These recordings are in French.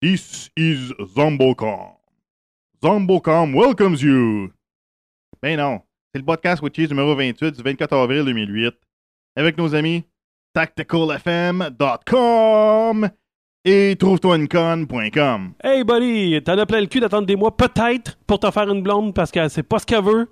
This is Zombocom. Zombocom welcomes you. Ben non, c'est le podcast with Cheese numéro 28 du 24 avril 2008 avec nos amis tacticalfm.com et trouve-toi-une-conne.com. Hey buddy, t'en as plein le cul d'attendre des mois peut-être pour te faire une blonde parce qu'elle sait pas ce qu'elle veut.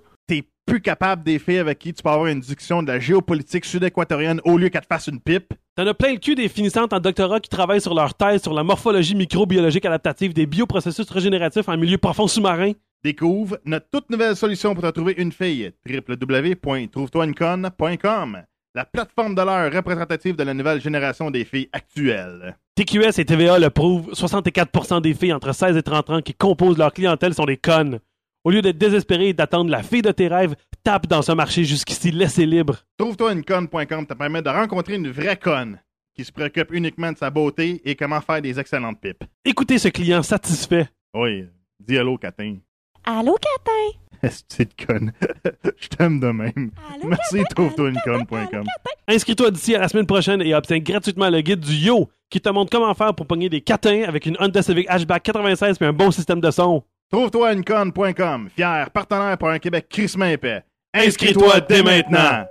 Plus capable des filles avec qui tu peux avoir une discussion de la géopolitique sud-équatorienne au lieu qu'elle te fasse une pipe. T'en as plein le cul des finissantes en doctorat qui travaillent sur leur thèse sur la morphologie microbiologique adaptative des bioprocessus régénératifs en milieu profond sous-marin. Découvre notre toute nouvelle solution pour te trouver une fille. www.trouve-toi-une-conne.com La plateforme de l'heure représentative de la nouvelle génération des filles actuelles. TQS et TVA le prouvent, 64% des filles entre 16 et 30 ans qui composent leur clientèle sont des connes. Au lieu d'être désespéré et d'attendre la fille de tes rêves, tape dans ce marché jusqu'ici laissé libre. Trouve-toi-une-conne.com te permet de rencontrer une vraie conne qui se préoccupe uniquement de sa beauté et comment faire des excellentes pipes. Écoutez ce client satisfait. Oui, dis allô, Catin. Allô, Catin? Est-ce de conne? Je t'aime de même. Allô, Merci, Catin? trouve-toi-une-conne.com. Inscris-toi d'ici à la semaine prochaine et obtiens gratuitement le guide du Yo qui te montre comment faire pour pogner des catins avec une Honda Civic Hatchback 96 et un bon système de son. Trouve-toi-une-conne.com, fier partenaire pour un Québec crissement épais. Inscris-toi dès maintenant!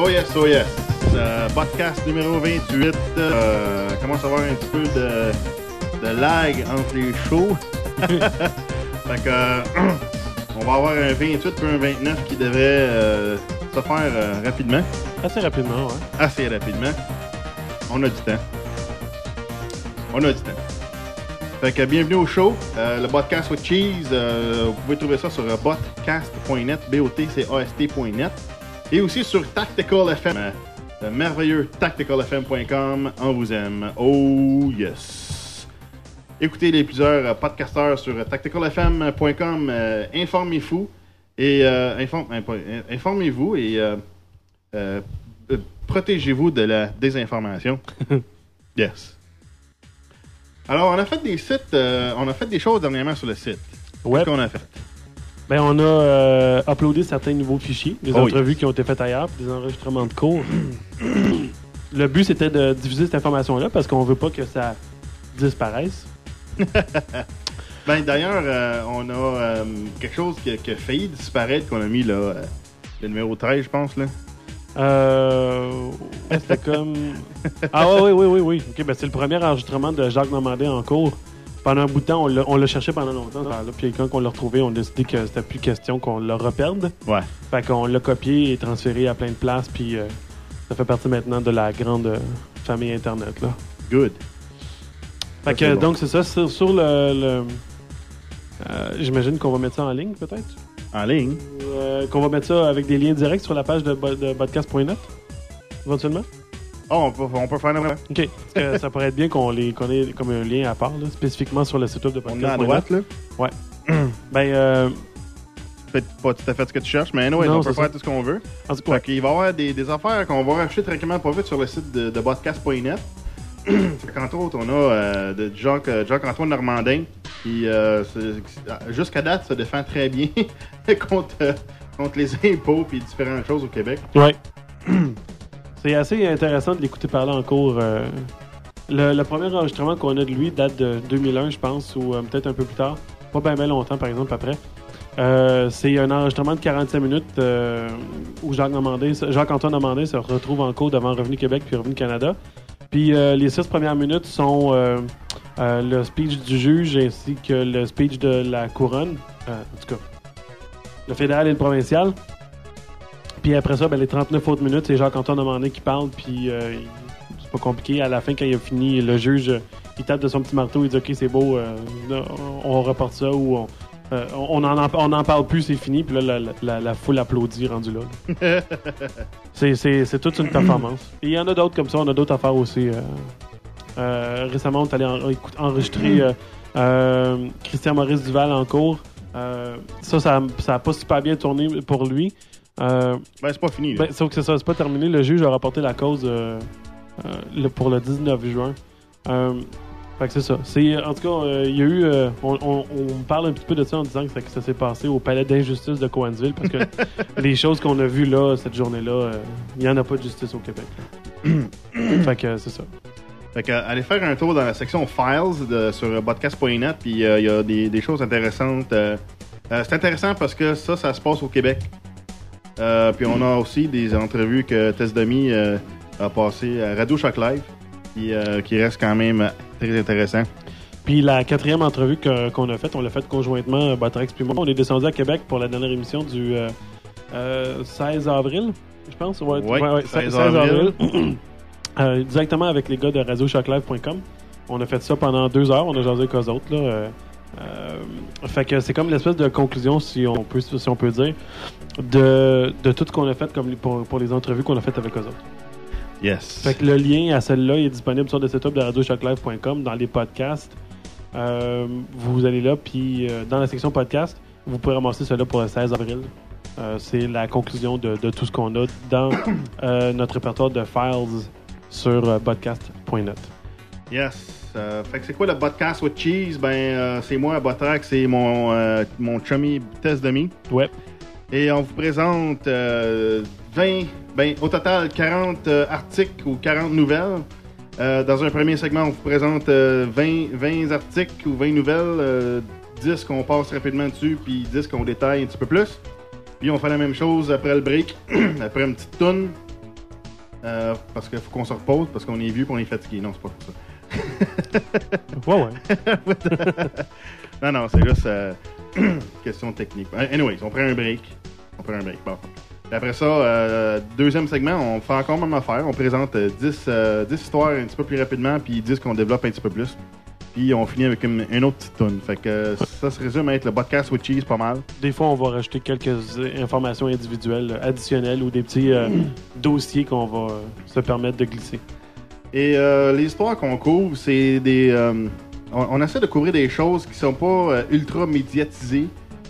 Oh yes, oh yes. Euh, podcast numéro 28. Euh, commence à avoir un petit peu de, de lag entre les shows. fait que, euh, on va avoir un 28 puis un 29 qui devrait euh, se faire rapidement. Assez rapidement, ouais. Assez rapidement. On a du temps. On a du temps. Fait que bienvenue au show, euh, le podcast with cheese. euh, vous pouvez trouver ça sur botcast.net, B-O-T-C-A-S-T.net. Et aussi sur Tactical FM, euh, le merveilleux tacticalfm.com. On vous aime. Oh yes. Écoutez les plusieurs euh, podcasteurs sur euh, tacticalfm.com. euh, informez-vous et euh, inform- euh, euh, informez-vous et euh, euh, euh, protégez-vous de la désinformation. yes. Alors, on a fait des sites, euh, on a fait des choses dernièrement sur le site. Ouais. Qu'est-ce qu'on a fait? Ben, on a euh, uploadé certains nouveaux fichiers, des Oh oui. entrevues qui ont été faites ailleurs, puis des enregistrements de cours. le but, c'était de diffuser cette information-là parce qu'on veut pas que ça disparaisse. Ben, d'ailleurs, euh, on a euh, quelque chose qui a, qui a failli disparaître qu'on a mis là, le numéro 13, je pense. là. Euh. C'était comme. Ah, oui, oui, oui, oui. Ok, ben, c'est le premier enregistrement de Jacques Normandin en cours. Pendant un bout de temps, on l'a- cherché pendant longtemps. là Puis quand on l'a retrouvé, on a décidé que c'était plus question qu'on le reperde. Ouais. Fait qu'on l'a copié et transféré à plein de places. Puis euh, ça fait partie maintenant de la grande euh, famille Internet. Là. Good. Fait que bon. donc, c'est ça. Sur, sur le. le- euh, J'imagine qu'on va mettre ça en ligne, peut-être? En ligne. Euh, qu'on va mettre ça avec des liens directs sur la page de, de podcast.net, éventuellement? Oh, on peut, on peut faire quoi. OK. Parce que ça pourrait être bien qu'on les ait comme un lien à part, là, spécifiquement sur le site web de On est podcast. à droite, là. Ben, euh, Peut-être pas tout à fait ce que tu cherches, mais anyway, Non, on peut faire ça. tout ce qu'on veut. en tout Fait cas, qu'il va y avoir des, des affaires qu'on va rafficher tranquillement pas vite sur le site de, de podcast.net. fait qu'entre autres, on a euh, de Jacques, euh, Jacques-Antoine Normandin qui, euh, se- jusqu'à date, se défend très bien contre, euh, contre les impôts et différentes choses au Québec. ouais. C'est assez intéressant de l'écouter parler en cours. euh. Le, premier enregistrement qu'on a de lui date de 2001, je pense, ou euh, peut-être un peu plus tard. Pas bien longtemps, par exemple, après. Euh, c'est un enregistrement de 45 minutes où Jacques Jacques-Antoine Normandin se retrouve en cours devant Revenu Québec puis Revenu Canada. Puis les six premières minutes sont le speech du juge ainsi que le speech de la couronne. En tout cas, le fédéral et le provincial. Puis après ça, ben, les 39 autres minutes, c'est Jacques-Antoine Normandin qui parle. Puis euh, c'est pas compliqué. À la fin, quand il a fini, le juge, il tape de son petit marteau, il dit Ok, c'est beau, euh, on reporte ça ou on, euh, on, en, on en parle plus, c'est fini. Puis là, la, la- la- la foule applaudit rendu là. c'est, c'est, c'est toute une performance. Et il y en a d'autres comme ça, on a d'autres affaires aussi. récemment, on est allé en- enregistrer Christian Maurice Duval en cours. Ça, ça, ça a pas super bien tourné pour lui. Euh, Ben, c'est pas fini. là. ben, sauf que c'est ça, c'est pas terminé. Le juge a rapporté la cause euh, euh, pour le 19 juin. Euh, fait que c'est ça. C'est, en tout cas, euh, il y a eu. euh, on, on- on parle un petit peu de ça en disant que ça, que ça s'est passé au palais d'injustice de Coansville parce que les choses qu'on a vues là, cette journée-là, euh, il n'y en a pas de justice au Québec. fait que c'est ça. Fait que, euh, allez faire un tour dans la section Files de, sur podcast.net, puis euh, il y a des, des choses intéressantes. euh, euh, c'est intéressant parce que ça, ça se passe au Québec. Euh, puis on a aussi des entrevues que Tess Demi euh, a passées à Radio Shock Live, qui, euh, qui reste quand même très intéressant. Puis la quatrième entrevue que- qu'on a faite, on l'a faite conjointement, Batrex puis moi. On est descendu à Québec pour la dernière émission du euh, euh, 16 avril, je pense. Ouais, Ouais, 16, 16 avril. Directement avec les gars de radioshoclive.com. On a fait ça pendant deux heures. On a jasé avec eux autres. Là. Euh, fait que c'est comme l'espèce de conclusion, si on peut, si on peut dire, de, de tout ce qu'on a fait comme pour, pour les entrevues qu'on a faites avec eux autres. Yes. Fait que le lien à celle-là est disponible sur le setup de radioshoclive.com dans les podcasts. Euh, vous allez là, puis euh, dans la section podcast, vous pourrez ramasser cela pour le 16 avril. C'est la conclusion de, de tout ce qu'on a dans notre répertoire de files sur podcast.net. Yes. Euh, fait que c'est quoi le podcast with cheese? Ben, euh, c'est moi, Botrax, c'est mon, euh, mon chummy Tess Demi. Ouais. Et on vous présente euh, 20, ben, au total 40 euh, articles ou 40 nouvelles. Dans un premier segment, on vous présente euh, 20, 20 articles ou 20 nouvelles, euh, 10 qu'on passe rapidement dessus, puis 10 qu'on détaille un petit peu plus. Puis on fait la même chose après le break, après une petite toune. Parce qu'il faut qu'on se repose, parce qu'on est vieux et on est fatigué. Non, c'est pas pour ça. Ouais, ouais. Non, non, c'est juste euh, question technique. Euh, Anyways, on prend un break. On prend un break. Bon. Puis après ça, euh, deuxième segment, on fait encore même affaire. On présente euh, 10, euh, 10 histoires un petit peu plus rapidement, puis 10 qu'on développe un petit peu plus. Puis on finit avec une, une autre petite tonne. Fait que ça se résume à être le podcast with cheese pas mal. Des fois, on va rajouter quelques informations individuelles additionnelles ou des petits euh, dossiers qu'on va se permettre de glisser. Et euh, les histoires qu'on couvre, c'est des. euh, on, on essaie de couvrir des choses qui sont pas euh, ultra médiatisées.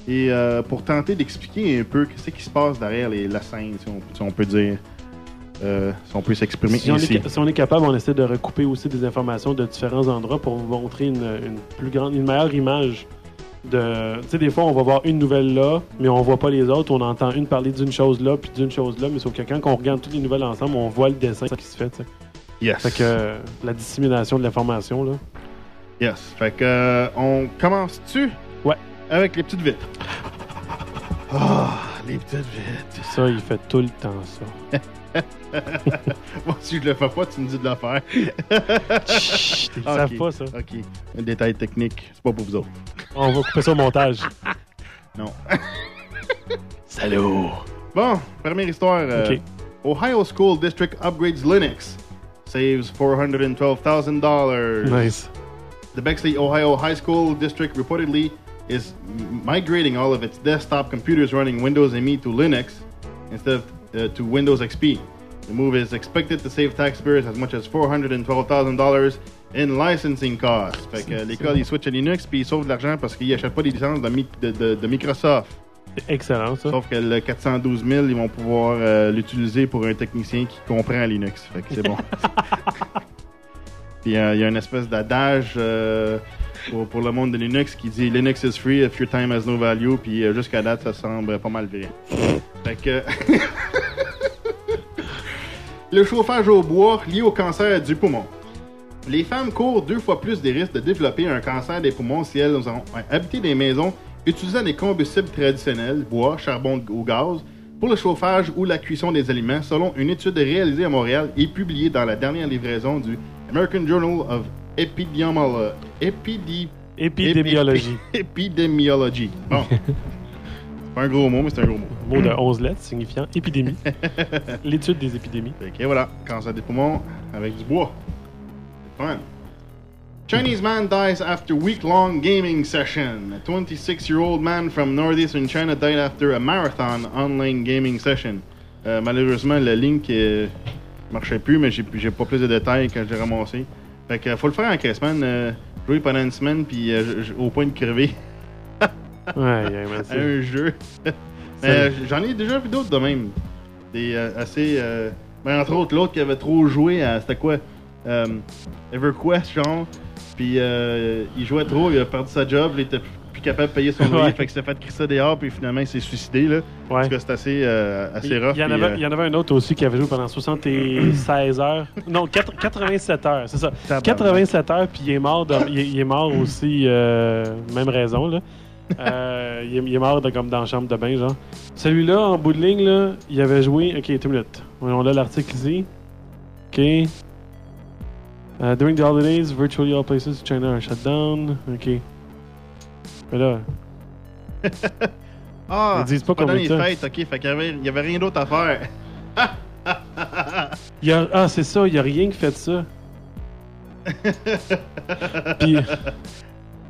Et euh, pour tenter d'expliquer un peu ce qui se passe derrière les, la scène, si on, si on peut dire. Euh, si on peut s'exprimer Si on, est, si on est capable, on essaie de recouper aussi des informations de différents endroits pour vous montrer une, une plus grande, une meilleure image. De, tu sais, des fois, on va voir une nouvelle là, mais on voit pas les autres. On entend une parler d'une chose là, puis d'une chose là, mais sauf que quand on regarde toutes les nouvelles ensemble, on voit le dessin qui se fait. tu sais. Yes. Fait que euh, la dissémination de l'information là. Yes. Fait que, euh, on commence-tu? Ouais. Avec les petites vitres. Ah, les petites vitres. Ça, il fait tout le temps ça. Moi, si je le fais pas, tu me dis de le faire. Chut, Ils Ok. savent pas ça. Ok. Un détail technique, c'est pas pour vous autres. On va couper ça au montage. Non. Salaud. Bon, première histoire. euh, Ok. Ohio School District upgrades Linux. Saves $412,000. Nice. The Bexley, Ohio High School District reportedly is migrating all of its desktop computers running Windows ME to Linux instead of uh, to Windows XP. The move is expected to save taxpayers as much as $412,000 in licensing costs. Fait que l'école, ils switchent à Linux puis ils sauvent de l'argent parce qu'ils n'achètent pas les licences de, de- de- de Microsoft. Excellent ça. Sauf que le 412 000, ils vont pouvoir euh, l'utiliser pour un technicien qui comprend Linux. Fait que c'est bon. Puis euh, il y a une espèce d'adage euh, pour, pour le monde de Linux qui dit Linux is free if your time has no value. Puis jusqu'à date, ça semble pas mal vrai. Fait que. Le chauffage au bois lié au cancer du poumon. Les femmes courent deux fois plus des risques de développer un cancer des poumons si elles ont habité des maisons utilisant des combustibles traditionnels, bois, charbon ou gaz, pour le chauffage ou la cuisson des aliments, selon une étude réalisée à Montréal et publiée dans la dernière livraison du American Journal of Epidemiolo- Epidi- Épidémiologie. Bon. c'est pas un gros mot, mais c'est un gros mot. Mot de 11 lettres signifiant épidémie. L'étude des épidémies. Que voilà, cancer des poumons avec du bois. C'est fun. Chinese man dies after week-long gaming session. A 26-year-old man from northeastern China died after a marathon online gaming session. Euh, malheureusement, le link euh, marchait plus, mais j'ai j'ai pas plus de détails quand j'ai ramassé. Fait que faut le faire en caisse, man. Euh, jouer pendant une semaine, puis euh, au point de crever Ouais, à c'est- un jeu. Mais euh, j'en ai déjà vu d'autres de même. Des euh, assez. euh, entre autres, l'autre qui avait trop joué à. C'était quoi? Euh, EverQuest, genre? Puis euh, il jouait trop, il a perdu sa job, il était plus capable de payer son loyer, fait qu'il s'est fait crisser dehors, puis finalement il s'est suicidé, là. Parce Ouais. que c'est assez, euh, assez rough. il y, en puis, avait, euh, il y en avait un autre aussi qui avait joué pendant 76 heures. Non, 4 87 heures, c'est ça. Tabarnak. 87 heures, puis il est mort, de- il, est- il est mort aussi, même raison, là. Il, est, il est mort de, comme dans la chambre de bain, genre. Celui-là, en bout de ligne, là, il avait joué. Ok, deux minutes. On a l'article ici. Ok. Uh, during the holidays, virtually all places in China are shut down. Ok. Mais là, Ah, Ils disent pas pendant les fêtes, ok, fait qu'il y avait, il y avait rien d'autre à faire. y a, ah, c'est ça, il y a rien qui fait de ça. Puis,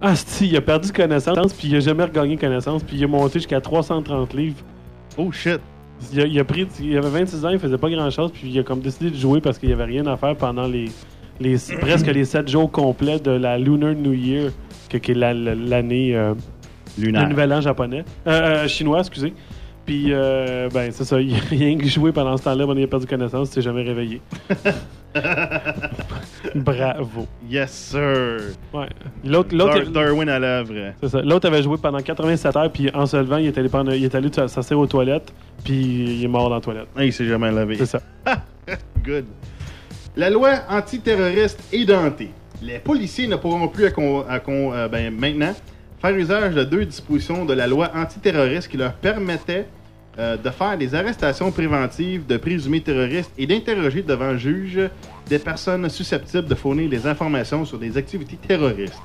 ah, si, il a perdu connaissance, puis il a jamais regagné connaissance, puis il est monté jusqu'à 330 livres. Oh shit. Il a, il a pris, il avait 26 ans, il faisait pas grand chose, puis il a comme décidé de jouer parce qu'il y avait rien à faire pendant les, les presque les 7 jours complets de la Lunar New Year, que- qui est la- la- l'année, euh, le nouvel an japonais, euh, euh, chinois, excusez. Puis, euh, ben, c'est ça, il a rien que joué pendant ce temps-là, il a perdu connaissance, il s'est jamais réveillé. Bravo. Yes, sir. Ouais. L'autre, l'autre, Dar- Darwin à l'œuvre. c'est ça. L'autre avait joué pendant 87 heures, puis en se levant, il est allé, prendre- il est allé s'asseoir aux toilettes, puis il est mort dans la toilette. Ah, il s'est jamais lavé. C'est ça. Good. La loi antiterroriste est dentée. Les policiers ne pourront plus à con- à con- euh, ben, maintenant faire usage de deux dispositions de la loi antiterroriste qui leur permettaient euh, de faire des arrestations préventives de présumés terroristes et d'interroger devant juge des personnes susceptibles de fournir des informations sur des activités terroristes.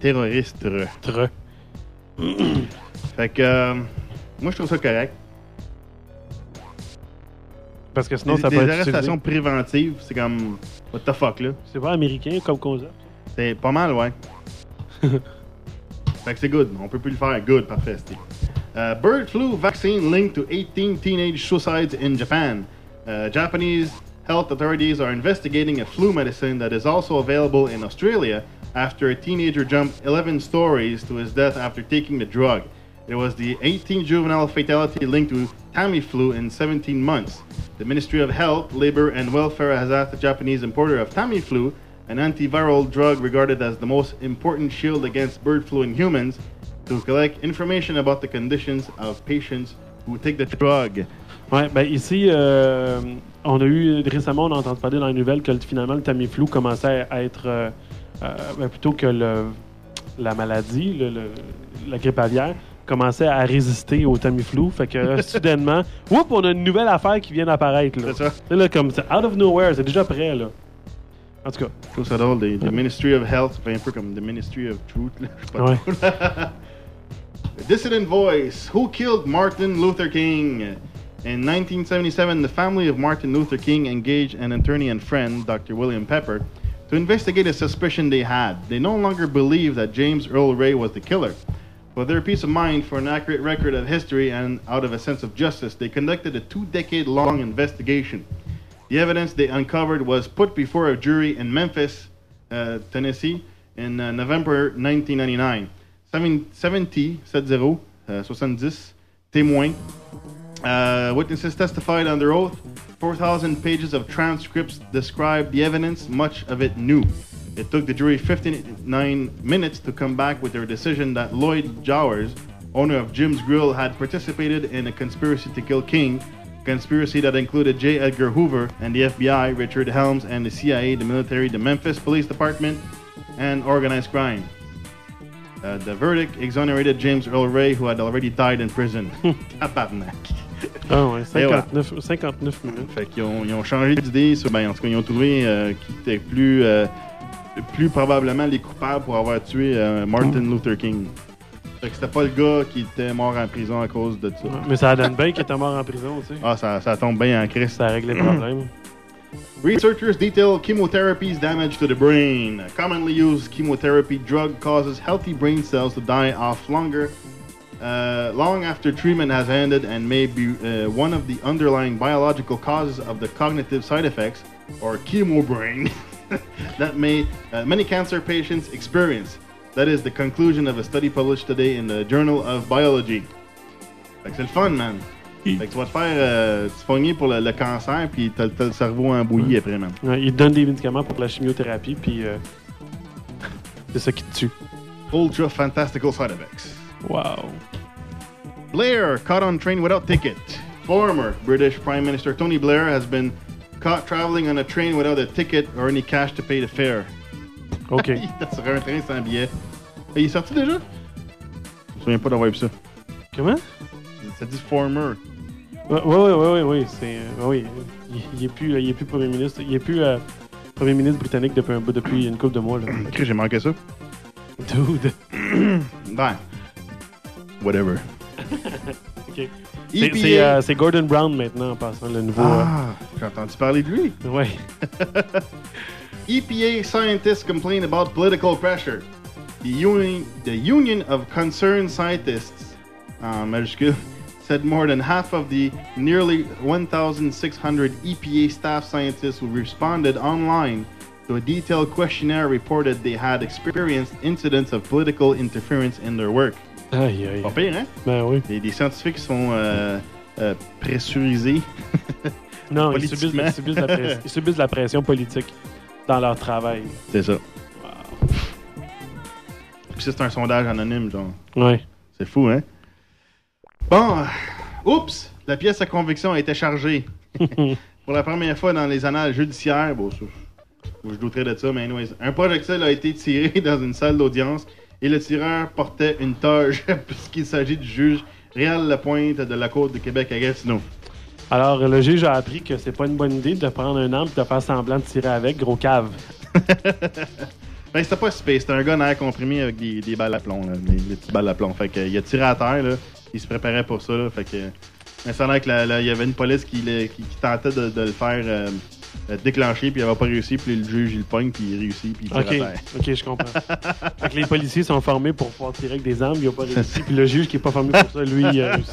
Terroristes. Tre. Fait que euh, moi je trouve ça correct. Parce que sinon, des ça des peut être arrestations utilisé. préventives, c'est comme what the fuck là. C'est pas américain comme concept. C'est pas mal, ouais. fait que c'est good. On peut plus le faire. Good, parfait. Uh, bird flu vaccine linked to 18 teenage suicides in Japan. Uh, Japanese health authorities are investigating a flu medicine that is also available in Australia after a teenager jumped 11 stories to his death after taking the drug. It was the 18th juvenile fatality linked to Tamiflu in 17 months. The Ministry of Health, Labor and Welfare has asked the Japanese importer of Tamiflu, an antiviral drug regarded as the most important shield against bird flu in humans, to collect information about the conditions of patients who take the drug. Ouais, ben ici, euh, on a eu récemment, on a entendu parler dans les nouvelles que finalement le Tamiflu commençait à être euh, euh, plutôt que le, la maladie, le- le- la grippe aviaire commençait à résister au Tamiflu. Fait que euh, soudainement, whoop, on a une nouvelle affaire qui vient d'apparaître. C'est ça. C'est là comme out of nowhere, c'est déjà prêt là. En tout cas, Je trouve ça drôle. The, the Ministry of Health, c'est un peu comme the Ministry of Truth. là. Je sais pas Ouais. Dissident Voice. Who killed Martin Luther King? In 1977, the family of Martin Luther King engaged an attorney and friend, Dr. William Pepper, to investigate a suspicion they had. They no longer believed that James Earl Ray was the killer. For their peace of mind, for an accurate record of history, and out of a sense of justice, they conducted a two decade long investigation. The evidence they uncovered was put before a jury in Memphis, uh, Tennessee, in uh, November 1999. Seven- 70, 70, uh, 70 témoins. Uh, witnesses testified under oath. 4,000 pages of transcripts described the evidence, much of it new. It took the jury 59 minutes to come back with their decision that Lloyd Jowers, owner of Jim's Grill, had participated in a conspiracy to kill King, a conspiracy that included J. Edgar Hoover and the FBI, Richard Helms and the CIA, the military, the Memphis Police Department, and organized crime. Uh, the verdict exonerated James Earl Ray, who had already died in prison. Tabarnak. Ah ouais, Et voilà. 59, 59 minutes. Fait qu'ils ont, ils ont changé d'idée. Ben, en tout cas, ils ont trouvé euh, qui était plus, euh, plus probablement les coupables pour avoir tué euh, Martin Luther King. Fait que c'était pas le gars qui était mort en prison à cause de ça. Mais ça donne bien qu'il était mort en prison, tu sais. Ah, ça, ça tombe bien en Christ. Ça règle les problèmes. Researchers detail chemotherapy's damage to the brain. A commonly used chemotherapy drug causes healthy brain cells to die off longer, uh, long after treatment has ended, and may be uh, one of the underlying biological causes of the cognitive side effects, or chemo brain, that may uh, many cancer patients experience. That is the conclusion of a study published today in the Journal of Biology. Fait que c'est le fun, man. Fait que tu vas te faire euh, te pogner pour le, le cancer, puis t'as t'as le cerveau embouilli après, man. Ouais, il donne des médicaments pour la chimiothérapie, puis euh, c'est ça qui te tue. Ultra fantastical side effects. Wow. Blair caught on train without ticket. Former British Prime Minister Tony Blair has been caught traveling on a train without a ticket or any cash to pay the fare. OK. Il sur un train sans billet. Et il est sorti déjà? Je me souviens pas d'avoir vu ça. Comment? Ça dit former. Ouais, ouais, ouais, ouais, ouais, c'est... euh, oui, il, il est plus, il est plus premier ministre. Il est plus euh, premier ministre britannique depuis, un, depuis une couple de mois, là. Ok, j'ai manqué ça. Dude. Ben. Whatever. C'est, euh, Gordon Brown maintenant, en passant, le nouveau... euh, Ah, j'ai entendu parler de lui. ouais. EPA scientists complain about political pressure. The Union, the Union of Concerned Scientists, en majuscule, said more than half of the nearly 1,600 EPA staff scientists who responded online to a detailed questionnaire reported they had experienced incidents of political interference in their work. Aïe, aïe. Pas pire, hein? Ben oui. Des, des scientifiques sont euh, euh, pressurisés. Non, ils subissent, ils subissent la pression, ils subissent la pression politique dans leur travail. C'est ça. Puis ça, c'est un sondage anonyme, genre. Ouais. C'est fou, hein? Bon, oups, la pièce à conviction a été chargée. Pour la première fois dans les annales judiciaires, bon, je douterais de ça, mais anyways, un projectile a été tiré dans une salle d'audience et le tireur portait une toge puisqu'il s'agit du juge Réal Lapointe de la Côte de Québec à Gatineau. Alors, le juge a appris que c'est pas une bonne idée de prendre un arme et de faire semblant de tirer avec, gros cave. Ben, c'était pas space, c'était un gars en air comprimé avec des, des balles à plomb, là, des, des petites balles à plomb. Fait que, il a tiré à terre, là. Il se préparait pour ça, là. Fait que, mais ça a l'air que la- la- il y avait une police qui, le- qui- qui tentait de, de le faire euh, euh, déclencher, puis il avait pas réussi, puis le juge, il le pogne, puis il réussit, puis il tire Ok, à terre. ok, je comprends. fait que les policiers sont formés pour pouvoir tirer avec des armes, ils ont pas réussi. Puis le juge qui est pas formé pour ça, lui, il a réussi.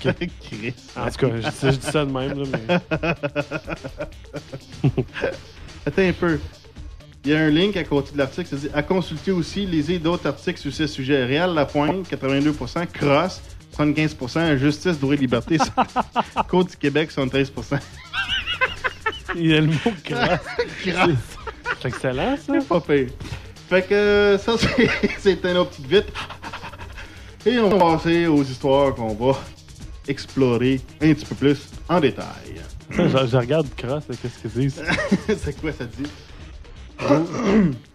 Chris. En tout cas, je, dis ça- je dis ça de même, là, mais. Attends un peu. Il y a un link à côté de l'article, ça dit à consulter aussi, lisez d'autres articles sur ce sujet. Réal Lapointe, 82%, Cross, 75%, Justice, droit et liberté, Côte du Québec, 73%. Il y a le mot. Cross. C'est excellent, ça. C'est pas pire. Fait que ça, c'est- c'était nos petites vites. Et on va passer aux histoires qu'on va explorer un petit peu plus en détail. je, je regarde Cross, qu'est-ce qu'ils disent? c'est quoi ça dit?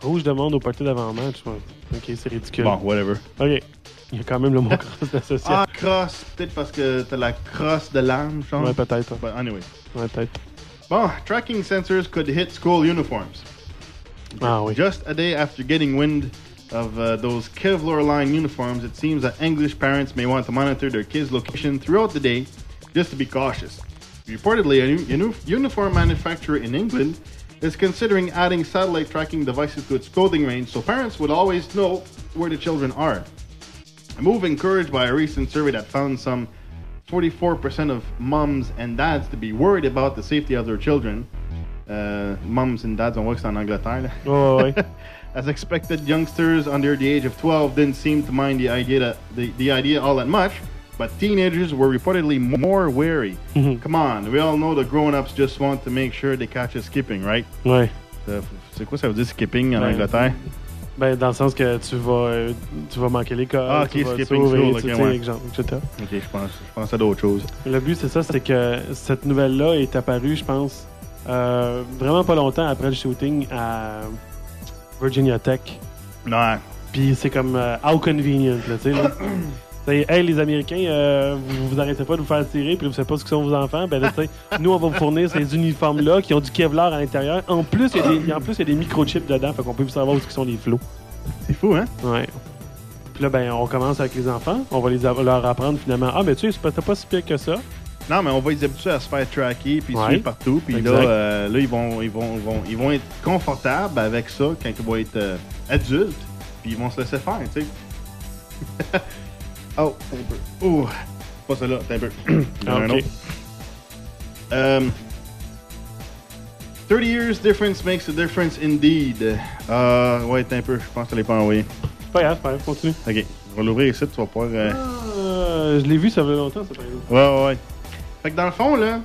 Rouge demande au parti d'avant-match. Ok, c'est ridicule. Bon, whatever. Ok. Il y a quand même le mot Cross associé. Ah, crosse, peut-être parce que t'as la crosse de l'âme, genre? Ouais, peut-être. Anyway. Ouais, peut-être. Bon, tracking sensors could hit school uniforms. Ah oui. Just a day after getting wind of uh, those Kevlar line uniforms, it seems that English parents may want to monitor their kids' location throughout the day just to be cautious. Reportedly, a new, a new uniform manufacturer in England is considering adding satellite tracking devices to its clothing range so parents would always know where the children are. A move encouraged by a recent survey that found some 44% of moms and dads to be worried about the safety of their children. Uh, moms and dads, on voit que c'est en Angleterre. là. Ouais. As expected, youngsters under the age of 12 didn't seem to mind the idea that, the, the idea all that much, but teenagers were reportedly more wary. Come on, we all know the grown-ups just want to make sure they catch us skipping, right? Euh, C'est quoi ça veut dire skipping en Angleterre? Ben, dans le sens que tu vas, euh, tu vas manquer l'école, Ah, ok, tu vas skipping sauver, school, tu ok, sais, ouais. exemple, etc. Ok, je pense, je pense à d'autres choses. Le but, c'est ça, c'est que cette nouvelle-là est apparue, je pense, euh, vraiment pas longtemps après le shooting à Virginia Tech. Non, Puis c'est comme euh, how convenient, là, tu sais. C'est, hey, les Américains, euh, vous, vous arrêtez pas de vous faire tirer, puis vous savez pas ce que sont vos enfants. Ben là, tu sais, nous, on va vous fournir ces uniformes-là qui ont du Kevlar à l'intérieur. En plus, il y a des, en plus, il y a des microchips dedans, fait qu'on peut savoir où sont les flots. c'est fou, hein? Ouais. Puis là, ben, on commence avec les enfants. On va les leur apprendre finalement. Ah, mais tu sais, c'est pas, t'as pas si pire que ça. Non, mais on va les habituer à se faire tracker puis Ouais. suivre partout. Puis là, euh, là ils, vont, ils, vont, ils, vont, ils vont être confortables avec ça quand ils vont être euh, adultes. Puis ils vont se laisser faire, tu sais. oh, un peu. Ouh, pas celle-là, t'as un peu. Un Ah, ok. autre. Um, 30 years difference makes a difference indeed. Euh, ouais, t'as un peu. Je pense que tu l'as pas envoyé. C'est pas grave, c'est pas grave, continue. Ok, on va l'ouvrir ici, tu vas pouvoir. euh, Euh, je l'ai vu, ça fait longtemps, ça, par exemple. Ouais, ouais, ouais. Fait que dans le fond, là,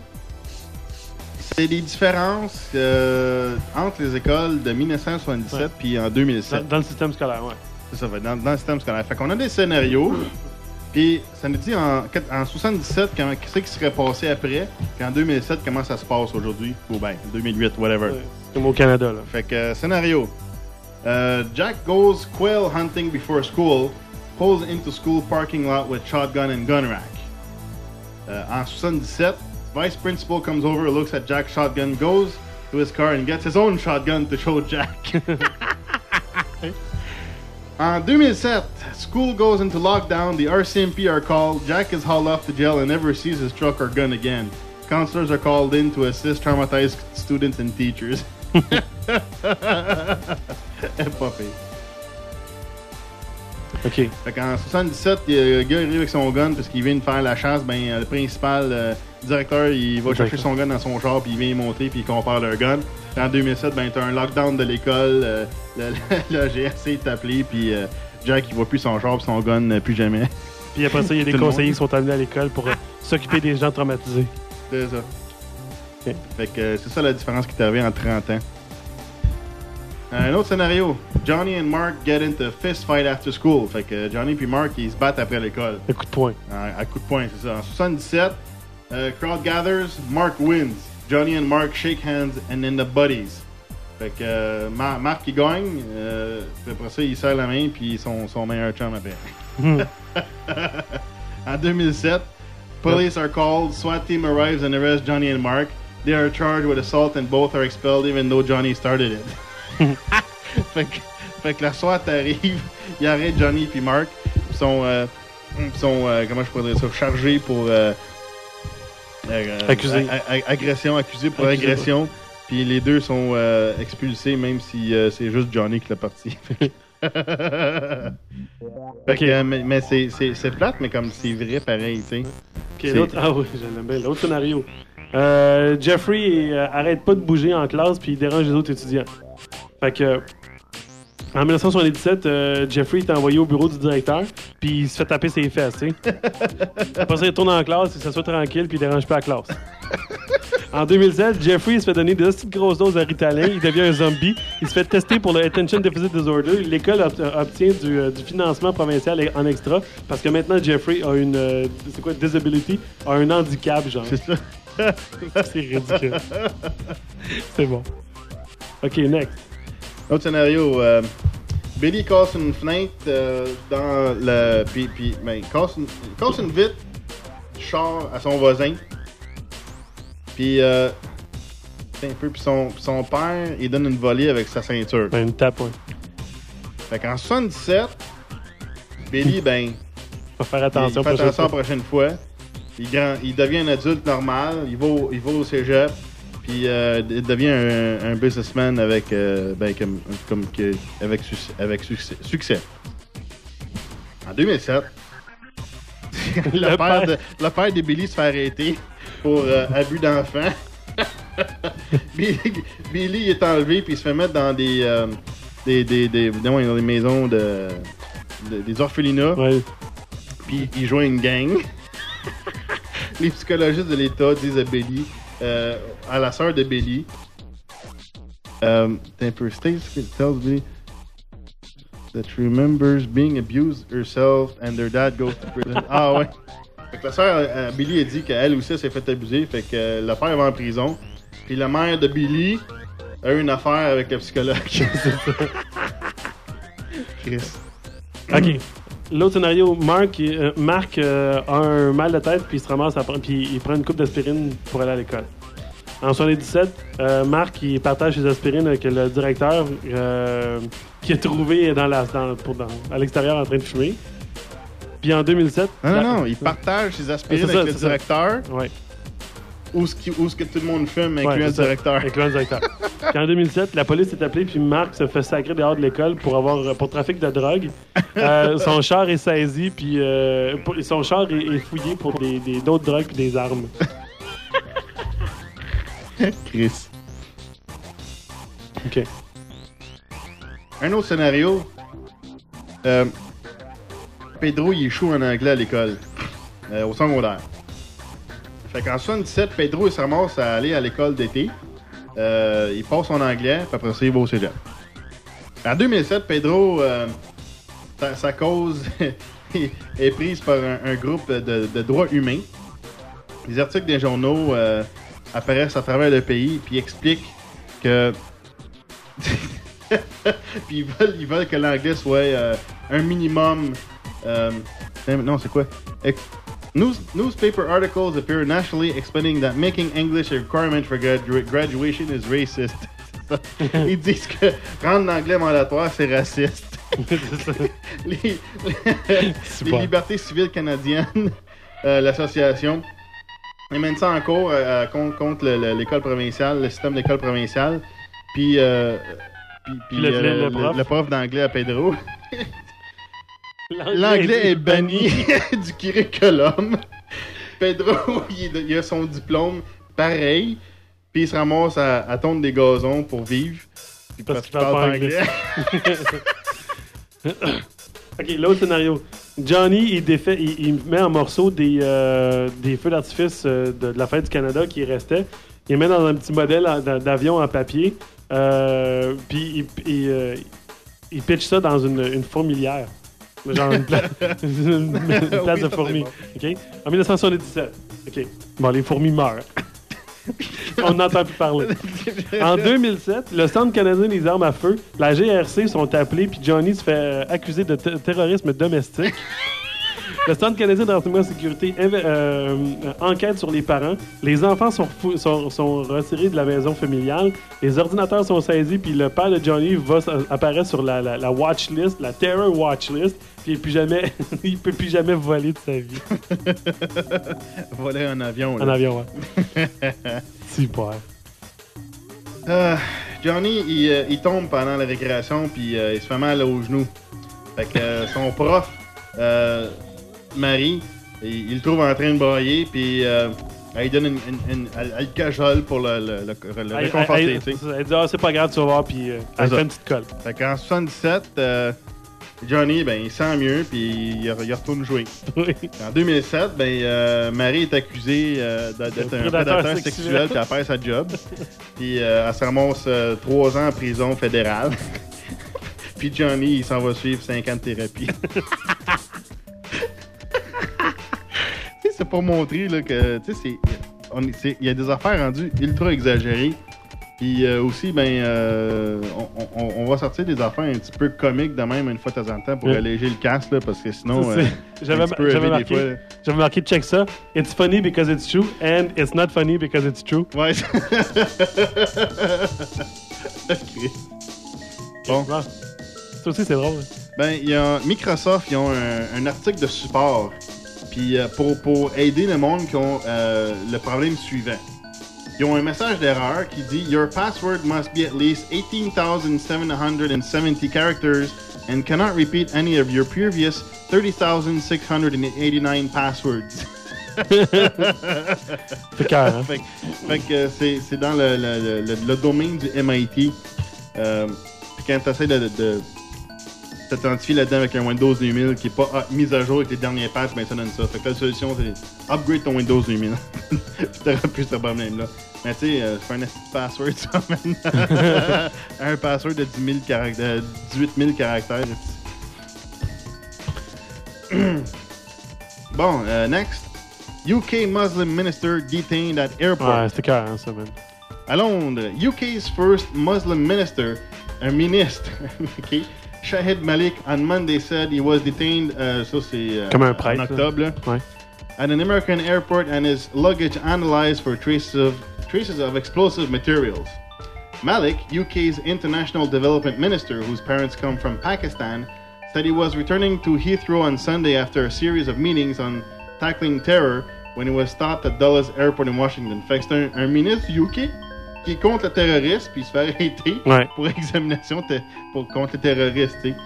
c'est des différences euh, entre les écoles de 1977 Ouais. puis en Dans, 2007. dans le système scolaire, ouais. C'est ça, fait, dans, dans le système scolaire. Fait qu'on a des scénarios, puis ça nous dit en, en 77 comment, qu'est-ce qui serait passé après, puis en 2007 comment ça se passe aujourd'hui, ou ben 2008, whatever. Ouais, C'est comme au Canada, là. Fait que euh, scénario. Euh, Jack goes quail hunting before school, pulls into school parking lot with shotgun and gun rack. Euh, en 77, vice principal comes over, looks at Jack's shotgun, goes to his car and gets his own shotgun to show Jack. Uh, en 2007, school goes into lockdown, the RCMP are called, Jack is hauled off to jail and never sees his truck or gun again. Counselors are called in to assist traumatized students and teachers. Pire. OK. Fait qu'en 77, il y a- le gars arrive avec son gun parce qu'il vient de faire la chasse. Ben, euh, le principal euh, directeur, il va chercher son gun dans son char, puis il vient y monter, puis il compare leur gun. Puis en 2007, ben, t'as un lockdown de l'école. euh, le, le GRC est appelé, puis euh, Jack, il voit plus son char, puis son gun, euh, plus jamais. Puis après ça, il y a des conseillers qui sont amenés à l'école pour euh, s'occuper des gens traumatisés. C'est ça. Fait que euh, c'est ça la différence qui arrivée en 30 ans. Un autre scénario. Johnny and Mark get into a fist fight after school. Fait que Johnny puis Mark, ils se battent après l'école. Un coup de poing. À, à coup de poing, c'est ça. En 77, euh, crowd gathers, Mark wins. Johnny and Mark shake hands and then the buddies. Fait que euh, Mar- Mark il gagne, euh, puis après ça il serre la main puis son, son meilleur chum après. Hmm. en 2007, police are called, SWAT team arrives and arrests Johnny and Mark. They are charged with assault and both are expelled even though Johnny started it. fait, que, fait que la SWAT arrive, il arrête Johnny puis Mark. Ils sont, euh, ils sont euh, comment je pourrais dire ça, chargés pour euh, euh, euh, Accusés. a- a- agression, accusés pour Accusés, agression. Puis les deux sont euh, expulsés, même si euh, c'est juste Johnny qui l'a parti. Fait que, euh, mais mais c'est, plate, mais comme c'est vrai pareil, tu sais. Ok, C'est- l'autre. Ah oui, j'aime bien. L'autre scénario. Jeffrey arrête pas de bouger en classe puis il dérange les autres étudiants. Fait que. En 1977, euh, Jeffrey est envoyé au bureau du directeur, puis il se fait taper ses fesses, tu sais. Après ça, il retourne en classe, il s'assoit tranquille, puis il dérange pas la classe. En 2007, Jeffrey se fait donner de petites grosses doses de Ritalin, il devient un zombie, il se fait tester pour le Attention Deficit Disorder, l'école obt- obtient du, euh, du financement provincial en extra, parce que maintenant Jeffrey a une, euh, c'est quoi, disability, a un handicap, genre. C'est ça. C'est ridicule. c'est bon. Ok, next. Autre scénario. euh, Billy casse une fenêtre euh, dans le. Puis, puis ben, casse une, il casse une vitre char à son voisin. Puis, euh, un peu. Puis son, son père, il donne une volée avec sa ceinture. Ben, une tape, ouais. Fait qu'en 77, Billy, ben. Faut faire attention il fait attention la prochaine fois. Il, grand- il devient un adulte normal. Il va au, il va au cégep. Puis euh, il devient un, un businessman avec, euh, ben, comme, comme que- avec, succès, avec succès, succès. En 2007, le, Le père de, le père de Billy se fait arrêter pour euh, abus d'enfant. Billy, Billy est enlevé puis il se fait mettre dans des, euh, des, des, des, dans des maisons de, de- des orphelinats puis il joint une gang. Les psychologistes de l'État disent à Billy, euh, à la sœur de Billy, euh, t'es un peu tells Billy. that remembers being abused herself and their dad goes to prison. ah ouais. Fait que la sœur euh, Billy a dit qu'elle aussi s'est fait abuser. Fait que euh, le père va en prison. Puis la mère de Billy a eu une affaire avec le psychologue. Chris. OK. L'autre scénario, Mark, euh, Marc euh, a un mal de tête, puis il se ramasse à prendre- puis il prend une coupe d'aspirine pour aller à l'école. En 77, euh, Marc il partage ses aspirines avec le directeur qui est trouvé dans la, dans- pour- dans- à l'extérieur en train de fumer. Puis en 2007... Non, non, la- non, il partage ses aspirines ça, avec le directeur. Ouais. Où ce, qui- où ce que tout le monde fume, incluant le directeur. Avec le directeur. Puis en 2007, la police est appelée, puis Marc se fait sacrer dehors de l'école pour avoir pour trafic de drogue. Euh, son char est saisi, puis euh, son char est, est fouillé pour des des- d'autres drogues puis des armes. Chris. OK. Un autre scénario. Euh, Pedro, il échoue en anglais à l'école, au secondaire. Fait qu'en 77, Pedro, il se à aller à l'école d'été. Euh, il passe son anglais, puis après ça, il va au cégep. En 2007, Pedro, euh, sa, cause est prise par un, groupe de, droits humains. Les articles des journaux euh, apparaissent à travers le pays, puis expliquent que puis ils veulent, que l'anglais soit un minimum. non, c'est quoi? News, newspaper articles appear nationally explaining that making English a requirement for gradua- graduation is racist. Ils disent que rendre l'anglais mandatoire, c'est raciste. les, les Super. libertés civiles canadiennes, euh, l'association, ils mènent ça en cours euh, contre, contre le- le- l'école provinciale, le système d'école provinciale. Puis, euh, puis, puis, le- euh, le- le le, prof. d'anglais à Pedro. L'anglais est banni du curriculum. Pedro, il, a son diplôme pareil. Puis il se ramasse à, à tondre des gazons pour vivre. Puis Parce qu'il parle pas anglais. OK, l'autre scénario. Johnny, il, défait, il, il met en morceaux des, euh, des feux d'artifice euh, de, de la fête du Canada qui restaient. Il les met dans un petit modèle d'avion en papier. Euh, puis il, il, euh, il pitch ça dans une, une fourmilière. Genre une, pla- une- place de fourmis. En 1977. OK. Bon, les fourmis meurent. On n'entend plus parler. En 2007, le Centre canadien des armes à feu, la GRC sont appelés, puis Johnny se fait euh, accuser de te- terrorisme domestique. Le Centre canadien de renseignement et sécurité euh, euh, enquête sur les parents. Les enfants sont, sont, sont retirés de la maison familiale. Les ordinateurs sont saisis, puis le père de Johnny va s- apparaître sur la, la, la watch list, la terror watch list, puis il peut jamais, il peut plus jamais voler de sa vie Voler un avion. là. en avion. Ouais. Super. Euh, Johnny, il, euh, il tombe pendant la récréation, puis euh, il se fait mal au genou. Fait que euh, son prof, euh, Marie, il, il le trouve en train de brailler, puis euh, elle lui donne une, une- une- elle, elle le cajole pour le, le, le- le Elle, réconforter, elle- dit Ah, c'est pas grave, tu vas voir, puis euh, elle fait une petite colle. Fait qu'en 77, euh, Johnny, ben, il sent mieux, puis il, il retourne jouer. Oui. En 2007, ben, Marie est accusée d'être un prédateur sexuel. puis elle perd sa job. puis elle se ramasse trois ans en prison fédérale. puis Johnny, il s'en va suivre 5 ans de thérapie. C'est pour montrer là, que, tu sais, il y a des affaires rendues ultra exagérées. Puis euh, aussi, ben, euh, on, on- on va sortir des affaires un petit peu comiques de même une fois de temps en temps pour alléger le casse, là, parce que sinon, euh, J'avais marqué, fois. j'avais marqué, check ça. It's funny because it's true, and it's not funny because it's true. Ouais. Ok. Bon. Ça aussi, c'est drôle. Ben, il y a Microsoft, ils ont un, un article de support. Puis euh, pour, pour aider le monde qui ont euh, le problème suivant. Ils ont un message d'erreur qui dit Your password must be at least 18,770 characters and cannot repeat any of your previous 30,689 passwords. C'est cœur, hein? fait, que- fait que c'est, c'est dans le, le- le- le domaine du MIT. Euh, puis quand tu essaies de, de, de t'authentifier là-dedans avec un Windows 2000 qui n'est pas ah, mis à jour avec les derniers patchs, ben ça donne ça. Fait que la solution, c'est upgrade ton Windows 2000. puis t'auras plus ce problème-là. Mais tu sais, euh, c'est un password, ça, un password de 10 000 caractères, 18 000 caractères. Bon, euh, next. UK Muslim minister detained at airport. Ouais, c'était carré, ça, man. À Londres, UK's first Muslim minister, un ministre, okay, Shahid Malik, on Monday said he was detained, euh, ça c'est euh, Comme un prêtre, là. octobre, là, Ouais. at an American airport and his luggage analyzed for traces of, traces of explosive materials. Malik, UK's international development minister, whose parents come from Pakistan, said he was returning to Heathrow on Sunday after a series of meetings on tackling terror when he was stopped at Dulles Airport in Washington. Fait que c'est un, un ministre UK qui est contre le terrorisme puis il se fait arrêter Ouais. pour examination pour, contre les terroristes. tu sais.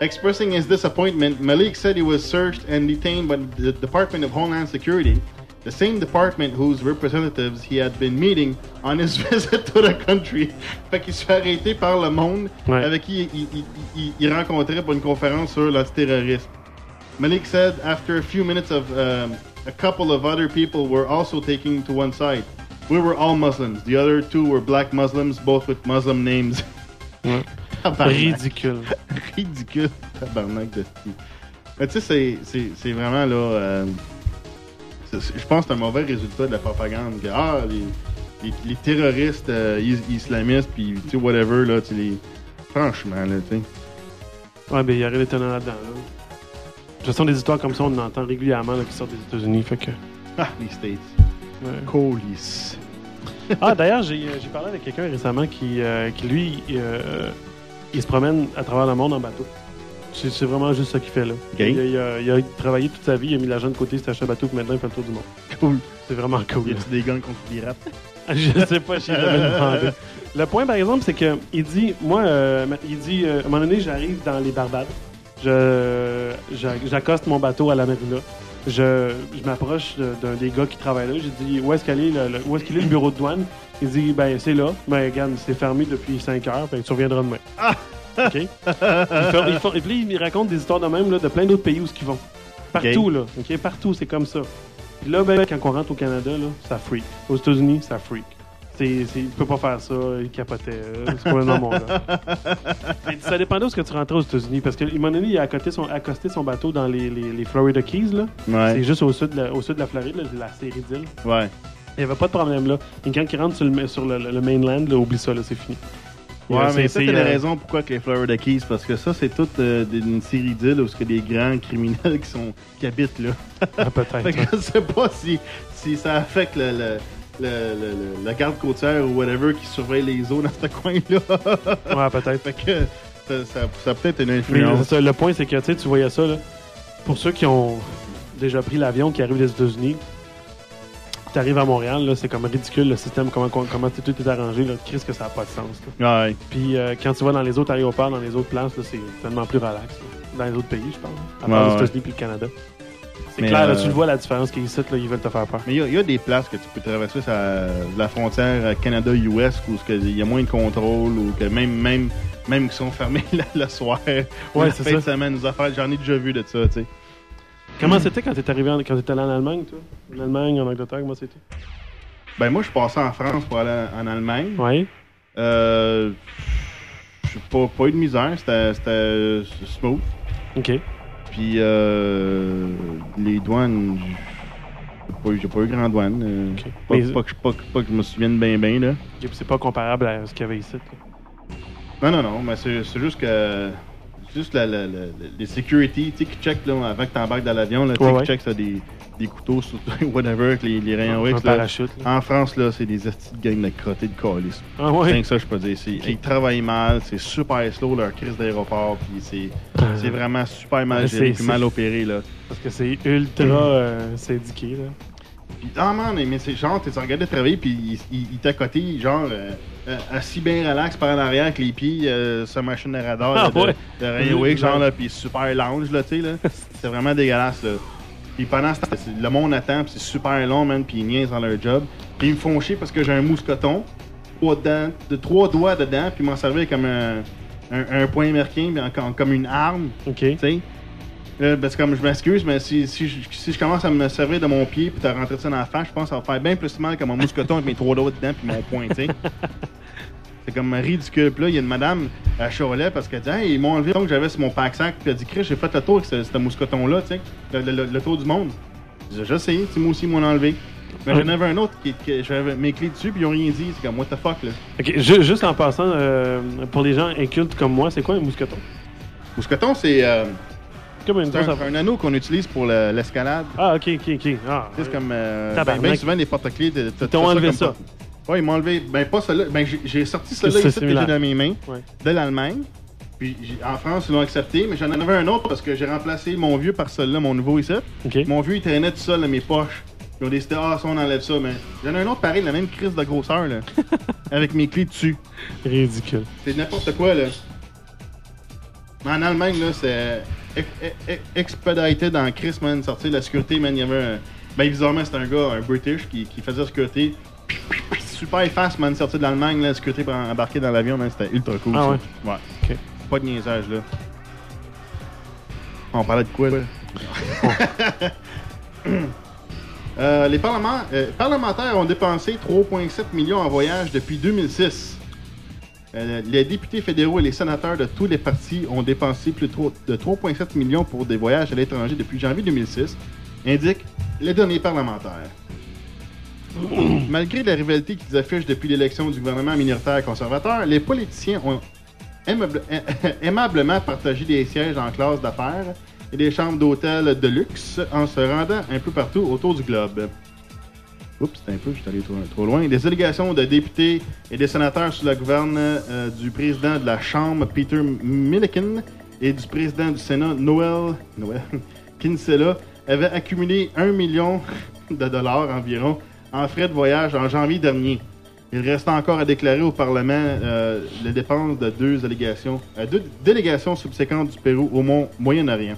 Expressing his disappointment, Malik said he was searched and detained by the Department of Homeland Security, the same department whose representatives he had been meeting on his visit to the country. Fait qu'il se fait arrêter par le monde Ouais. avec qui il, il- il- il rencontrait pour une conférence sur l'antiterrorisme. Malik said after a few minutes of um, a couple of other people were also taking to one side. We were all Muslims. The other two were black Muslims, both with Muslim names. Ouais. Ridicule. Ridicule. Tabarnak de sti. Mais tu sais, c'est- vraiment là. euh, Je pense que c'est un mauvais résultat de la propagande. Que, ah, les, les- les terroristes euh, is- islamistes, puis tu sais, whatever, là, tu les. Franchement, là, tu sais. Ouais, ben, il y a rien d'étonnant là-dedans, là. De toute façon, des histoires comme ça, on en entend régulièrement là, qui sortent des États-Unis. Fait que. Ah, les States. Colis. Ah, d'ailleurs, j'ai euh, j'ai parlé avec quelqu'un récemment qui, euh, qui lui, euh, il se promène à travers le monde en bateau. C'est vraiment juste ça qu'il fait, là. Il, a, il a- il a travaillé toute sa vie, il a mis l'argent de côté, il s'est acheté un bateau, puis maintenant il fait le tour du monde. Cool. C'est vraiment cool. Y a-tu des guns contre des rats? Je sais pas, je jamais demandé. Le point, par exemple, c'est que il dit, moi, euh, il dit, euh, à un moment donné, j'arrive dans les Barbades, j'accoste mon bateau à la marina, je, je m'approche de- d'un des gars qui travaille là, j'ai dit, où est-ce qu'elle est, le, le- où est-ce qu'il est le bureau de douane? Il dit, ben, c'est là. Ben, regarde, c'est fermé depuis 5 heures, ben, tu reviendras demain. OK? Ils font- et puis, il me raconte des histoires de même, là, de plein d'autres pays où ils vont. Partout, là. OK? Partout, c'est comme ça. Puis là, ben, quand on rentre au Canada, là, ça freak. Aux États-Unis, ça freak. C'est, c'est, il peut pas faire ça, il capotait. euh, C'est complètement mon gars. Ça dépendait où est-ce que tu rentrais aux États-Unis. Parce qu'à un moment donné, il a accosté son, accosté son bateau dans les, les, les Florida Keys. Là. C'est Ouais. juste au sud, de la, au sud de la Floride, là, la série d'îles. Ouais. Il n'y avait pas de problème là. Et quand il rentre sur le, sur le, le mainland, là, oublie ça, là, c'est fini. Ouais, mais c'est- ça, c'est, c'est la euh, raison pourquoi que les Florida Keys, parce que ça, c'est toute euh, une série d'îles où il y a des grands criminels qui, sont, qui habitent là. Ah, peut-être. Fait que ouais. je sais pas si, si ça affecte le, le, le, le- le- la garde côtière ou whatever qui surveille les eaux dans ce coin-là. Ouais, peut-être. fait que ça, ça, ça a peut-être une influence. ça, le point, c'est que tu voyais ça. Là, pour ceux qui ont déjà pris l'avion, qui arrivent des États-Unis, tu arrives à Montréal, là, c'est comme ridicule le système, comment, comment tout est arrangé. Là, Chris, que ça n'a pas de sens. là. Ouais. Puis euh, quand tu vas dans les autres aéroports, dans les autres places, c'est tellement plus relax. là. Dans les autres pays, je pense. À part Ouais, les ouais. États-Unis puis le Canada. C'est clair, là, euh, tu le vois la différence qu'ils ici, là, ils veulent te faire peur. Mais il y a- il y, a des places que tu peux traverser ça, la frontière Canada-US où il y a moins de contrôle ou que même même même qui sont fermés le, soir. ou Ouais, c'est fin de ça. semaine, nous affaires. J'en ai déjà vu de ça, tu sais. Comment c'était quand t'es arrivé en, quand allé en Allemagne, toi? En Allemagne, en Angleterre, comment c'était? Ben moi, je suis passé en France pour aller en Allemagne. Ouais. Euh, j'ai pas, pas eu de misère, c'était smooth. Ok. Puis euh, les douanes, j'ai pas, pas eu grand douane. euh, pas, Mais- pas que, pas, que- pas que je me souvienne bien bien là. Ok, puis c'est pas comparable à ce qu'il y avait ici. là. Non, non, non, mais c'est juste que. Juste la, la- la- les security, tu sais, qui check là, avant que t'embarques dans l'avion, là, tu sais, Ouais, qui ouais. check ça, des, des couteaux, sur, whatever, avec les, les rayons X. là. En France, là, c'est des estis de gang de crottés de calice. Ah C'est ouais. que ça, je peux dire. C'est- Ils travaillent mal, c'est super slow leur crise d'aéroport, puis c'est c'est vraiment super mal géré, c'est- puis c'est- mal opéré, là. Parce que c'est ultra euh, syndiqué. Là. Puis, ah man, mais c'est genre, tu regardé travailler, puis il, il, il t'a coté, genre, euh, euh, assis bien relax par en arrière avec les pieds euh, sur la machine de radar Ah là, de, ouais? de Railway, genre, là, puis super lounge, là, tu sais, là. C'est vraiment dégueulasse, là. Puis pendant ce temps, le monde attend, puis c'est super long, man, puis ils niaisent dans leur job. Puis ils me font chier parce que j'ai un mousqueton, trois dents, de trois doigts dedans, puis ils m'en servaient comme un, un, un point américain, comme une arme. Ok. Tu sais? Euh, parce que comme je m'excuse, mais si, si, je, si je commence à me servir de mon pied puis te rentrer ça dans la face, je pense que ça va faire bien plus mal que mon mousqueton avec mes trois doigts dedans puis mon poing, tu sais. C'est comme ridicule. Puis là, il y a une madame à Cholet parce qu'elle dit Hey, ils m'ont enlevé donc j'avais sur mon pack-sac. Puis elle dit Chris, j'ai fait le tour avec ce, ce mousqueton-là, tu sais, le, le- le tour du monde. Je dis, Je sais, moi aussi, ils m'ont enlevé. Mais j'en avais un autre qui, qui j'avais mes clés dessus, puis ils ont rien dit. C'est comme, what the fuck, là. Ok, ju- juste en passant, euh, pour les gens incultes comme moi, c'est quoi un mousqueton? Mousqueton, c'est euh, Comme une un, un anneau qu'on utilise pour le- l'escalade. Ah, ok, ok, ok. Ah, c'est comme. Euh, ben, ben souvent, les porte-clés. Ils t'ont enlevé ça. Ouais, ils m'ont enlevé. Ben, pas celui-là. Ben, j'ai- j'ai sorti celui-là C'est ici que j'ai similaire. dans mes mains, Ouais. de l'Allemagne. Puis j'ai- en France, ils l'ont accepté, mais j'en avais un autre parce que j'ai remplacé mon vieux par celui-là, mon nouveau ici. Ok. Mon vieux, il traînait tout seul dans mes poches. Ils ont décidé, ah, ça, on enlève ça. Mais j'en ai un autre pareil, la même crise de grosseur, là. avec mes clés dessus. Ridicule. C'est n'importe quoi, là. Mais en Allemagne, là, c'est ex- ex- expedited en Chris, man. Sortir la sécurité, man. Il y avait un. Ben, bizarrement, c'était un gars, un British, qui, qui faisait la sécurité. Super fast, man. Sortir de l'Allemagne, là, la sécurité pour embarquer dans l'avion, man. C'était ultra cool. Ah ça. ouais? Ouais. Ok. Pas de niaisage, là. On parlait de quoi, là? Euh, les parlements- euh, parlementaires ont dépensé 3,7 millions en voyage depuis 2006. Euh, les députés fédéraux et les sénateurs de tous les partis ont dépensé plus de trois- de 3,7 millions pour des voyages à l'étranger depuis janvier 2006, indique les données parlementaires. Malgré la rivalité qu'ils affichent depuis l'élection du gouvernement minoritaire conservateur, les politiciens ont aimable- aimablement partagé des sièges en classe d'affaires et des chambres d'hôtel de luxe en se rendant un peu partout autour du globe. Oups, c'était un peu, j'étais allé trop, loin. Des délégations de députés et des sénateurs sous la gouverne euh, du président de la Chambre, Peter Milliken, et du président du Sénat, Noël, Noël Kinsella, avaient accumulé 1 million de dollars environ en frais de voyage en janvier dernier. Il reste encore à déclarer au Parlement euh, les dépenses de deux délégations, euh, deux délégations subséquentes du Pérou au Mont- Moyen-Orient.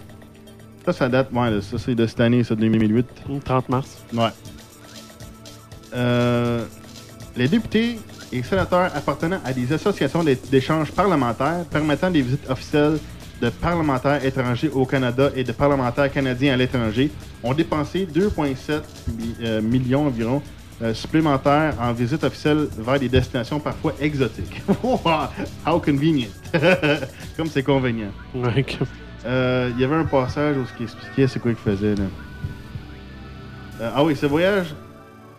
Ça, ça date, ouais, ça c'est de cette année, ça, 2008. Hum, 30 mars. Ouais. Euh, les députés et sénateurs appartenant à des associations d'é- d'échanges parlementaires permettant des visites officielles de parlementaires étrangers au Canada et de parlementaires canadiens à l'étranger ont dépensé 2,7 mi- euh, millions environ euh, supplémentaires en visites officielles vers des destinations parfois exotiques. How convenient! Comme c'est convenient. Euh, Il y avait un passage où ce qui expliquait c'est quoi qu'il faisait. Là. Euh, ah oui, ces voyages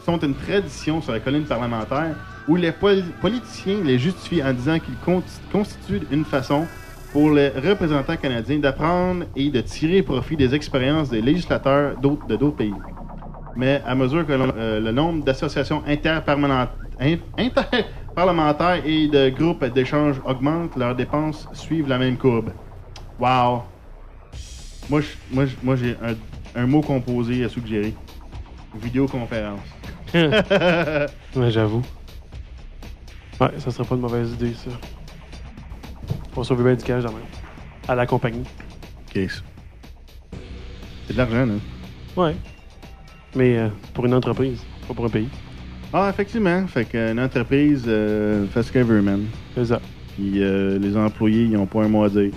sont une tradition sur la colline parlementaire où les pol- politiciens les justifient en disant qu'ils con- constituent une façon pour les représentants canadiens d'apprendre et de tirer profit des expériences des législateurs d'autres- de d'autres pays. Mais à mesure que euh, le nombre d'associations interparlementaires in- interparlementaires et de groupes d'échange augmente, leurs dépenses suivent la même courbe. Wow! Moi, je- moi, moi j'ai un, un mot composé à suggérer. Vidéoconférence. Ouais, j'avoue. Ouais, ça serait pas une mauvaise idée, ça. Pour sauver bien du cash, quand même. À la compagnie. Case. C'est de l'argent, là. Ouais. Mais euh, pour une entreprise, pas pour un pays. Ah, effectivement. Fait qu'une entreprise euh, fait ce qu'elle veut, man. C'est ça. Puis euh, les employés, ils ont pas un mot à dire.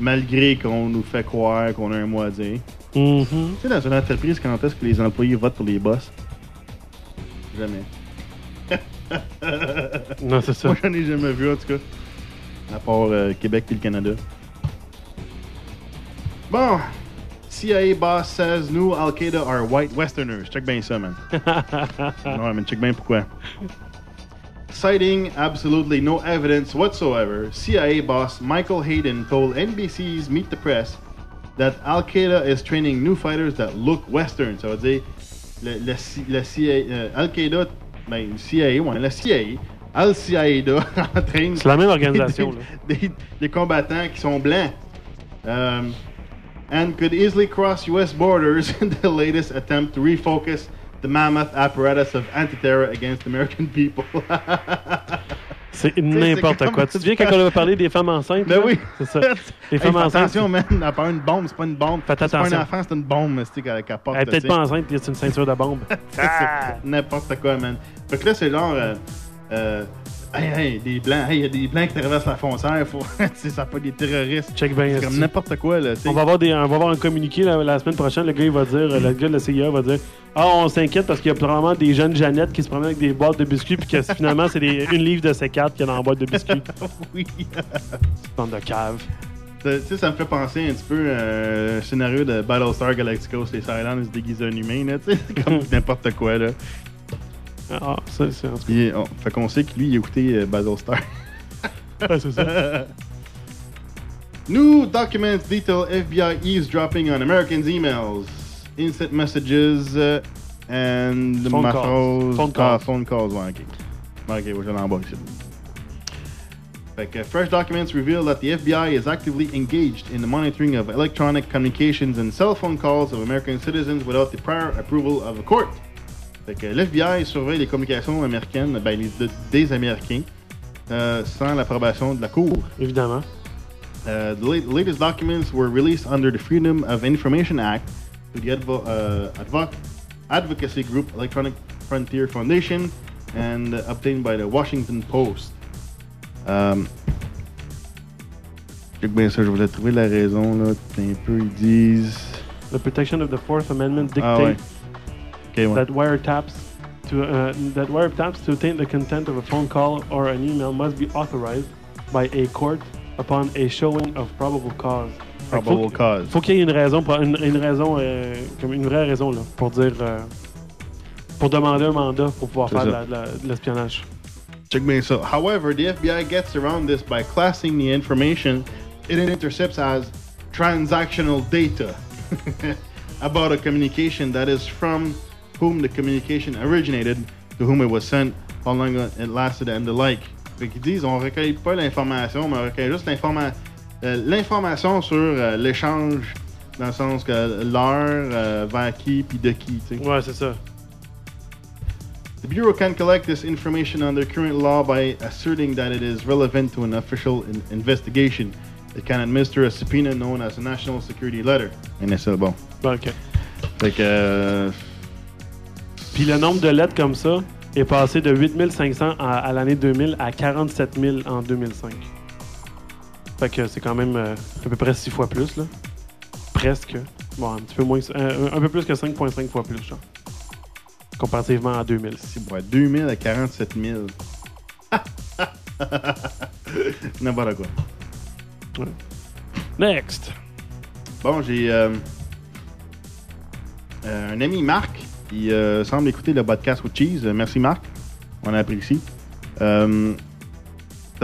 Malgré qu'on nous fait croire qu'on a un mot à dire. Mhm. Tu sais, dans une entreprise, quand est-ce que les employés votent pour les boss? Jamais. Non, c'est ça. Moi, j'en ai jamais vu, en tout cas. À part euh, Québec et le Canada. Bon. CIA boss says new Al-Qaeda are white westerners. Check bien ça, man. ouais, mais check bien pourquoi. Citing absolutely no evidence whatsoever, CIA boss Michael Hayden told NBC's Meet the Press that Al-Qaeda is training new fighters that look western. Ça veut dire, le CIA, euh, Al-Qaeda, ben, CIA, ouais, la CIA, Al-Qaeda entraîne C'est la même organisation, des, des- des combattants qui sont blancs. Um, and could easily cross U.S. borders in the latest attempt to refocus the mammoth apparatus of anti-terror against American people. C'est n'importe quoi. Tu te souviens quand on avait parlé des femmes enceintes? ben là? oui. C'est ça. Les Hey, femmes fais enceintes. attention, man. À part une bombe, c'est pas une bombe. Faites C'est pas attention. un enfant, c'est une bombe, c'est qu'elle porte. Elle est peut-être pas enceinte, puis c'est une ceinture de bombe. C'est N'importe quoi, man. Fait que là, c'est genre. euh, euh, Hey, hey, des blancs, hey, y a des blancs qui traversent la frontière, faut... ça pas des terroristes. Check bien. C'est comme n'importe quoi, là. On va avoir, des, on va avoir un communiqué la, la semaine prochaine. Le gars, il va dire, le gars de la CIA va dire Ah, on s'inquiète parce qu'il y a probablement des jeunes Jeannettes qui se promènent avec des boîtes de biscuits, puis que finalement, c'est une livre de C4 qu'il y a dans la boîte de biscuits. oui. Bande de cave. Ça- Tu sais, ça me fait penser un petit peu à un scénario de Battlestar Galactica où les Cylons se déguisent en humain, là, tu sais. C'est comme n'importe quoi, là. Ah, ça, c'est en tout on- fait qu'on sait que lui, il a écouté euh, Battlestar. cas. c'est ça. New documents detail FBI eavesdropping on Americans' emails, instant messages, uh, and Phone ma calls. Phone Ah, calls. phone calls, ouais, ok. Ok, ouais, je l'en bas ici. Fait que, fresh documents reveal that the FBI is actively engaged in the monitoring of electronic communications and cell phone calls of American citizens without the prior approval of a court. Fait que l'FBI surveille les communications américaines, ben, les- de- des Américains, euh, sans l'approbation de la Cour. Évidemment. Uh, the la- latest documents were released under the Freedom of Information Act to the advo- uh, advo- advocacy group Electronic Frontier Foundation and uh, obtained by the Washington Post. Um, bien ça, je voulais trouver la raison là. Un peu, ils disent. The protection of the Fourth Amendment Ah ouais. Dictates Ok, that wiretaps to uh, that wiretaps to obtain the content of a phone call or an email must be authorized by a court upon a showing of probable cause. Probable faut, cause. faut qu'il y ait une raison, pour- une, une raison, euh, comme une vraie raison là, pour dire, euh, pour demander un mandat pour pouvoir faire de la- de l'espionnage. Check bien ça. However, the FBI gets around this by classing the information it intercepts as transactional data about a communication that is from whom the communication originated, to whom it was sent, how long it lasted, and the like. Fait qu'ils disent, on recueille pas l'information, mais on recueille juste l'informa- euh, l'information sur euh, l'échange, dans le sens que l'heure, euh, vers qui, puis de qui, tu sais. Ouais, c'est ça. The Bureau can collect this information under current law by asserting that it is relevant to an official in- investigation. It can administer a subpoena known as a national security letter. And c'est bon. Bon, ok. Fait que. euh, Puis le nombre de lettres comme ça est passé de 8500 à, à l'année 2000 à 47 000 en 2005. Fait que c'est quand même euh, à peu près 6 fois plus, là. Presque. Bon, un petit peu moins. que euh, un peu plus que 5,5 fois plus, genre. Comparativement à 2000. c'est bon, 2000 à 47 000. N'importe quoi. Next! Bon, j'ai euh, un ami Marc qui euh, semble écouter le podcast with Cheese. Merci Marc, on apprécie. Euh,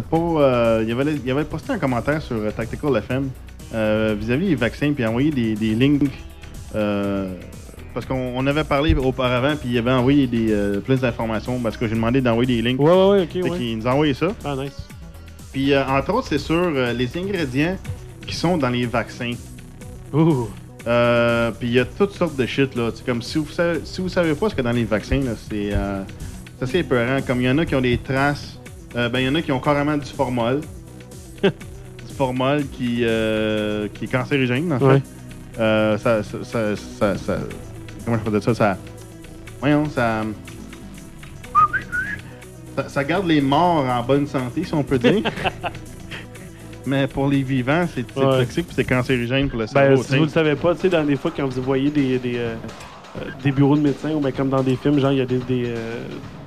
pas, euh, il, avait, il avait posté un commentaire sur euh, Tactical FM euh, vis-à-vis des vaccins puis envoyé des, des links parce qu'on on avait parlé auparavant puis il avait envoyé des, plus d'informations parce que j'ai demandé d'envoyer des links. Ouais, ouais, ouais, ok, Fait ouais. qu'il nous a envoyé ça. Ah, nice. Puis entre autres, c'est sur les ingrédients qui sont dans les vaccins. Ouh! Euh, puis il y a toutes sortes de shit là. C'est comme si vous savez, si vous savez pas ce qu'il y a dans les vaccins là, c'est euh, c'est assez épeurant. Comme il y en a qui ont des traces, euh, ben il y en a qui ont carrément du formol, du formol qui euh, qui est cancérigène en fait. Ouais. Euh, ça, ça, ça, ça- ça- comment je peux dire ça, ça, voyons, ça, ça, ça garde les morts en bonne santé si on peut dire. Mais pour les vivants, c'est Ouais. toxique puis c'est cancérigène pour le Ben, cerveau. si vous le savez pas, tu sais, dans des fois, quand vous voyez des, des, euh, euh, des bureaux de médecins, ou ben, comme dans des films, genre, il y a des, des, euh,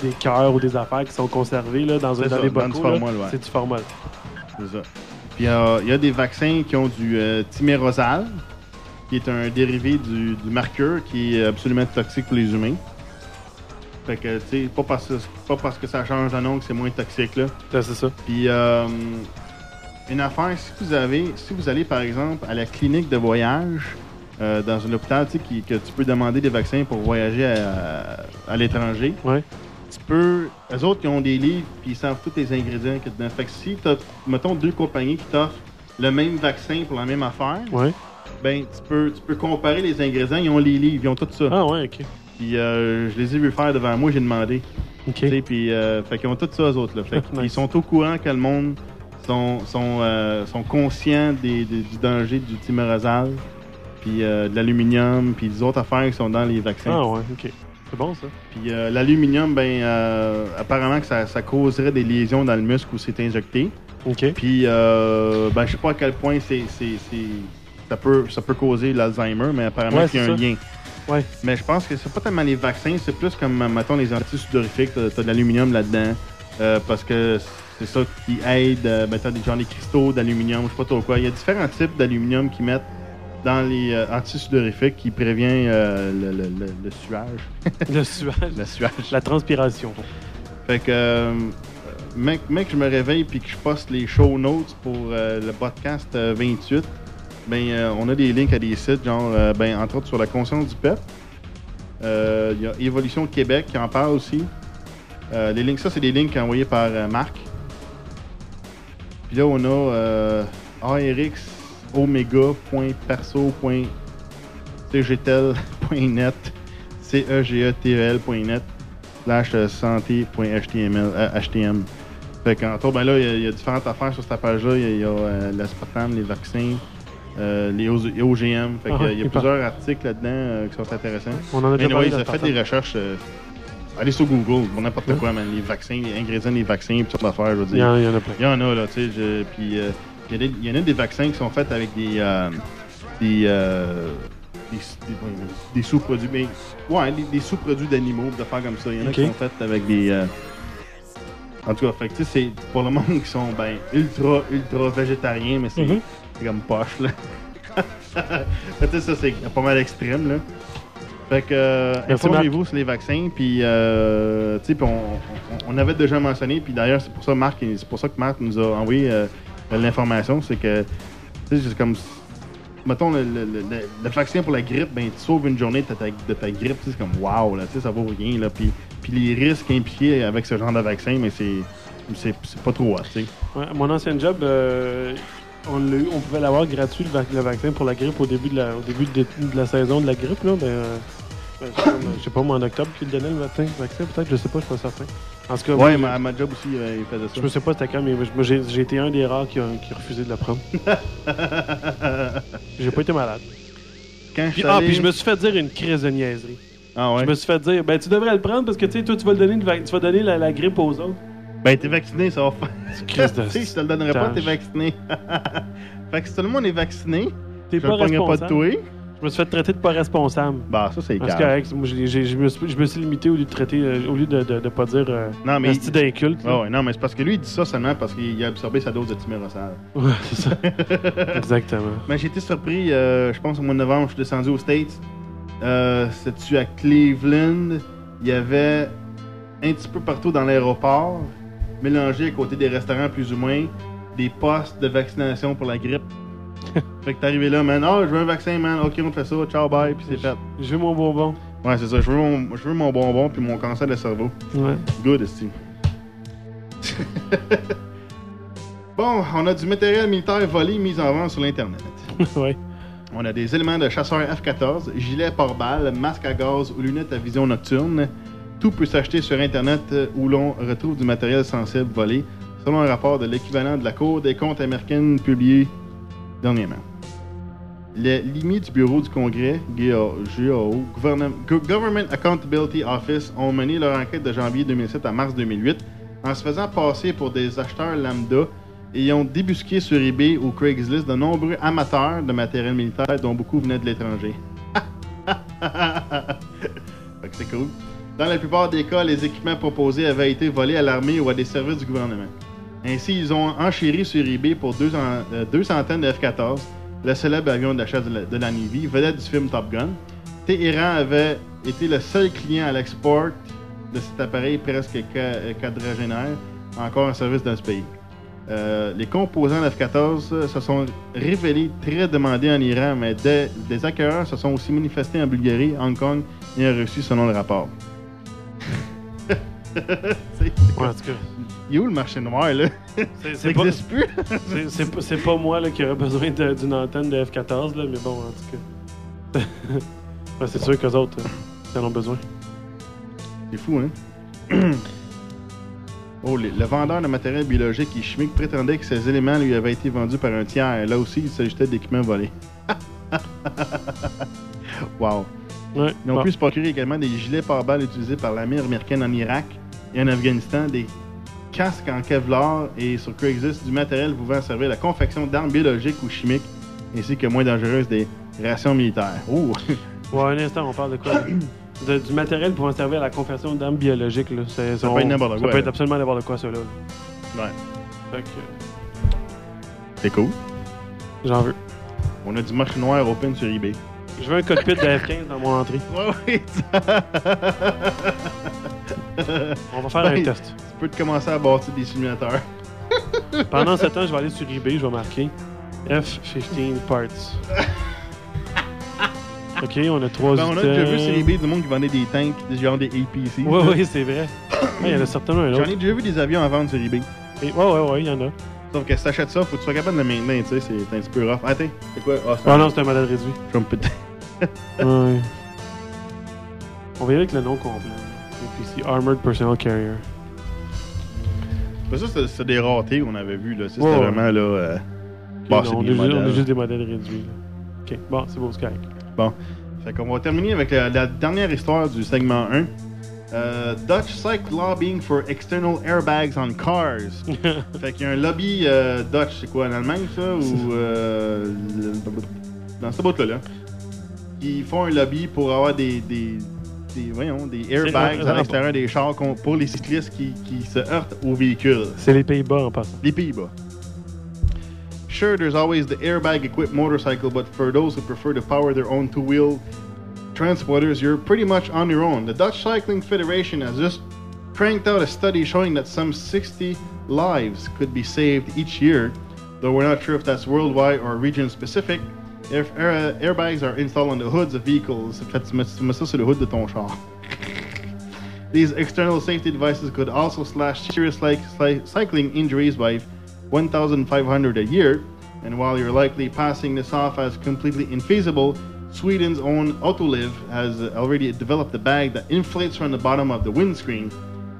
des cœurs ou des affaires qui sont conservés là, dans, un, dans ça, des bocaux. ouais. C'est du formol. C'est ça. Puis il y a des vaccins qui ont du euh, timérosal, qui est un dérivé du, du mercure, qui est absolument toxique pour les humains. Fait que, tu sais, pas parce, que- pas parce que ça change de nom que c'est moins toxique, là. Ouais, c'est ça. Puis, euh, une affaire, si vous avez, si vous allez, par exemple, à la clinique de voyage, euh, dans un hôpital, tu sais, qui- que tu peux demander des vaccins pour voyager à, à l'étranger, Ouais. tu peux. Eux autres, qui ont des livres, puis ils savent tous les ingrédients qu'il y a dedans. Fait que si t'as, mettons, deux compagnies qui t'offrent le même vaccin pour la même affaire, Ouais. ben, tu peux, tu peux comparer les ingrédients. Ils ont les livres, ils ont tout ça. Ah, ouais, ok. Puis euh, je les ai vus faire devant moi, j'ai demandé. Ok. Tu Puis, euh, fait qu'ils ont tout ça, eux autres. Là. Fait qu'ils Nice. sont au courant que le monde sont, sont, euh, sont conscients des, des- du danger du timérosal, puis euh, de l'aluminium, puis des autres affaires qui sont dans les vaccins. Ah, ouais, ok. C'est bon, ça. Puis euh, l'aluminium, ben, apparemment que ça, ça causerait des lésions dans le muscle où c'est injecté. OK. Puis, ben, je sais pas à quel point c'est, c'est, c'est- ça, peut, ça peut causer l'Alzheimer, mais apparemment Ouais, qu'il y a un ça. lien. Ouais. Mais je pense que c'est pas tellement les vaccins, c'est plus comme, mettons, les antisudorifiques. T'as, t'as de l'aluminium là-dedans. euh, parce que c'est ça qui aide. Euh, ben, t'as des, genre des cristaux d'aluminium, je sais pas trop quoi. Il y a différents types d'aluminium qu'ils mettent dans les euh, antisudorifiques qui prévient euh, le, le, le, le suage. Le suage. Le suage. La transpiration. Fait que, euh, mec, mec, je me réveille puis que je poste les show notes pour euh, le podcast euh, 28, ben, on a des links à des sites, genre, ben, entre autres sur la conscience du peuple. Il y a Évolution Québec qui en parle aussi. Euh, les links, ça, c'est des links envoyés par euh, Marc. Puis là, on a euh, arx.omega.perso.cgtel.net c-e-g-e-t-e-l.net slash euh, santé.html euh, HTM. Fait qu'entre autres, ben là, il y a- il y, a différentes affaires sur cette page-là. Il y a, y a, euh, l'aspartame, les vaccins, euh, les OGM. Fait Ah, qu'il y a- il y a plusieurs articles là-dedans euh, qui sont intéressants. On en a déjà Mais parlé. ils dans ont fait des recherches. Allez sur Google pour n'importe Ouais. quoi, man. Les vaccins, les ingrédients des vaccins, puis toutes d'affaires, je veux dire. il y en a plein. Il y en a, là, tu sais. je- Puis euh, il y, en a des vaccins qui sont faits avec des. euh, des. euh, des, des- des sous-produits. Mais, ouais, des, sous-produits d'animaux, de faire comme ça. Il y en a qui sont faits avec des. euh, en tout cas, fait que, sais, c'est pour le monde qui sont ben, ultra, ultra végétariens, mais c'est c'est comme poche, là. Ça, c'est pas mal extrême, là. Fait que, euh, informez-vous sur les vaccins, puis, euh, tu sais, on, on- avait déjà mentionné, puis d'ailleurs, c'est pour ça, Marc, c'est pour ça que Marc nous a envoyé euh, l'information, c'est que, tu sais, c'est comme, mettons, le, le- le- le vaccin pour la grippe, ben, tu sauves une journée de ta, de ta grippe, tu sais, c'est comme, wow, là, tu sais, ça vaut rien, là, puis, puis les risques impliqués avec ce genre de vaccin, mais c'est, c'est, pas trop tu sais. Ouais, mon ancien job, euh, on, on pouvait l'avoir gratuit, le, vac- le vaccin pour la grippe au début de la, au début de, de la saison de la grippe. Là, ben, je sais pas, moi, en octobre, qu'il donnait le vaccin peut-être, je sais pas, je suis pas certain. En tout cas, Ouais, moi, ma, ma job aussi, euh, il faisait ça. je, je sais pas c'était quand, mais moi, j'ai j'ai été un des rares qui a, qui a refusé de le prendre. J'ai pas été malade. Quand Puis, ah, allé- puis je me suis fait dire une crise de niaiserie. Ah ouais? Je me suis fait dire, ben tu devrais le prendre parce que tu sais, toi, tu vas le donner, le tu vas donner la, la grippe aux autres. Ben, t'es vacciné, ça va faire. Tu sais, je te le donnerai pas, t'es vacciné. fait que si tout le monde est vacciné, T'es je pas pognerai pas de responsable. toi. Je me suis fait traiter de pas responsable. Bah, ça, c'est Parce que je, me suis, je me suis limité au lieu de traiter, euh, au lieu de, de, de pas dire euh, Non, mais. un style d'inculte. Ouais, non, mais c'est parce que lui, il dit ça seulement parce qu'il a absorbé sa dose de timérosal. Ouais, c'est ça. Exactement. Mais j'ai été surpris, euh, je pense au mois de novembre, je suis descendu aux States. C'est-tu à Cleveland? Il y avait un petit peu partout dans l'aéroport, mélangé à côté des restaurants plus ou moins, des postes de vaccination pour la grippe. fait que t'es arrivé là, man. Ah, je veux un vaccin, man. Ok, on fait ça. Ciao, bye. Puis c'est fait. Je veux mon bonbon. Ouais, c'est ça. Je veux mon, je veux mon bonbon puis mon cancer de cerveau. Ouais. Good, esti. bon, on a du matériel militaire volé mis en vente sur l'Internet. ouais. On a des éléments de chasseurs F-14, gilets pare-balles, masques à gaz ou lunettes à vision nocturne. Tout peut s'acheter sur Internet euh, où l'on retrouve du matériel sensible volé, selon un rapport de l'équivalent de la Cour des comptes américaine publié dernièrement. Les limites du Bureau du Congrès, GAO, Government, Go- Government Accountability Office, ont mené leur enquête de janvier 2007 à mars 2008 en se faisant passer pour des acheteurs lambda et ont débusqué sur eBay ou Craigslist de nombreux amateurs de matériel militaire dont beaucoup venaient de l'étranger. C'est cool. Dans la plupart des cas, les équipements proposés avaient été volés à l'armée ou à des services du gouvernement. Ainsi, ils ont enchéri sur eBay pour deux, euh, centaines de F-14, le célèbre avion de la chasse de la, Navy, vedette du film Top Gun. Téhéran avait été le seul client à l'export de cet appareil presque euh, quadragénaire, encore en service dans ce pays. Euh, les composants de F-14 euh, se sont révélés très demandés en Iran, mais des, des acquéreurs se sont aussi manifestés en Bulgarie, Hong Kong et en Russie, selon le rapport. Il est où le marché noir, là? Ça n'existe plus? c'est- pas, moi là, qui aurais besoin d'une antenne de F-14, là, mais bon, en tout cas. C'est sûr qu'eux autres, euh, ils en ont besoin. C'est fou, hein? oh, les- le vendeur de matériel biologique et chimique prétendait que ces éléments lui avaient été vendus par un tiers. Là aussi, il s'agissait d'équipements volés. wow. Ouais. Ils ont Bon. pu se procurer également des gilets pare-balles utilisés par l'armée américaine en Irak et en Afghanistan, des casques en Kevlar et sur Craigslist du matériel pouvant servir à la confection d'armes biologiques ou chimiques, ainsi que moins dangereuses des rations militaires. Oh! Ouais, un instant, on parle de quoi? De- Du matériel pouvant servir à la conversion d'armes biologiques. Là. Ça on- peut être n'importe Ça quoi, peut être absolument n'importe quoi, ça. Là. Ouais. Fait que, C'est cool? j'en veux. On a du moche noir open sur eBay. Je veux un cockpit de F-15 dans mon entrée. Ouais, oui, ça. On va faire Ben, un test. Tu peux te commencer à bâtir des simulateurs. Pendant ce temps, je vais aller sur eBay, je vais marquer F-15 parts. Ok, on a trois Ben, on a déjà vu sur eBay du monde qui vendait des tanks, des genre des APC. Ouais, ouais, c'est vrai. Ouais, Il y en a certainement un J'en autre. ai déjà vu des avions à vendre sur eBay. Ouais, ouais, ouais, il y en a. Sauf que si t'achètes ça, faut que tu sois capable de le maintenir, tu sais, c'est un petit peu rough. Ah, attends, c'est quoi? Ah, un- non, c'est un modèle réduit. je me péter. Ouais. On va y aller avec le nom complet. APC, Armored Personnel Carrier. Mais ça, c'est- c'est des raretés qu'on avait vu là. Ça, C'était Ouais, ouais. vraiment là. euh, Bon, c'est on, des est juste, on modèles. est juste des modèles réduits. là. Ok, bon, c'est beau, c'est correct. Fait qu'on va terminer avec la, la dernière histoire du segment 1. Euh, Dutch Cycle Lobbying for External Airbags on Cars. fait qu'il y a un lobby euh, Dutch, c'est quoi, en Allemagne ça Ou. Euh, dans ce bout-là, là. Ils font un lobby pour avoir des. des des, voyons, des airbags C'est- à l'extérieur des chars qu'on- pour les cyclistes qui, qui se heurtent aux véhicules. c'est les Pays-Bas en passant. Les Pays-Bas. Sure, there's always the airbag equipped motorcycle, but for those who prefer to power their own two wheel transporters, you're pretty much on your own. The Dutch Cycling Federation has just cranked out a study showing that some 60 lives could be saved each year, though we're not sure if that's worldwide or region specific. If air, airbags are installed on the hoods of vehicles, fait, tu mets, hood. These external safety devices could also slash serious like cycling injuries by 1,500 a year. And while you're likely passing this off as completely infeasible, Sweden's own Autoliv has already developed a bag that inflates from the bottom of the windscreen.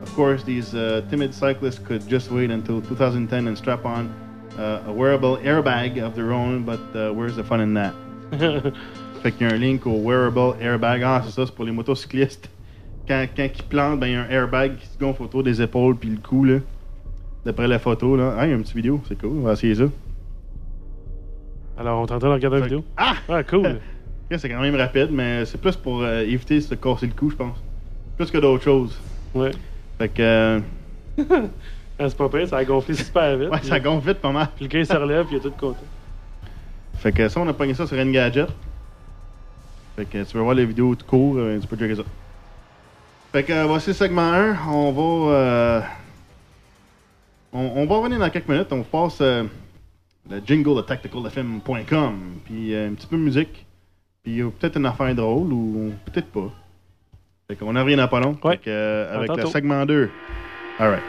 Of course, these uh, timid cyclists could just wait until 2010 and strap on uh, a wearable airbag of their own, but uh, where's the fun in that? Fait qu'il y a un link au wearable airbag. Ah, c'est ça, c'est pour les motocyclistes. Quand, quand ils plantent, ben, il y a un airbag qui se gonfle autour des épaules puis le cou, là. D'après la photo, là. Ah, il y a une petite vidéo, c'est cool. On va essayer ça. Alors, on est en train de regarder la vidéo? Ah! Ah, cool. C'est quand même rapide, mais c'est plus pour euh, éviter de se casser le cou, je pense. Plus que d'autres choses. Ouais. Fait que. Ah, c'est pas pire, ça a gonflé super vite. ouais, ça gonfle vite pas mal. Puis le gars, il se relève, puis il est tout content. Fait que ça, on a pogné ça sur Engadget. Fait que tu veux voir les vidéos tout court, euh, tu peux checker ça. Fait que euh, voici le segment 1. On va. euh, on, on va revenir dans quelques minutes. On passe euh, le jingle de tacticalfm.com. Puis euh, un petit peu de musique. Puis peut-être une affaire drôle ou peut-être pas. Fait qu'on en revient dans pas long. Ouais. Fait que, À avec le segment 2. Alright.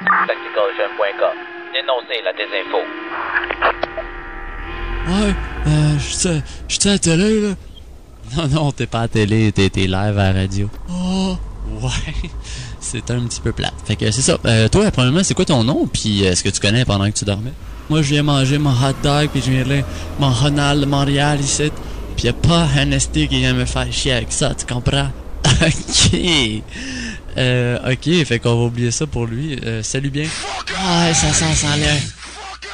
tacticalgem.com. Dénoncer la désinfo. Ouais, euh, à la télé, là. Non, non, t'es pas à la télé, t'es live à la radio. Oh, ouais. C'est un petit peu plate. Fait que c'est ça. Euh, toi, premièrement, c'est quoi ton nom? Puis est-ce que tu connais pendant que tu dormais? Moi, je viens manger mon hot dog, puis je viens lire mon Ronald Montréal ici? Puis y a pas un qui vient me faire chier avec ça, tu comprends? ok. Euh, ok, fait qu'on va oublier ça pour lui. Euh, salut bien. Ouais, ça sent, ça l'air.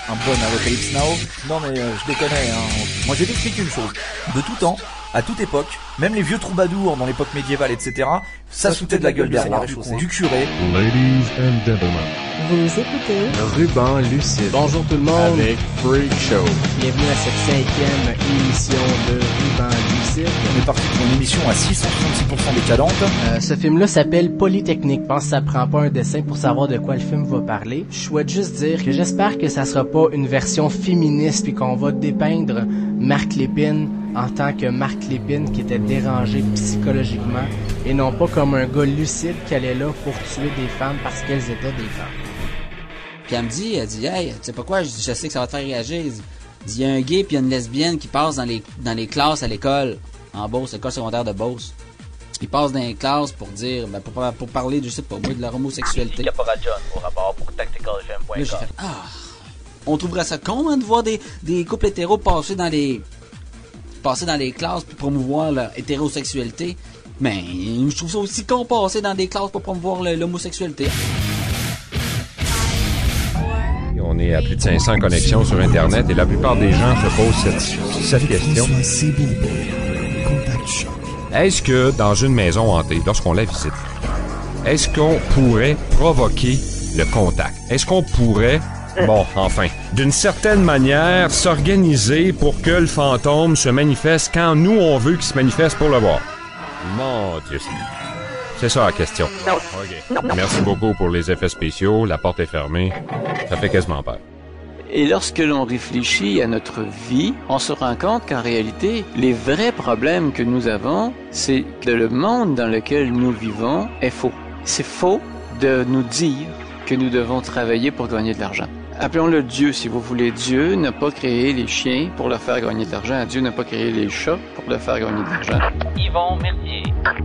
un bon Apocalypse Now. Non mais euh, je déconnais. Hein. Moi j'ai t'explique une chose. De tout temps, à toute époque, même les vieux troubadours dans l'époque médiévale, etc., ça sautait de la gueule derrière du, du curé. Ladies and gentlemen, Vous écoutez ruban lucide. Bonjour tout le monde. Avec Freak Show. Bienvenue à cette cinquième émission de Ruban Lucide. On est parti pour une émission à 666% décadente. Euh, ce film-là s'appelle Polytechnique. Je pense que ça prend pas un dessin pour savoir de quoi le film va parler. Je souhaite juste dire que j'espère que ça sera pas une version féministe puis qu'on va dépeindre Marc Lépine en tant que Marc Lépine qui était dérangé psychologiquement et non pas comme un gars lucide qui allait là pour tuer des femmes parce qu'elles étaient des femmes. Puis elle me dit, elle dit, hey, tu sais pas quoi, je, dis, je sais que ça va te faire réagir. Il y a un gay puis une lesbienne qui passe dans les, dans les classes à l'école, en Beauce, l'école secondaire de Beauce. Ils passent dans les classes pour dire, ben, pour, pour parler, je sais pas, moi, de leur homosexualité. Caporal John au rapport pour Là, fait, ah, on trouverait ça con, hein, de voir des, des couples hétéros passer dans les, passer dans les classes pour promouvoir leur hétérosexualité. Mais je trouve ça aussi con passer dans des classes pour promouvoir l'homosexualité. On est à plus de 500 connexions sur Internet et la plupart des gens se posent cette, cette question. Est-ce que dans une maison hantée, lorsqu'on la visite, est-ce qu'on pourrait provoquer le contact? Est-ce qu'on pourrait, bon, enfin, d'une certaine manière, s'organiser pour que le fantôme se manifeste quand nous, on veut qu'il se manifeste pour le voir? Mon Dieu. C'est ça la question. OK. Merci beaucoup pour les effets spéciaux. La porte est fermée. Ça fait quasiment peur. Et lorsque l'on réfléchit à notre vie, on se rend compte qu'en réalité, les vrais problèmes que nous avons, c'est que le monde dans lequel nous vivons est faux. C'est faux de nous dire que nous devons travailler pour gagner de l'argent. Appelons-le Dieu si vous voulez. Dieu n'a pas créé les chiens pour leur faire gagner de l'argent. Dieu n'a pas créé les chats pour leur faire gagner de l'argent. Yvon Mercier.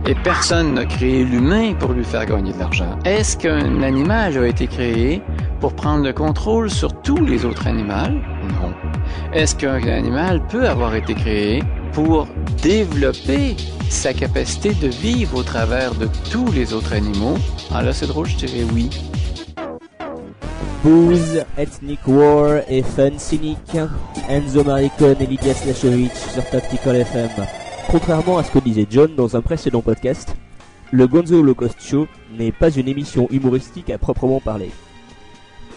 Et personne n'a créé l'humain pour lui faire gagner de l'argent. Est-ce qu'un animal a été créé pour prendre le contrôle sur tous les autres animaux? Non. Est-ce qu'un animal peut avoir été créé pour développer sa capacité de vivre au travers de tous les autres animaux? Ah là, c'est drôle, je dirais oui. Booze, Ethnic War et Fun cynique. Enzo Maricone et Lydia Slashovich sur Tactical FM. Contrairement à ce que disait John dans un précédent podcast, le Gonzo Holocaust Show n'est pas une émission humoristique à proprement parler.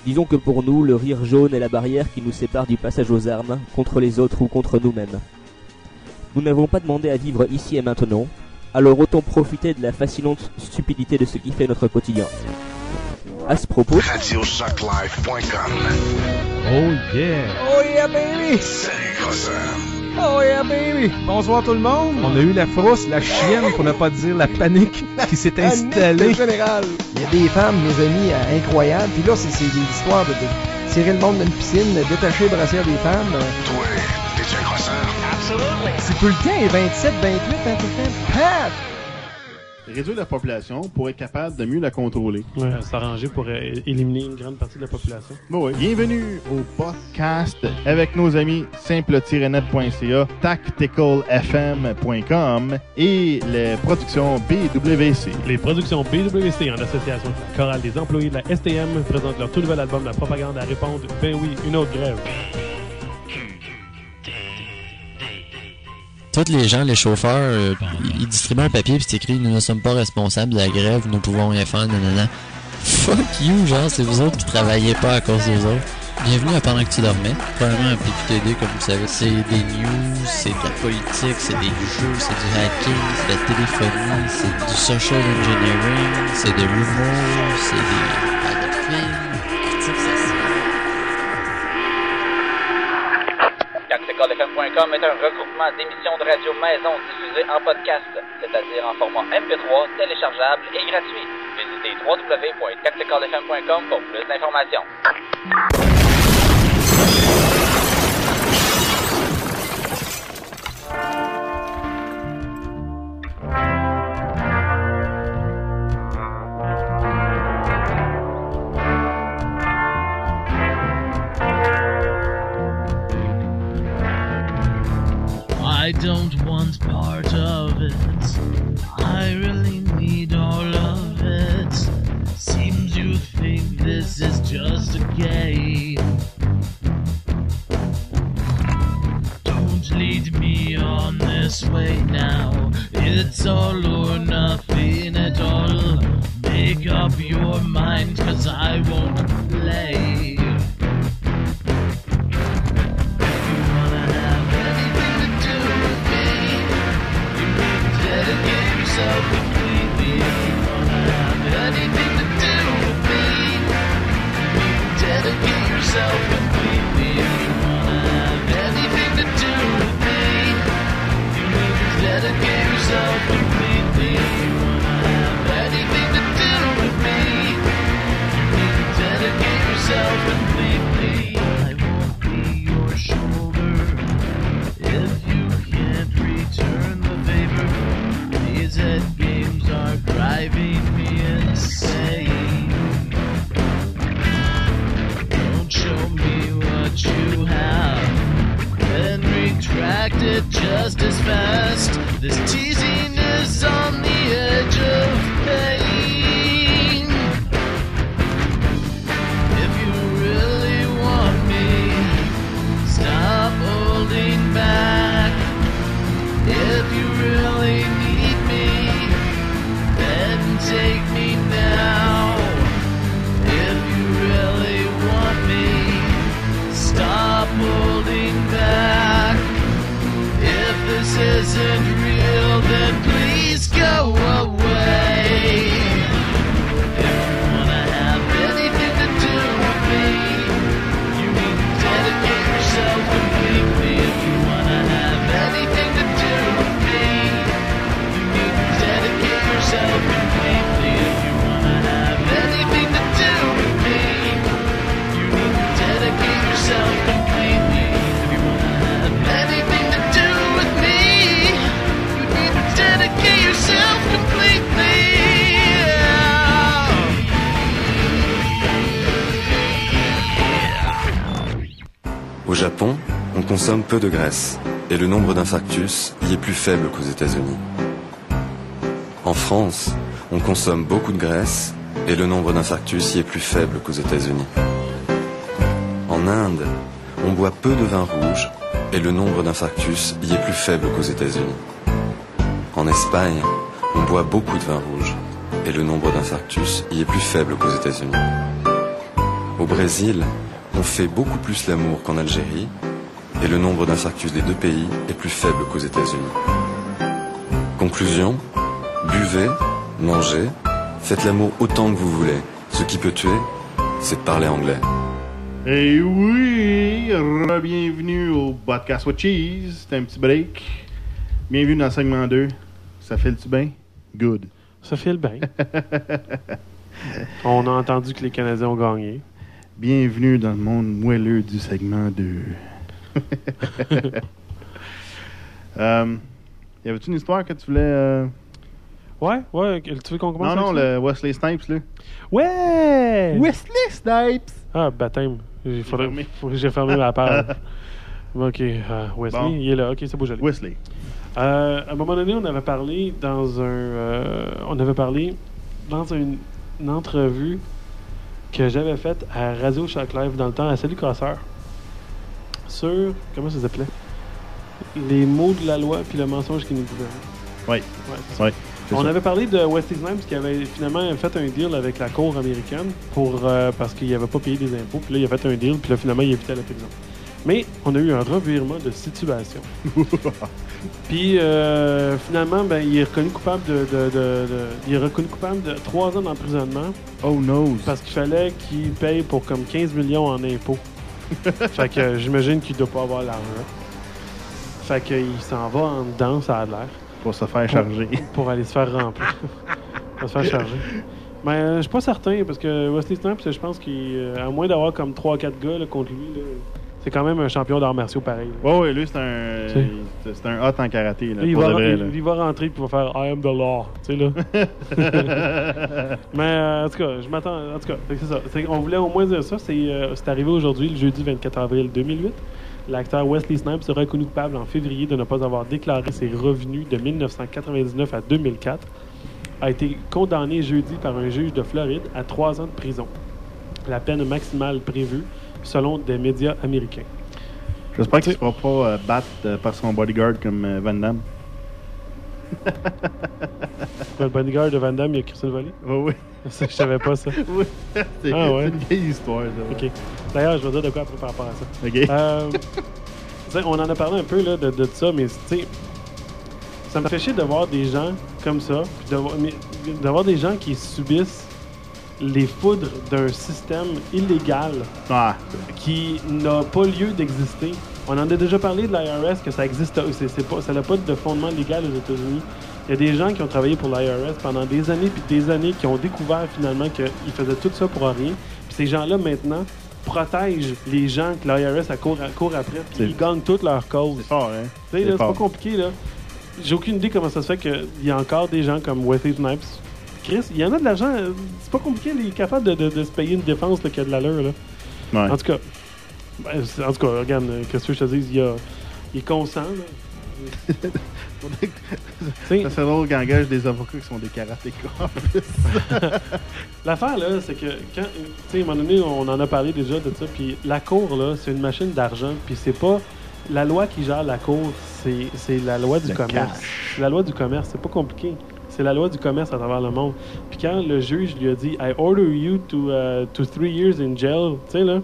Disons que pour nous, le rire jaune est la barrière qui nous sépare du passage aux armes, contre les autres ou contre nous-mêmes. Nous n'avons pas demandé à vivre ici et maintenant, alors autant profiter de la fascinante stupidité de ce qui fait notre quotidien. À ce propos. Oh yeah! Oh yeah, baby! Salut. Oh yeah, baby! Bonsoir tout le monde! On a eu la frousse, la chienne, pour ne pas dire la panique, qui s'est installée. général. Il y a des femmes, mes amis, euh, incroyables. Puis là, c'est des histoires de, de tirer le monde d'une piscine, de détacher le brassière des femmes. Toi, t'es-tu un grosseur? C'est tout le temps, et 27, 28, hein, tout le temps. Pat! Réduire la population pour être capable de mieux la contrôler. Ouais, s'arranger pour euh, éliminer une grande partie de la population. Bon, ouais. Bienvenue au podcast avec nos amis simple-net.ca, tacticalfm.com et les productions BWC. Les productions BWC en association avec la chorale des employés de la STM présentent leur tout nouvel album La propagande à répondre Ben oui, une autre grève. Tous les gens, les chauffeurs, euh, ils distribuent un papier puis c'est écrit Nous ne sommes pas responsables de la grève, nous pouvons rien faire, nanana. Fuck you, genre, c'est vous autres qui travaillez pas à cause des autres. Bienvenue à Pendant que tu dormais. Probablement un PQTD, comme vous savez. C'est des news, c'est de la politique, c'est des jeux, c'est du hacking, c'est de la téléphonie, c'est du social engineering, c'est de l'humour, c'est des TacticalFM.com est un regroupement d'émissions de radio maison diffusées en podcast, c'est-à-dire en format MP3, téléchargeable et gratuit. Visitez www.tacticalfm.com pour plus d'informations. I don't want part of it. I really need all of it. Seems you think this is just a game. Don't lead me on this way now. It's all or nothing at all. Make up your mind, cause I won't play. myself consomme peu de graisse et le nombre d'infarctus y est plus faible qu'aux États-Unis. En France, on consomme beaucoup de graisse et le nombre d'infarctus y est plus faible qu'aux États-Unis. En Inde, on boit peu de vin rouge et le nombre d'infarctus y est plus faible qu'aux États-Unis. En Espagne, on boit beaucoup de vin rouge et le nombre d'infarctus y est plus faible qu'aux États-Unis. Au Brésil, on fait beaucoup plus l'amour qu'en Algérie et le nombre d'infarctus des deux pays est plus faible qu'aux États-Unis. Conclusion, buvez, mangez, faites l'amour autant que vous voulez. Ce qui peut tuer, c'est de parler anglais. Et oui, bienvenue au podcast with cheese. C'est un petit break. Bienvenue dans le segment 2. Ça fait-tu bien? Good. Ça file bien. On a entendu que les Canadiens ont gagné. Bienvenue dans le monde moelleux du segment 2. euh, y avait-tu une histoire que tu voulais. euh, Ouais, ouais, tu veux qu'on commence Non, non, le Wesley Snipes, là. Ouais! Wesley Snipes! Ah, baptême. J'ai fermé ma page. ok, euh, Wesley, Bon. il est là. Ok, c'est beau, je l'ai. Wesley. Euh, à un moment donné, on avait parlé dans un. euh, on avait parlé dans une, une entrevue que j'avais faite à Radio Shock Live dans le temps à Salut Casseur sur. Comment ça s'appelait? Les mots de la loi puis le mensonge qui nous gouverne. Oui. Ouais, On ça. avait parlé de Wesley Snipes qui avait finalement fait un deal avec la cour américaine pour euh, parce qu'il n'avait pas payé des impôts. Puis là, il a fait un deal, puis là, finalement, il à la prison. Mais on a eu un revirement de situation. puis euh, finalement, ben, il est reconnu coupable de, de- de- de- il est reconnu coupable de trois ans d'emprisonnement. Oh no! Parce qu'il fallait qu'il paye pour comme 15 millions en impôts. fait que euh, j'imagine qu'il doit pas avoir l'argent. Fait qu'il s'en va en dedans, ça a l'air. Pour se faire charger. Pour aller se faire remplir. Pour se faire charger. Mais euh, je suis pas certain, parce que Wesley Snipes, je pense qu'à moins d'avoir comme 3-4 gars là, contre lui, là, c'est quand même un champion d'arts martiaux pareil. là. Ouais, ouais, lui, c'est un. C'est- un hot en karaté, là. Là, il, va, vrai, il- là. il va rentrer et il va faire I am the law. Tu sais, là. Mais euh, en tout cas, je m'attends. En tout cas, c'est ça. C'est- on voulait au moins dire ça. C'est euh, c'est arrivé aujourd'hui, le jeudi 24 avril 2008. L'acteur Wesley Snipes sera reconnu coupable en février de ne pas avoir déclaré ses revenus de 1999 à 2004. A été condamné jeudi par un juge de Floride à trois ans de prison. La peine maximale prévue selon des médias américains. J'espère qu'il ne se fera pas euh, battre euh, par son bodyguard comme euh, Van Damme. Le bodyguard de Van Damme, il a crissé le volet? Oui, oui. Ça, je savais pas ça. Oui. C'est Ah ouais. une vieille histoire, ça. OK. D'ailleurs, je vais dire de quoi après par rapport à ça. OK. Euh, on en a parlé un peu là, de, de ça, mais tu sais, ça me fait chier de voir des gens comme ça, puis de d'avoir des gens qui subissent les foudres d'un système illégal Ah. qui n'a pas lieu d'exister. On en a déjà parlé de l'IRS, que ça existe, pas, ça n'a pas de fondement légal aux États-Unis. Il y a des gens qui ont travaillé pour l'IRS pendant des années puis des années qui ont découvert finalement qu'ils faisaient tout ça pour rien. Puis ces gens-là maintenant protègent les gens que l'IRS a court, court après puis ils gagnent toute leur cause. C'est fort, hein? C'est là, c'est pas compliqué, là. J'ai aucune idée comment ça se fait qu'il y a encore des gens comme Wesley Snipes. Chris, il y en a de l'argent. euh, C'est pas compliqué, il est capable de, de- de se payer une défense là, qui a de l'allure, là. Ouais. En tout cas, ben, en tout cas, regarde, euh, qu'est-ce que je te dis, il, a- il est conscient, là. ça serait drôle engage des avocats qui sont des karatékas en plus. L'affaire, là, c'est que quand. Tu sais, à un moment donné, on en a parlé déjà de ça. Puis la cour, là, c'est une machine d'argent. Puis c'est pas. La loi qui gère la cour, c'est c'est la loi du Le commerce. La loi du commerce. C'est pas compliqué. C'est la loi du commerce à travers le monde. Puis quand le juge lui a dit I order you to, uh, to three years in jail, tu sais, là,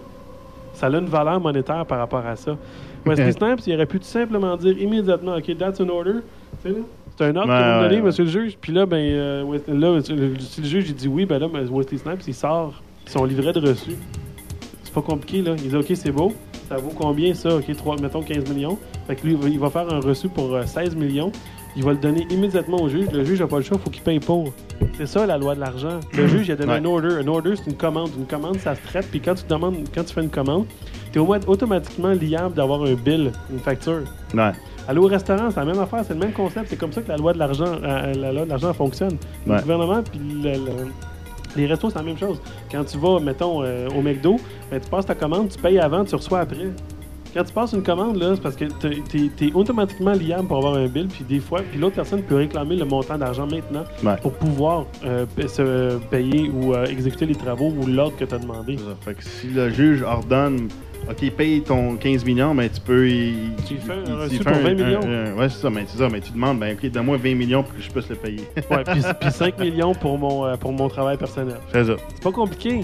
ça a une valeur monétaire par rapport à ça. Wesley Snipes, il aurait pu tout simplement dire immédiatement OK, that's an order. Tu sais, là, C'est un ordre Ouais, que vous me donnez, ouais. monsieur le juge. Puis là, ben, euh, là, le- si le juge il dit oui, ben là, ben, Wesley Snipes, il sort son livret de reçu. C'est pas compliqué, là. Il dit OK, c'est beau. Ça vaut combien ça? OK, 3, mettons 15 millions. Fait que lui, il va- il va faire un reçu pour euh, 16 millions. Il va le donner immédiatement au juge. Le juge n'a pas le choix, il faut qu'il paye pour. C'est ça la loi de l'argent. Le juge, il a donné Ouais. un order. Un order, c'est une commande. Une commande, ça se traite. Puis quand tu demandes, quand tu fais une commande, tu es automatiquement liable d'avoir un bill, une facture. Ouais. Aller au restaurant, c'est la même affaire, c'est le même concept. C'est comme ça que la loi de l'argent, euh, la loi de l'argent fonctionne. Le gouvernement puis le- le- les restos, c'est la même chose. Quand tu vas, mettons, euh, au McDo, ben, tu passes ta commande, tu payes avant, tu reçois après. Quand tu passes une commande, là, c'est parce que tu es, automatiquement liable pour avoir un bill, puis des fois, puis l'autre personne peut réclamer le montant d'argent maintenant Ouais. pour pouvoir euh, se payer ou euh, exécuter les travaux ou l'ordre que tu as demandé. Fait que si le juge ordonne, OK, paye ton 15 millions, mais tu peux. Il, Tu fais un reçu pour fait 20 millions. ouais, c'est ça, mais c'est ça, mais tu demandes, ben, OK, donne-moi 20 millions pour que je puisse le payer. Ouais, puis, puis 5 millions pour mon, euh, pour mon travail personnel. C'est ça. C'est pas compliqué.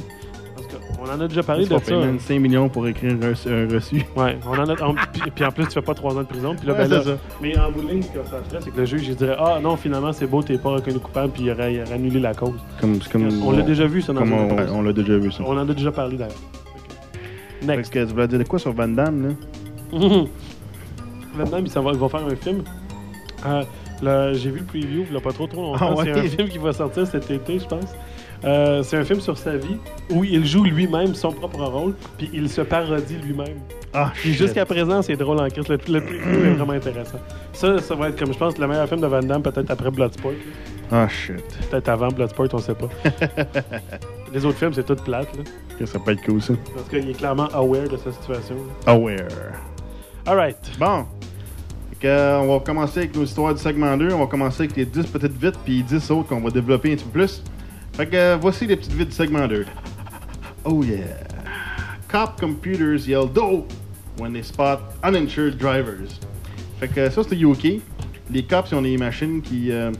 Qu'on en a déjà parlé Tu de ça. payer même 5 millions pour écrire un reçu. un reçu. Ouais, on en a. en- puis, puis en plus, tu fais pas 3 ans de prison. Puis là, Ouais, ben là- ça. mais en bout de ligne, ce que ça ferait, c'est que le juge, il dirait Ah non, finalement, c'est beau, t'es pas reconnu coupable, puis il aurait, il aurait annulé la cause. Comme, On l'a déjà vu, ça, dans on, on l'a déjà vu, ça. On en a déjà parlé d'ailleurs. Next. Que tu voulais dire de quoi sur Van Damme, là? Maintenant, il, s'en va, il va faire un film. Euh, J'ai vu le preview, il a pas trop trop longtemps. Ah ouais? C'est un film qui va sortir cet été, je pense. Euh, c'est un film sur sa vie où il joue lui-même son propre rôle, puis il se parodie lui-même. Ah, Puis jusqu'à présent, c'est drôle en crise. Le, le preview est vraiment intéressant. Ça, ça va être comme je pense le meilleur film de Van Damme, peut-être après Bloodsport. Ah, shit. Peut-être avant Bloodsport, on sait pas. Les autres films, c'est tout plate, là. Ça peut être cool, ça. Parce qu'il est clairement aware de sa situation. Aware. Alright. Bon. Que, euh, on va commencer avec nos histoires du segment 2. On va commencer avec les 10 petites vites, puis 10 autres qu'on va développer un petit peu plus. Fait que euh, voici les petites vites du segment 2. Oh yeah. Cop computers yell dope when they spot uninsured drivers. Fait que ça, c'est UK. Les cops, ils ont des machines qui. euh,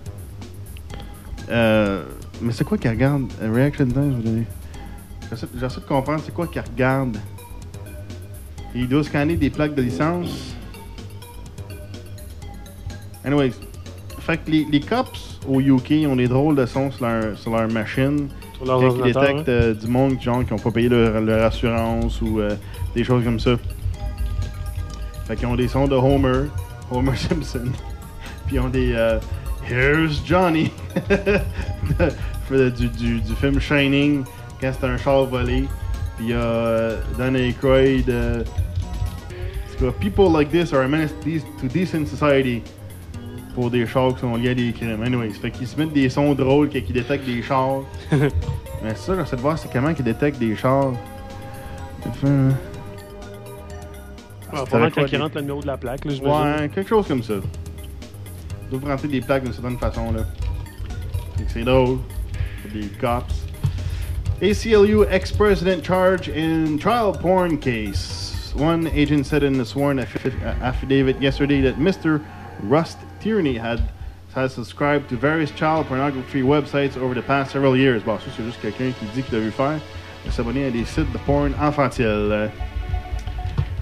euh, mais c'est quoi qu'ils regardent Reaction time, je vais donner. J'essaie de comprendre c'est quoi qu'ils regardent. Il doit scanner des plaques de licence. Anyways, fait que les, les cops au UK ont des drôles de sons sur leur, sur leur machine. Sur leurs Quand ils détectent euh, du monde genre, qui n'ont pas payé leur, leur assurance ou euh, des choses comme ça. Fait qu'ils ont des sons de Homer, Homer Simpson. Puis ils ont des euh, Here's Johnny de- du, du, du film Shining quand c'est un char volé. Puis il y a euh, Dan Aykroyd. People like this are a menace to decent society. Pour des chars qui sont liés à des crimes. Anyways, fait qu'ils se mettent des sons drôles ils détectent des chars. Mais ça, j'essaie de voir c'est comment qu'ils détectent des chars? Enfin, Ah, pendant quand il des- rentre le numéro de la plaque, là, j'imagine. Ouais, quelque chose comme ça. Ils doivent rentrer des plaques d'une certaine façon, là. C'est drôle. Des cops. ACLU ex-president charged in trial porn case. One agent said in a sworn affi- affidavit yesterday that Mr. Rust Tierney had has subscribed to various child pornography websites over the past several years. Bon, ça, c'est juste quelqu'un qui dit qu'il a vu faire. S'abonner à des sites de porn infantile. Euh,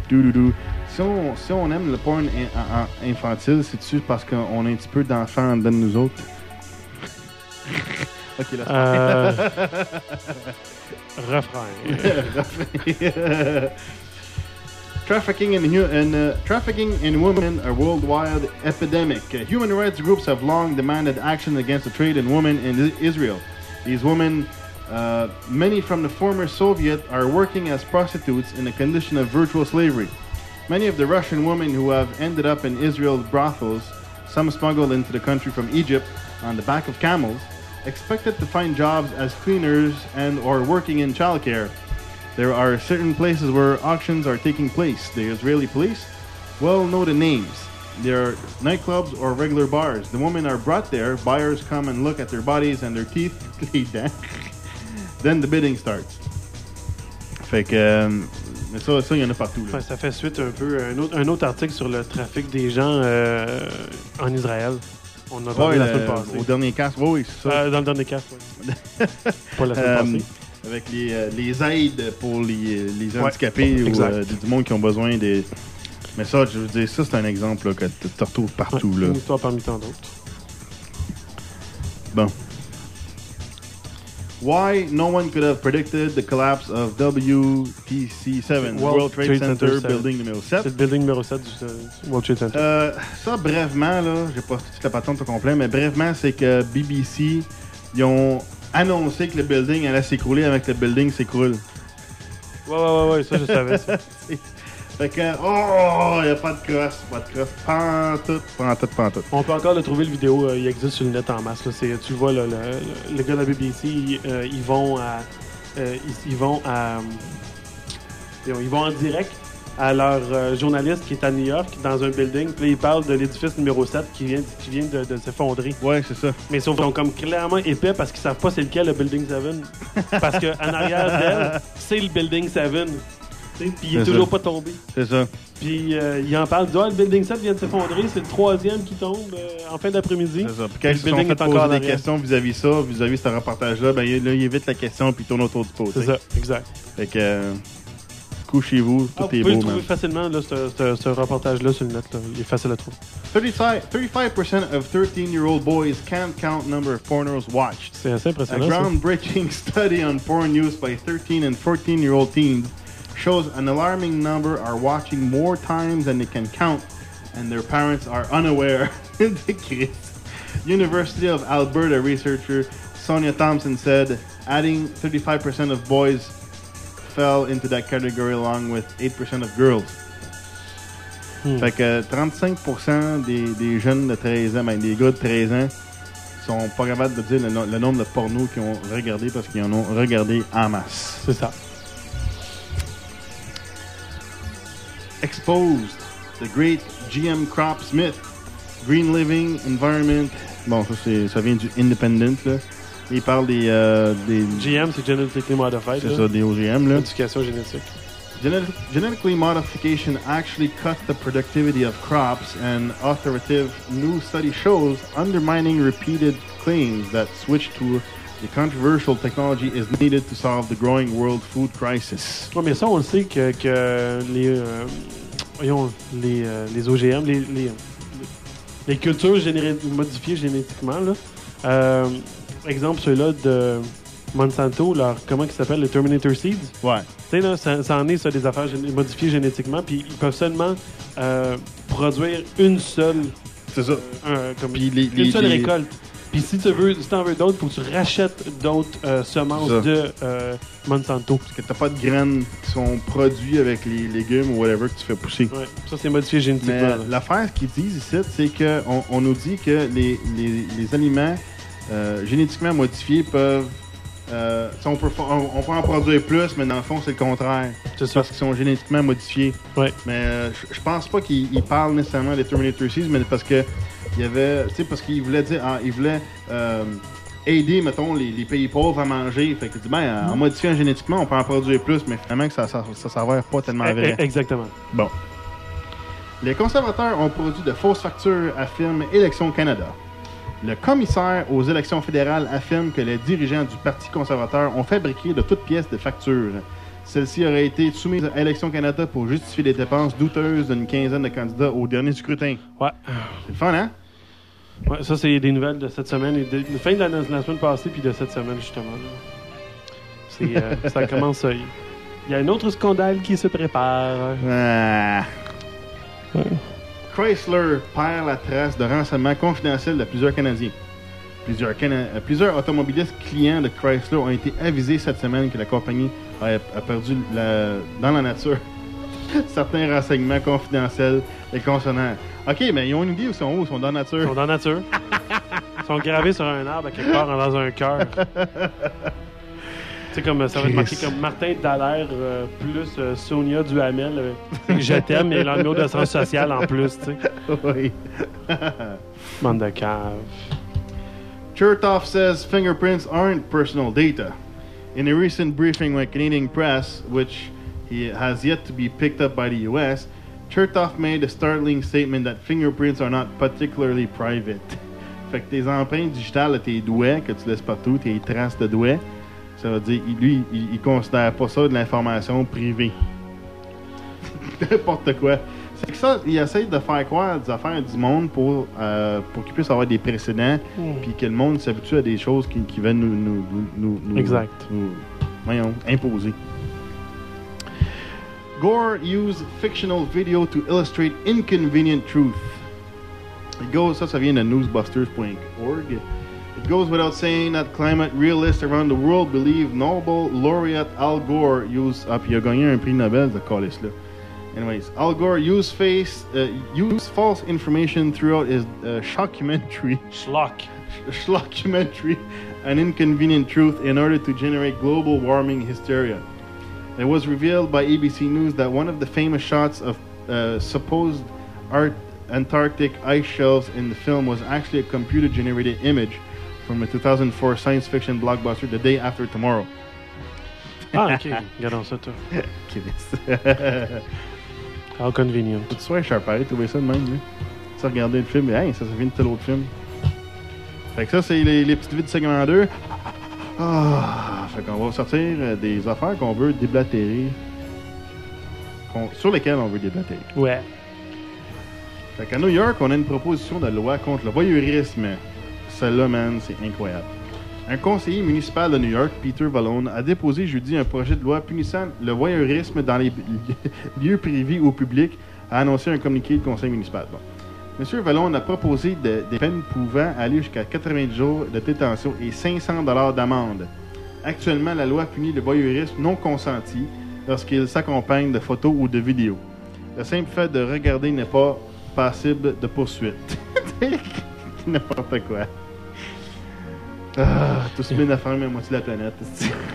Doudou. Si on, si on aime le porn in- en- infantile, c'est-tu parce qu'on a un petit peu d'enfants en dedans de nous autres? ok, là. Euh, refrain. Refrain. Trafficking in, in uh, trafficking in women a worldwide epidemic. Uh, human rights groups have long demanded action against the trade in women in Israel. These women, uh, many from the former Soviet, are working as prostitutes in a condition of virtual slavery. Many of the Russian women who have ended up in Israel's brothels, some smuggled into the country from Egypt on the back of camels, expected to find jobs as cleaners and or working in childcare. There are certain places where auctions are taking place. The Israeli police well know the names. they are nightclubs or regular bars. The women are brought there. Buyers come and look at their bodies and their teeth. Then the bidding starts. Fait que, euh, mais ça, ça, il y en a partout. Là. Ça fait suite un peu à un autre, un autre article sur le trafic des gens euh, en Israël. On en a parlé Ouais, la semaine passée. au dernier cast, oui, c'est ça. Euh, dans le dernier cast, oui. Pas la semaine Euh, passée. Avec les, euh, les aides pour les, les Ouais, handicapés ou euh, du monde qui ont besoin des. Mais ça, je veux dire, ça, c'est un exemple là, que tu te retrouves partout. là. Une histoire parmi tant d'autres. Bon. Why no one could have predicted the collapse of WTC7, World, Trade, Center, 7. building numéro 7? C'est le building numéro 7 du, du World Trade Center. Euh, ça, brèvement, là, j'ai pas toute la patente au complet, mais brèvement, c'est que BBC, ils ont annoncé que le building allait s'écrouler avec le building s'écroule. Ouais, ouais, ouais, ouais, ça, je savais ça. Fait que, oh, il a pas de crosse, pas de crosse, pantoute, pantoute, pantoute. On peut encore le trouver, le vidéo, euh, il existe sur le net en masse. Là. Tu le vois, là, le, le- le gars de la BBC, ils, euh, ils vont à. euh, ils, ils vont à. Ils vont en direct à leur euh, journaliste qui est à New York, dans un building. Puis là, ils parlent de l'édifice numéro 7 qui vient, qui vient de, de s'effondrer. Ouais, c'est ça. Mais qu'ils sont comme clairement épais parce qu'ils savent pas c'est lequel le Building 7. parce qu'en arrière d'elle, c'est le Building 7. Tu sais, Puis il est, toujours ça. pas tombé. C'est ça. Puis euh, il en parle, il dit Ah, le Building 7 vient de s'effondrer, c'est le troisième qui tombe euh, en fin d'après-midi. C'est ça. Puis quand ils se sont fait poser des questions vis-à-vis ça, vis-à-vis ce reportage-là, ben il- là, il évite la question puis il tourne autour du pot. C'est ça, exact. Fait que, euh, couchez-vous, Ah, tout vous pouvez le trouver man. facilement, là, ce, ce- ce reportage-là sur le net. là. Il est facile à trouver. 35, 35% of 13-year-old boys can't count number of pornos watched. C'est assez A impressionnant. ça. groundbreaking study on porn use by 13 and 14-year-old teens shows an alarming number are watching more times than they can count, and their parents are unaware. The kids. University of Alberta researcher Sonia Thompson said, adding 35% of boys fell into that category along with 8% of girls. Hmm. Fait que 35% des, des jeunes de 13 ans, ben, des gars de 13 ans, sont pas capables de dire le, no- le nombre de pornos qu'ils ont regardé parce qu'ils en ont regardé en masse. C'est ça. Exposed, the great GM Crop Smith, Green Living Environment. Bon, ça, ça vient du Independent, là. Il parle des. euh, des GM, c'est Genetically Modified. c'est ça, des OGM, là. Modification génétique. Genetic, genetically modification actually cuts the productivity of crops, and authoritative new study shows undermining repeated claims that switch to the controversial technology is needed to solve the growing world food crisis. Ouais, mais ça, on le sait que, que les, euh, voyons, les, euh, les OGM, les, les, les cultures géné- modifiées génétiquement, là, euh, exemple, ceux-là de Monsanto, leur, comment ils s'appellent, les Terminator Seeds? Ouais. Tu sais, là, ça, ça en est, ça, des affaires modifiées génétiquement, puis ils peuvent seulement euh, produire une seule, C'est ça. comme Puis les- une les- seule les- récolte. Puis si tu veux, si en veux d'autres, faut que tu rachètes d'autres euh, semences de euh, Monsanto. Parce que t'as pas de graines qui sont produites avec les légumes ou whatever que tu fais pousser. Ouais, ça c'est modifié génétiquement. L'affaire qu'ils disent ici, c'est qu'on on nous dit que les, les, les aliments euh, génétiquement modifiés peuvent. euh, on, peut, on, on peut en produire plus, mais dans le fond, c'est le contraire. C'est ça. Parce qu'ils sont génétiquement modifiés. Ouais. Mais euh, je- pense pas qu'ils ils parlent nécessairement des Terminator 6, mais parce que il y avait. Tu sais, parce qu'ils voulaient dire. ah, ils voulaient. euh, aider, mettons, les, les pays pauvres à manger. Fait que, ben, en modifiant génétiquement, on peut en produire plus, mais finalement, que ça, ça, ça s'avère pas tellement Eh, vrai. eh, Exactement. Bon. Les conservateurs ont produit de fausses factures, affirme Élections Canada. Le commissaire aux élections fédérales affirme que les dirigeants du Parti conservateur ont fabriqué de toutes pièces des factures. Celle-ci aurait été soumise à Élections Canada pour justifier les dépenses douteuses d'une quinzaine de candidats au dernier scrutin. Ouais. C'est le fun, hein? Ouais, ça, c'est des nouvelles de cette semaine, et de, de fin de la, de la semaine passée, puis de cette semaine, justement. euh, ça commence. euh, Il y a un autre scandale qui se prépare. Ah. Chrysler perd la trace de renseignements confidentiels de plusieurs Canadiens. Plusieurs, Cana- euh, plusieurs automobilistes clients de Chrysler ont été avisés cette semaine que la compagnie a, a perdu la- dans la nature certains renseignements confidentiels les concernant. OK, mais ils ont une idée où ils sont où? Ils sont dans la nature. Ils sont dans la nature. Ils sont gravés sur un arbre à quelque part dans un cœur. sais, comme ça va être marqué comme Martin Dallaire euh, plus euh, Sonia Duhamel. euh, je t'aime et le numéro de sens social en plus, tu sais. oui. Bande de cave. Chertoff says fingerprints aren't personal data. In a recent briefing with Canadian press, which he has yet to be picked up by the U.S., Chertoff made a startling statement that fingerprints are not particularly private. Fait que tes empreintes digitales, tes doigts que tu laisses partout, tes traces de doigts, ça veut dire, lui, il, il considère pas ça de l'information privée. N'importe quoi. C'est que ça, il essaie de faire croire des affaires du monde pour, euh, pour qu'il puisse avoir des précédents, Mm. puis que le monde s'habitue à des choses qui, qui viennent nous, nous, nous, nous- Exact. voyons, imposer. Gore used fictional video to illustrate inconvenient truth. Goes, ça, ça vient de newsbusters.org. It goes without saying that climate realists around the world believe Nobel laureate Al Gore used, ah, puis il a gagné un prix Nobel, ce calice-là. Anyways, Al Gore used face, uh, used false information throughout his uh, shockumentary. Schlock. Schlockumentary, an inconvenient truth, in order to generate global warming hysteria. It was revealed by ABC News that one of the famous shots of uh, supposed Art Antarctic ice shelves in the film was actually a computer-generated image from a 2004 science fiction blockbuster, The Day After Tomorrow. Ah, ok. Regardons ça, toi. How convenient. Tu je suis pareil, trouver ça de même. Là. Tu regardais le film, et hey, ça, ça vient de tel autre film. Fait que ça, c'est les, les petites vides segment 2. Ah, fait qu'on va sortir euh, des affaires qu'on veut déblatérer. qu'on- sur lesquelles on veut déblatérer. Ouais. Fait qu'à New York, on a une proposition de loi contre le voyeurisme. Celle-là, man, c'est incroyable. Un conseiller municipal de New York, Peter Vallone, a déposé jeudi un projet de loi punissant le voyeurisme dans les lieux privés ou publics, a annoncé un communiqué du conseil municipal. Bon. Monsieur Vallone a proposé de- des peines pouvant aller jusqu'à 90 jours de détention et 500 dollars d'amende. Actuellement, la loi punit le voyeurisme non consenti lorsqu'il s'accompagne de photos ou de vidéos. Le simple fait de regarder n'est pas passible de poursuite. N'importe quoi. Ah, tout se met à faire la moitié de la planète.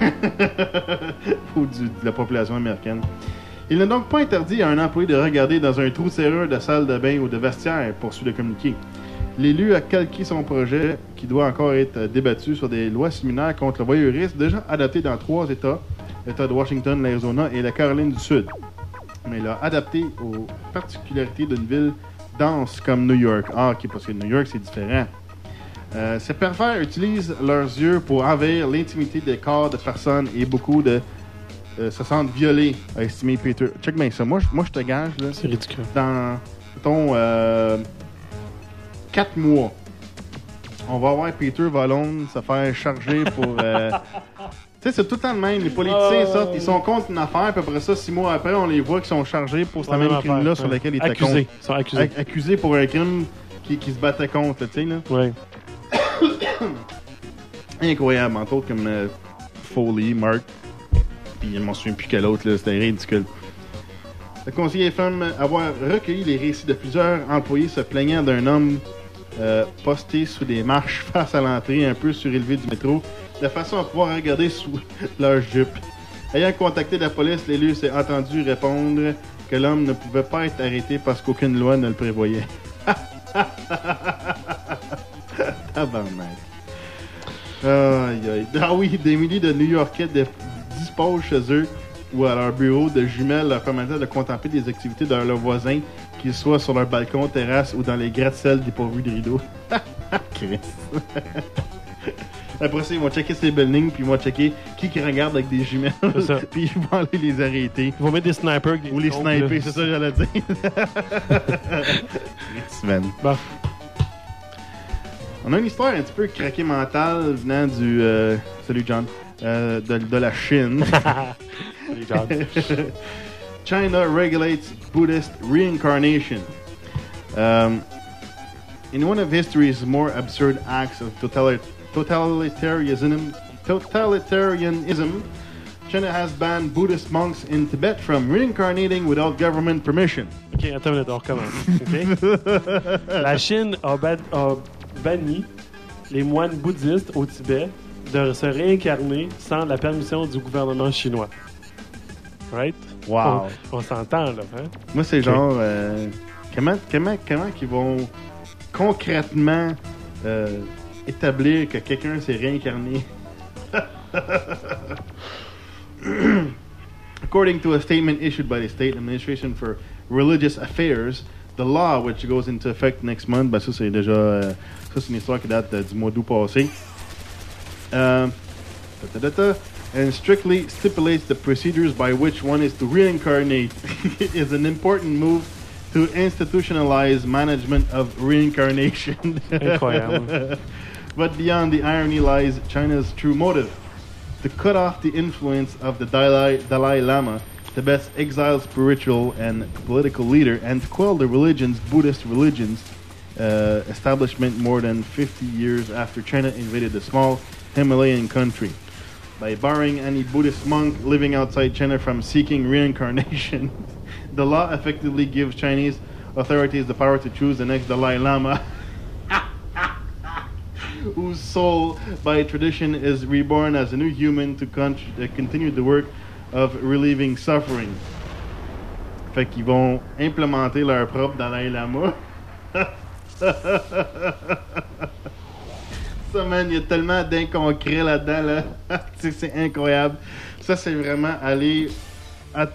Ou de la population américaine. Il n'est donc pas interdit à un employé de regarder dans un trou serrure de salle de bain ou de vestiaire, poursuit le communiqué. L'élu a calqué son projet, qui doit encore être débattu sur des lois similaires contre le voyeurisme, déjà adoptées dans trois États, l'État de Washington, l'Arizona et la Caroline du Sud. Mais il l'a adapté aux particularités d'une ville dense comme New York. Ah, ok, parce que New York, c'est différent. Euh, ces pervers utilisent leurs yeux pour envahir l'intimité des corps de personnes et beaucoup de euh, se sentent violés, a estimé Peter. Check bien ça. Moi, je- moi je te gage. C'est ridicule. Dans, mettons, euh, 4 mois, on va voir Peter Vallone se faire charger pour. euh, tu sais, c'est tout le temps le même. Les politiciens Oh. sortent, ils sont contre une affaire, puis après ça, six mois après, on les voit qui sont chargés pour ce La même crime-là sur lequel ils étaient Accusés. Ils sont accusés. Ac- accusés pour un crime qui, qui se battait contre, tu sais, là. Ouais. Incroyable, entre autres comme euh, Foley, Mark, puis m'en souviens plus quel autre, là, c'était ridicule. Le conseiller affirme avoir recueilli les récits de plusieurs employés se plaignant d'un homme euh, posté sous des marches face à l'entrée un peu surélevée du métro, de façon à pouvoir regarder sous leur jupe. Ayant contacté la police, l'élu s'est entendu répondre que l'homme ne pouvait pas être arrêté parce qu'aucune loi ne le prévoyait. Tabarnak. Aïe, aïe. Ah oui, des milliers de New-Yorkais de- disposent chez eux ou à leur bureau de jumelles leur permettant de contempler des activités de leurs voisins, qu'ils soient sur leur balcon, terrasse ou dans les gratte-ciels dépourvus de rideaux. Chris. Après ça, ils vont checker ces buildings, puis ils vont checker qui qui regarde avec des jumelles, ça. puis ils vont aller les arrêter. Ils vont mettre des snipers. Ou les trompes, sniper, là. c'est ça que j'allais dire. Chris, man. Bon. On a une histoire un petit peu craquée mentale venant du. euh, salut John. euh, de, de la Chine. Salut, John. China regulates Buddhist reincarnation. Um, in one of history's more absurd acts of totali- totalitarianism, totalitarianism, China has banned Buddhist monks in Tibet from reincarnating without government permission. Ok, attends une minute, on recommence. ok? La Chine a, a banni les moines bouddhistes au Tibet de se réincarner sans la permission du gouvernement chinois. Right? Wow. On, on s'entend, là. Hein? Moi, c'est genre. euh, comment comment, comment qu'ils vont concrètement euh, établir que quelqu'un s'est réincarné? According to a statement issued by the State Administration for Religious Affairs, the law, which goes into effect next month, ben ça c'est déjà euh, ça c'est une histoire qui date euh, du mois d'août passé. Ehm, da, da, da, da, and strictly stipulates the procedures by which one is to reincarnate is an important move to institutionalize management of reincarnation. But beyond the irony lies China's true motive to cut off the influence of the Dalai, Dalai Lama, the best exiled spiritual and political leader, and quell the religion's, Buddhist religion's, uh, establishment more than 50 years after China invaded the small Himalayan country. By barring any Buddhist monk living outside China from seeking reincarnation, the law effectively gives Chinese authorities the power to choose the next Dalai Lama. whose soul, by tradition, is reborn as a new human to con- uh, continue the work of relieving suffering. Fait qu'ils vont implémenter leur propre Dalai Lama. Ça, man, il y a tellement d'inconcret là-dedans, là. C'est incroyable. Ça, c'est vraiment aller à-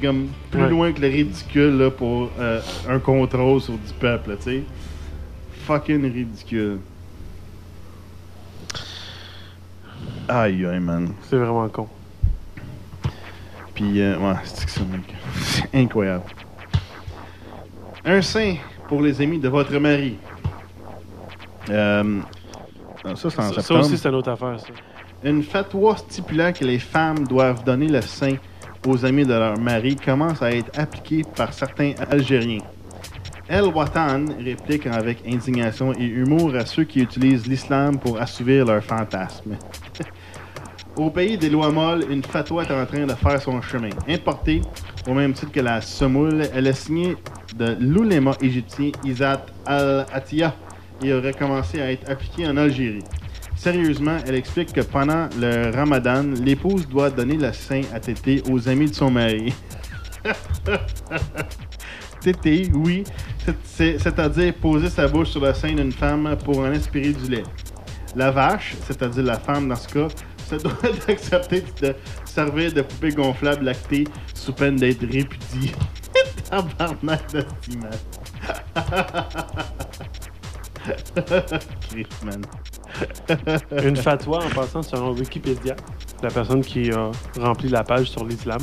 comme plus Ouais. loin que le ridicule là, pour euh, un contrôle sur du peuple, là, tu sais. Fucking ridicule. Aïe, aïe, man. C'est vraiment con. Puis, euh, ouais, c'est incroyable. Un sein pour les amis de votre mari. Euh, ça, c'est en Ça, ça septembre. aussi, c'est une autre affaire, ça. Une fatwa stipulant que les femmes doivent donner le sein aux amis de leur mari commence à être appliquée par certains Algériens. El Watan réplique avec indignation et humour à ceux qui utilisent l'islam pour assouvir leurs fantasmes. Au pays des lois molles, une fatwa est en train de faire son chemin. Importée au même titre que la semoule, elle est signée de l'ouléma égyptien Izat al-Attiyah et aurait commencé à être appliquée en Algérie. Sérieusement, elle explique que pendant le ramadan, l'épouse doit donner le sein à tété aux amis de son mari. tété, oui, c'est- c'est- c'est-à-dire poser sa bouche sur le sein d'une femme pour en aspirer du lait. La vache, c'est-à-dire la femme dans ce cas, se doit d'accepter de servir de poupée gonflable lactée sous peine d'être répudiée. Tabarnak de Christ, man. Une fatwa, en passant selon Wikipédia, la personne qui a rempli la page sur l'islam.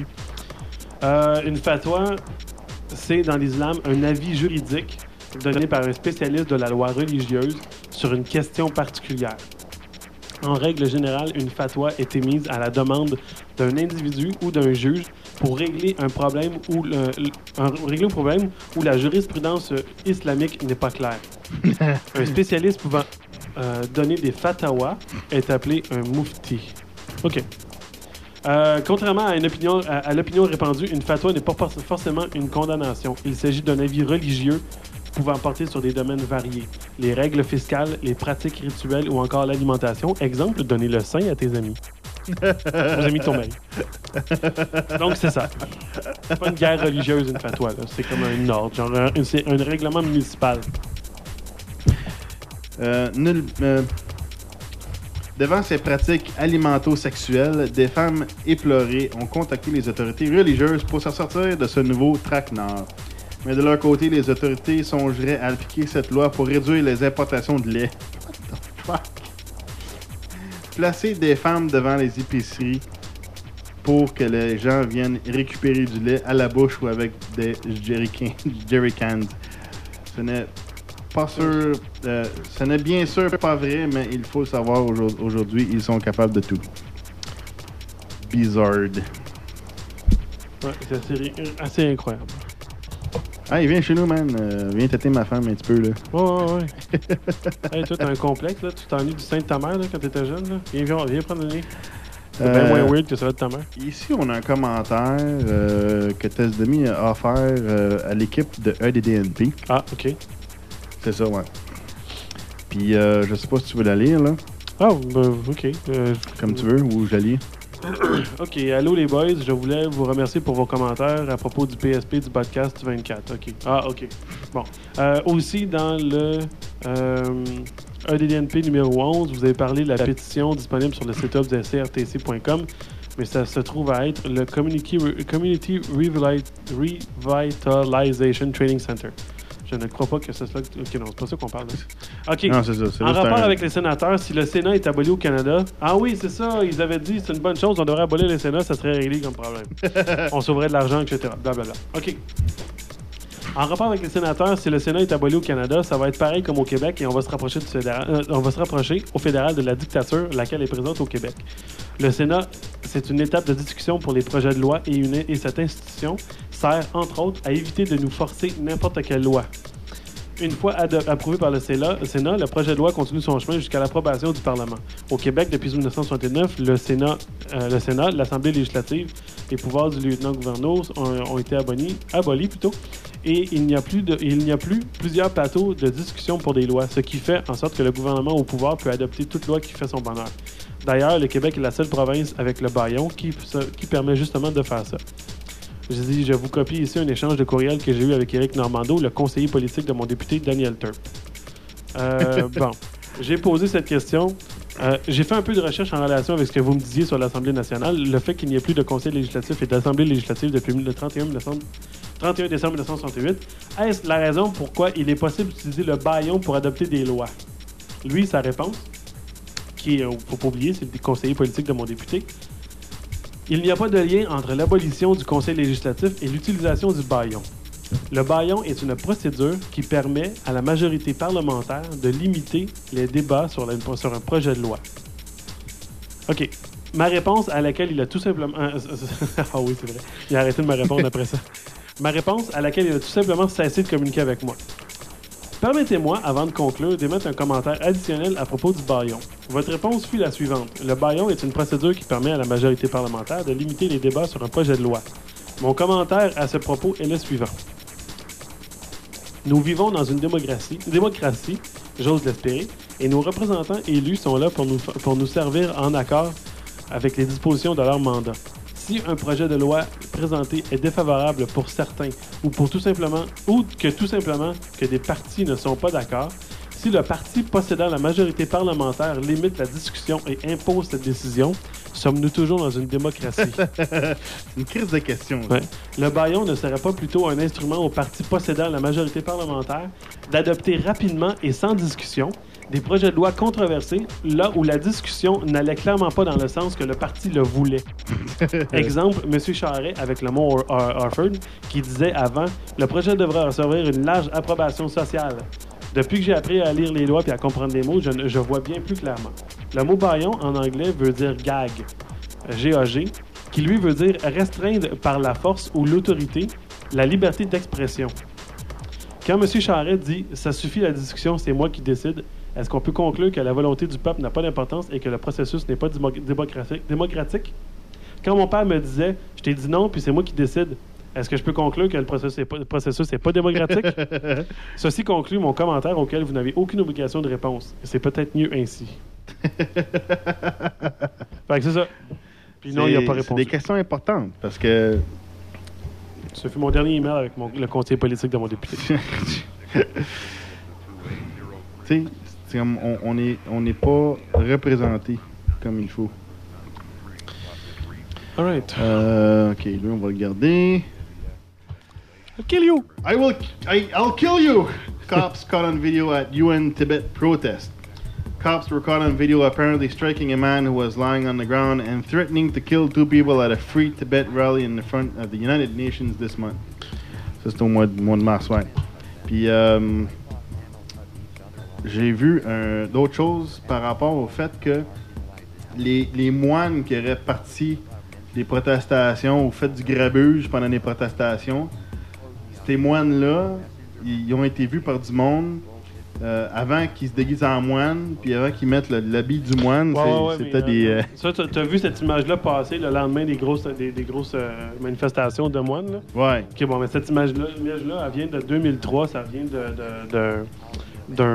Euh, une fatwa, c'est dans l'islam un avis juridique donné par un spécialiste de la loi religieuse sur une question particulière. En règle générale, une fatwa est émise à la demande d'un individu ou d'un juge pour régler un problème où le- le- un- régler un problème où la jurisprudence islamique n'est pas claire. un spécialiste pouvant euh, donner des fatwas est appelé un mufti. OK. Euh, contrairement à, une opinion, à, à l'opinion répandue, une fatwa n'est pas forcément une condamnation. Il s'agit d'un avis religieux pouvant porter sur des domaines variés. Les règles fiscales, les pratiques rituelles ou encore l'alimentation. Exemple, donner le sein à tes amis. Aux amis de ton mari. Donc, c'est ça. C'est pas une guerre religieuse, une fatwa. C'est comme un ordre. Genre, un- règlement municipal. Euh, euh, devant ces pratiques alimento-sexuelles, des femmes éplorées ont contacté les autorités religieuses pour se sortir de ce nouveau traquenard. Mais de leur côté, les autorités songeraient à appliquer cette loi pour réduire les importations de lait. What the fuck? Placer des femmes devant les épiceries pour que les gens viennent récupérer du lait à la bouche ou avec des jerrycans. jerrycans. Ce n'est pas sûr. euh, ce n'est bien sûr pas vrai, mais il faut savoir aujourd- aujourd'hui, ils sont capables de tout. Bizarre. Ouais, c'est assez incroyable. Il vient chez nous, man. Euh, viens têter ma femme un petit peu, là. Ouais, ouais, ouais. hey, toi, t'as un complexe, là. Tu t'ennuies du sein de ta mère, là, quand t'étais jeune, là. Viens, viens, viens prendre le nez. C'est bien Euh, moins weird que ça va de ta mère. Ici, on a un commentaire euh, que Tess Demi a offert à l'équipe de EDDNP. Ah, OK. C'est ça, ouais. Puis, euh, je sais pas si tu veux la lire, là. Ah, ben, ok. Euh, Comme tu veux, ou Jali. ok, allô les boys, je voulais vous remercier pour vos commentaires à propos du PSP du podcast du 24. Ok. Ah, ok. Bon. Euh, aussi, dans le euh, EDDNP numéro 11, vous avez parlé de la pétition disponible sur le site de crtc.com, mais ça se trouve à être le Community, Community Revitali- Revitalization Training Center. Je ne crois pas que c'est cela. Ok, non, c'est pas ça qu'on parle. là. Ok. Non, c'est ça, c'est En juste rapport un- avec les sénateurs, si le Sénat est aboli au Canada. Ah oui, c'est ça. Ils avaient dit c'est une bonne chose, on devrait abolir les Sénats, ça serait réglé comme problème. on sauverait de l'argent, etc. Blablabla. OK. En rapport avec les sénateurs, si le Sénat est aboli au Canada, ça va être pareil comme au Québec et on va se rapprocher, du fédéral, euh, on va se rapprocher au fédéral de la dictature, laquelle est présente au Québec. Le Sénat, c'est une étape de discussion pour les projets de loi et, une- et cette institution sert, entre autres, à éviter de nous forcer n'importe quelle loi. Une fois approuvé par le Sénat, le projet de loi continue son chemin jusqu'à l'approbation du Parlement. Au Québec, depuis 1969, le Sénat, euh, le Sénat, l'Assemblée législative, les pouvoirs du lieutenant-gouverneur ont, été abolis, abolis plutôt, et il n'y a plus plus plusieurs plateaux de discussion pour des lois, ce qui fait en sorte que le gouvernement au pouvoir peut adopter toute loi qui fait son bonheur. D'ailleurs, le Québec est la seule province avec le baillon qui, qui permet justement de faire ça. Je dis, je vous copie ici un échange de courriel que j'ai eu avec Éric Normando, le conseiller politique de mon député Daniel Turp. Euh, bon, j'ai posé cette question. Euh, j'ai fait un peu de recherche en relation avec ce que vous me disiez sur l'Assemblée nationale. Le fait qu'il n'y ait plus de conseil législatif et d'Assemblée législative depuis le 31 décembre, 31 décembre 1968, est-ce la raison pourquoi il est possible d'utiliser le baillon pour adopter des lois? Lui, sa réponse, qui, il faut pas oublier, c'est le conseiller politique de mon député, il n'y a pas de lien entre l'abolition du Conseil législatif et l'utilisation du baillon. Le baillon est une procédure qui permet à la majorité parlementaire de limiter les débats sur, la- sur un projet de loi. OK. Ma réponse à laquelle il a tout simplement... Ah oui, c'est vrai. Il a arrêté de me répondre après ça. Ma réponse à laquelle il a tout simplement cessé de communiquer avec moi. Permettez-moi, avant de conclure, d'émettre un commentaire additionnel à propos du baillon. Votre réponse fut la suivante. Le baillon est une procédure qui permet à la majorité parlementaire de limiter les débats sur un projet de loi. Mon commentaire à ce propos est le suivant. Nous vivons dans une démocratie, démocratie j'ose l'espérer, et nos représentants élus sont là pour nous, pour nous servir en accord avec les dispositions de leur mandat. Si un projet de loi présenté est défavorable pour certains ou pour tout simplement ou que tout simplement que des partis ne sont pas d'accord, si le parti possédant la majorité parlementaire limite la discussion et impose cette décision, sommes-nous toujours dans une démocratie? une crise de questions. Ouais. Le baillon ne serait pas plutôt un instrument au parti possédant la majorité parlementaire d'adopter rapidement et sans discussion des projets de loi controversés là où la discussion n'allait clairement pas dans le sens que le parti le voulait. Exemple, M. Charret avec le mot Har- Har- Harford qui disait avant le projet devrait recevoir une large approbation sociale. Depuis que j'ai appris à lire les lois et à comprendre les mots, je, vois bien plus clairement. Le mot baillon en anglais veut dire gag, GAG, qui lui veut dire restreindre par la force ou l'autorité la liberté d'expression. Quand M. Charret dit ça suffit la discussion, c'est moi qui décide, est-ce qu'on peut conclure que la volonté du peuple n'a pas d'importance et que le processus n'est pas démo- démocratique, démocratique? Quand mon père me disait je t'ai dit non puis c'est moi qui décide, est-ce que je peux conclure que le processus n'est pas, n'est démocratique? Ceci conclut mon commentaire auquel vous n'avez aucune obligation de réponse. C'est peut-être mieux ainsi. fait que c'est ça. Puis non, il n'a pas C'est répondu. des questions importantes parce que. Ce fut mon dernier email avec mon- le conseiller politique de mon député. Tu sais, c'est on on est on n'est pas représenté comme il faut. Alright. Euh, ok, lui on va le garder. I'll kill you. I will. I, I'll kill you. Cops caught on video at UN Tibet protest. Cops were caught on video apparently striking a man who was lying on the ground and threatening to kill two people at a Free Tibet rally in the front of the United Nations this month. Ça, c'est au mois de, mars, ouais. Puis, euh, j'ai vu euh, d'autres choses par rapport au fait que les, les moines qui auraient parti des protestations ou fait du grabuge pendant les protestations, ces moines-là, ils ont été vus par du monde euh, avant qu'ils se déguisent en moine, puis avant qu'ils mettent l'habit du moine. Ouais, C'était mais, des. euh, euh, Ça, t'as vu cette image-là passer le lendemain des grosses, des, des grosses euh, manifestations de moines, là? Ouais. OK, bon, mais cette image-là, image-là, elle vient de 2003, ça vient de, d'un,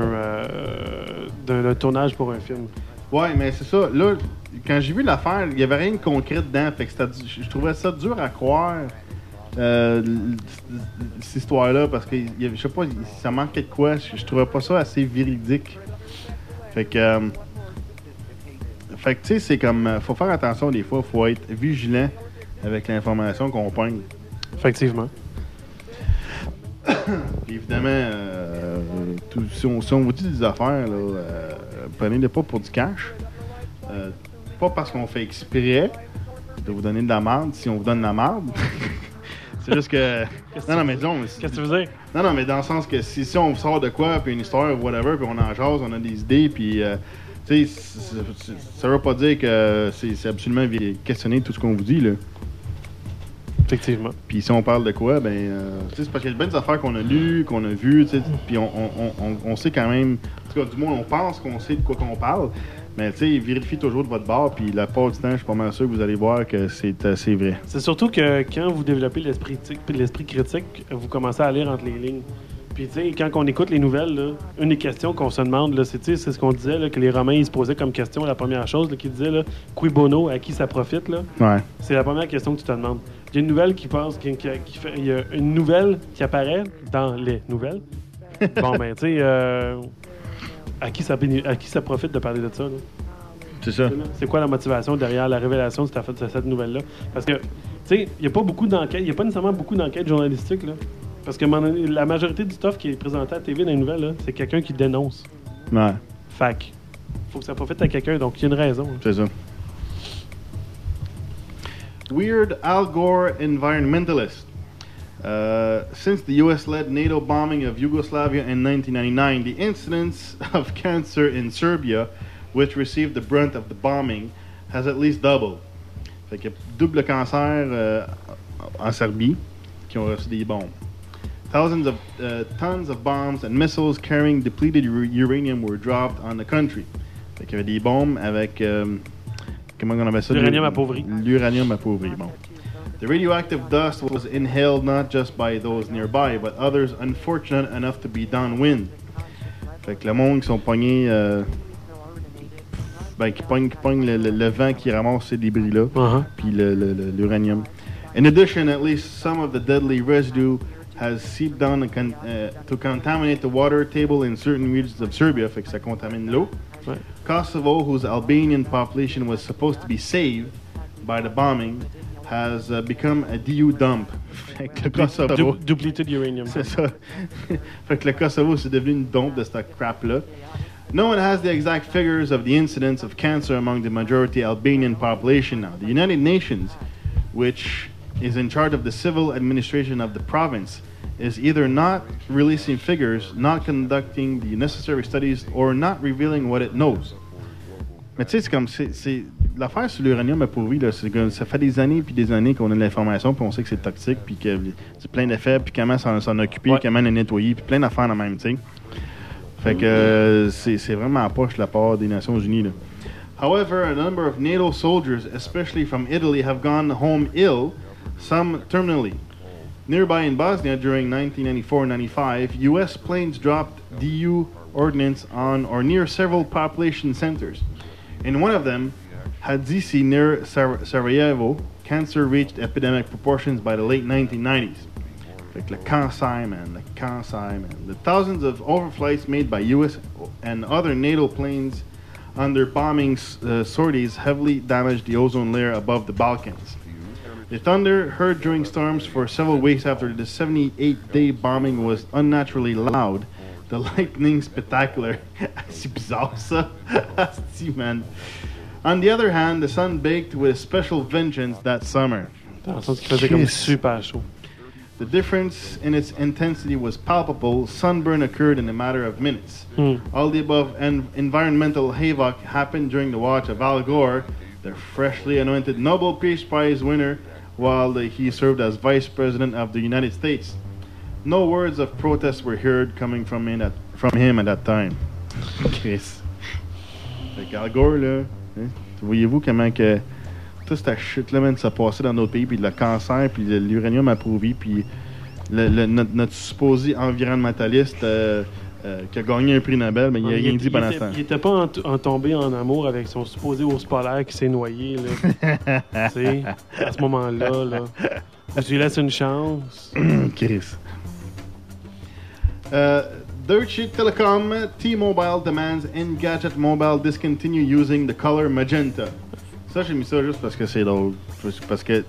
euh, tournage pour un film. Ouais, mais c'est ça. Là, quand j'ai vu l'affaire, il y avait rien de concret dedans. Fait que je trouvais ça dur à croire. Euh, cette histoire-là parce que je sais pas ça manquait de quoi je, je trouvais pas ça assez véridique fait que euh, fait que tu sais c'est comme euh, faut faire attention des fois faut être vigilant avec l'information qu'on pogne Effectivement. Puis évidemment, euh, tout- si, on, si on vous dit des affaires, là, prenez-les pas pour du cash. Pas parce qu'on fait exprès de vous donner de la merde si on vous donne de la merde. C'est juste que. Non, non, mais disons. Qu'est-ce que tu veux dire? Non, non, mais dans le sens que si, si on sort de quoi, puis une histoire, whatever, puis on en jase, on a des idées, puis. euh, tu sais, ça veut pas dire que c'est absolument questionner tout ce qu'on vous dit, là. Effectivement. Puis si on parle de quoi, ben, euh, tu sais, c'est parce qu'il y a de bonnes affaires qu'on a lues, qu'on a vues, tu sais, puis on, on, on- on sait quand même, en tout cas, du moins, on pense qu'on sait de quoi qu'on parle, mais tu sais, vérifiez toujours de votre bord, puis la part du temps, je suis pas mal sûr que vous allez voir que c'est assez vrai. C'est surtout que quand vous développez l'esprit l'esprit critique, vous commencez à lire entre les lignes. Puis, tu sais, quand on écoute les nouvelles, là, une des questions qu'on se demande, c'est ce qu'on disait, là, que les Romains ils se posaient comme question, la première chose, qu'ils disaient, là, qui bono, à qui ça profite, là? Ouais. C'est la première question que tu te demandes. Il y a une nouvelle qui passe, qui, qui- qui fait, il y a une nouvelle qui apparaît dans les nouvelles. bon, ben, tu sais, euh, à, qui ça, à qui ça profite de parler de ça, là? C'est ça. C'est quoi la motivation derrière la révélation de cette, de cette nouvelle-là? Parce que, tu sais, il n'y a pas beaucoup d'enquêtes, il n'y a pas nécessairement beaucoup d'enquêtes journalistiques, là. Parce que la majorité du stuff qui est présenté à la TV dans les nouvelles, là, c'est quelqu'un qui dénonce. Ouais, Fac. Faut que ça profite à quelqu'un, donc il y a une raison. c'est ça. Weird Al Gore environmentalist. Uh, since the U.S. led NATO bombing of Yugoslavia in 1999, the incidence of cancer in Serbia, which received the brunt of the bombing, has at least doubled. Fait qu'il y a double cancer euh, en Serbie qui ont reçu des bombes. Thousands of uh, tons of bombs and missiles carrying depleted uranium were dropped on the country. Fait qu'il y avait des bombes avec euh, comment on appelle ça L'uranium appauvri. L'uranium appauvri. Bon. The radioactive dust was inhaled not just by those nearby, but others unfortunate enough to be downwind. Fait que le monde qui sont pognés, euh, ben, qui pognent, qui pognent le, le- le vent qui ramasse ces débris-là, puis le- le- le- l'uranium. In addition, at least some of the deadly residue has seeped down con- uh, to contaminate the water table in certain regions of Serbia, fait que ça contamine l'eau. Ouais. Kosovo, whose Albanian population was supposed to be saved by the bombing, has uh, become a DU dump. Fait que le Kosovo, Du- depleted uranium. c'est ça. fait que le Kosovo, c'est devenu une dompe de cette crap-là. No one has the exact figures of the incidence of cancer among the majority Albanian population now. The United Nations, which is in charge of the civil administration of the province, is either not releasing figures, not conducting the necessary studies, or not revealing what it knows. Mais tu sais, c'est comme. c'est- L'affaire sur l'uranium appauvri, là, c'est que ça fait des années puis des années qu'on a de l'information, puis on sait que c'est toxique, puis que c'est plein d'effets, puis comment s'en s'en occuper, comment le nettoyer, puis plein d'affaires de même, tu. Fait que euh, c'est c'est vraiment poche la part des Nations Unies. Là. However, a number of NATO soldiers, especially from Italy, have gone home ill, some terminally. Nearby in Bosnia during 1994-95, U.S. planes dropped DU ordnance on or near several population centers. In one of them, Hadisi near Sarajevo, cancer reached epidemic proportions by the late 1990s. Fait que le cancer, man, le cancer, man. The thousands of overflights made by U.S. and other NATO planes under bombing uh, sorties heavily damaged the ozone layer above the Balkans. The thunder heard during storms for several weeks after the 78-day bombing was unnaturally loud. The lightning spectacular. C'est bizarre ça. Man. On the other hand, the sun baked with special vengeance that summer. Dans le sens qu'il faisait comme super chaud. The difference in its intensity was palpable. Sunburn occurred in a matter of minutes. Hmm. All the above en- environmental havoc happened during the watch of Al Gore, the freshly anointed Nobel Peace Prize winner, while the- he served as Vice President of the United States. No words of protest were heard coming from him at, from him at that time. Chris. Fait qu'Al Gore, là, hein, voyez-vous comment que toute cette shit-là, man, ça passait dans d'autres pays, puis le cancer, puis l'uranium appauvri, puis le- le- notre, notre supposé environnementaliste euh, euh, qui a gagné un prix Nobel, mais il n'a rien il dit pendant ce temps. Il était pas en, en tombé en amour avec son supposé ours polaire qui s'est noyé, là. à ce moment-là, là. Je lui laisse une chance. Chris. Uh, Deutsche Telekom T-Mobile demands Engadget Mobile discontinue using the color magenta. Ça, j'ai mis ça juste parce que c'est drôle. Parce que.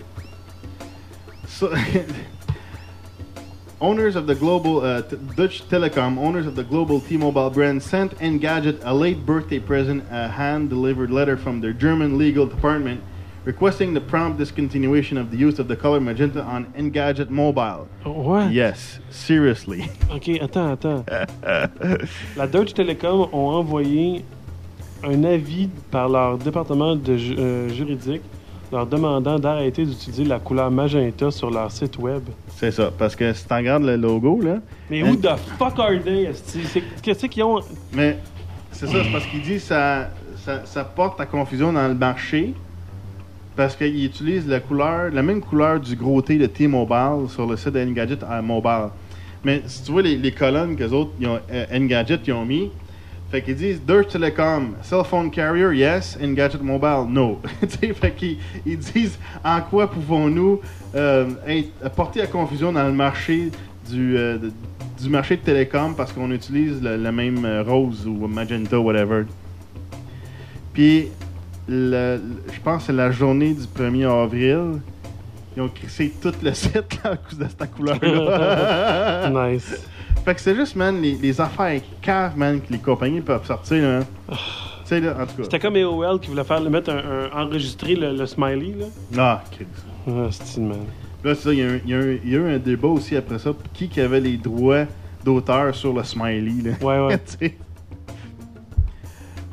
Ça- owners of the global uh, Dutch Telecom, owners of the global T-Mobile brand, sent Engadget a late birthday present, a hand-delivered letter from their German legal department, requesting the prompt discontinuation of the use of the color magenta on Engadget Mobile. Ouais. Yes, seriously. Ok, attends, attends. La Deutsche Telekom ont envoyé un avis par leur département de ju- euh, juridique leur demandant d'arrêter d'utiliser la couleur magenta sur leur site web. C'est ça, parce que si tu regardes le logo, là. Mais où the fuck are they, Qu'est-ce qu'ils ont? Mais c'est ça, c'est parce qu'il dit ça, ça, ça porte à confusion dans le marché parce qu'il utilise la couleur, la même couleur du gros T de T-Mobile sur le site de Engadget à Mobile. Mais si tu vois les, colonnes que les autres, ils ont, euh, Engadget, ils ont mis, fait qu'ils disent Deutsche Telekom, cell phone carrier, yes, Engadget Mobile, no. Fait qu'ils ils disent en quoi pouvons-nous euh, porter à confusion dans le marché du, euh, de- du marché de télécom parce qu'on utilise le, le même euh, rose ou magenta, whatever. Puis, le- le- je pense que c'est la journée du 1er avril. Ils ont crissé tout le site là, à cause de cette couleur-là. nice. Fait que c'est juste, man, les, les affaires caves, man, que les compagnies peuvent sortir, là. Tu sais, là, en tout cas. C'était comme AOL qui voulait faire le mettre un, un- enregistrer le, le smiley, là. Ah, Chris. Ah, c'est man. Là, c'est ça, y, y il y a eu un débat aussi après ça. Qui qui avait les droits d'auteur sur le smiley, là? Ouais, ouais.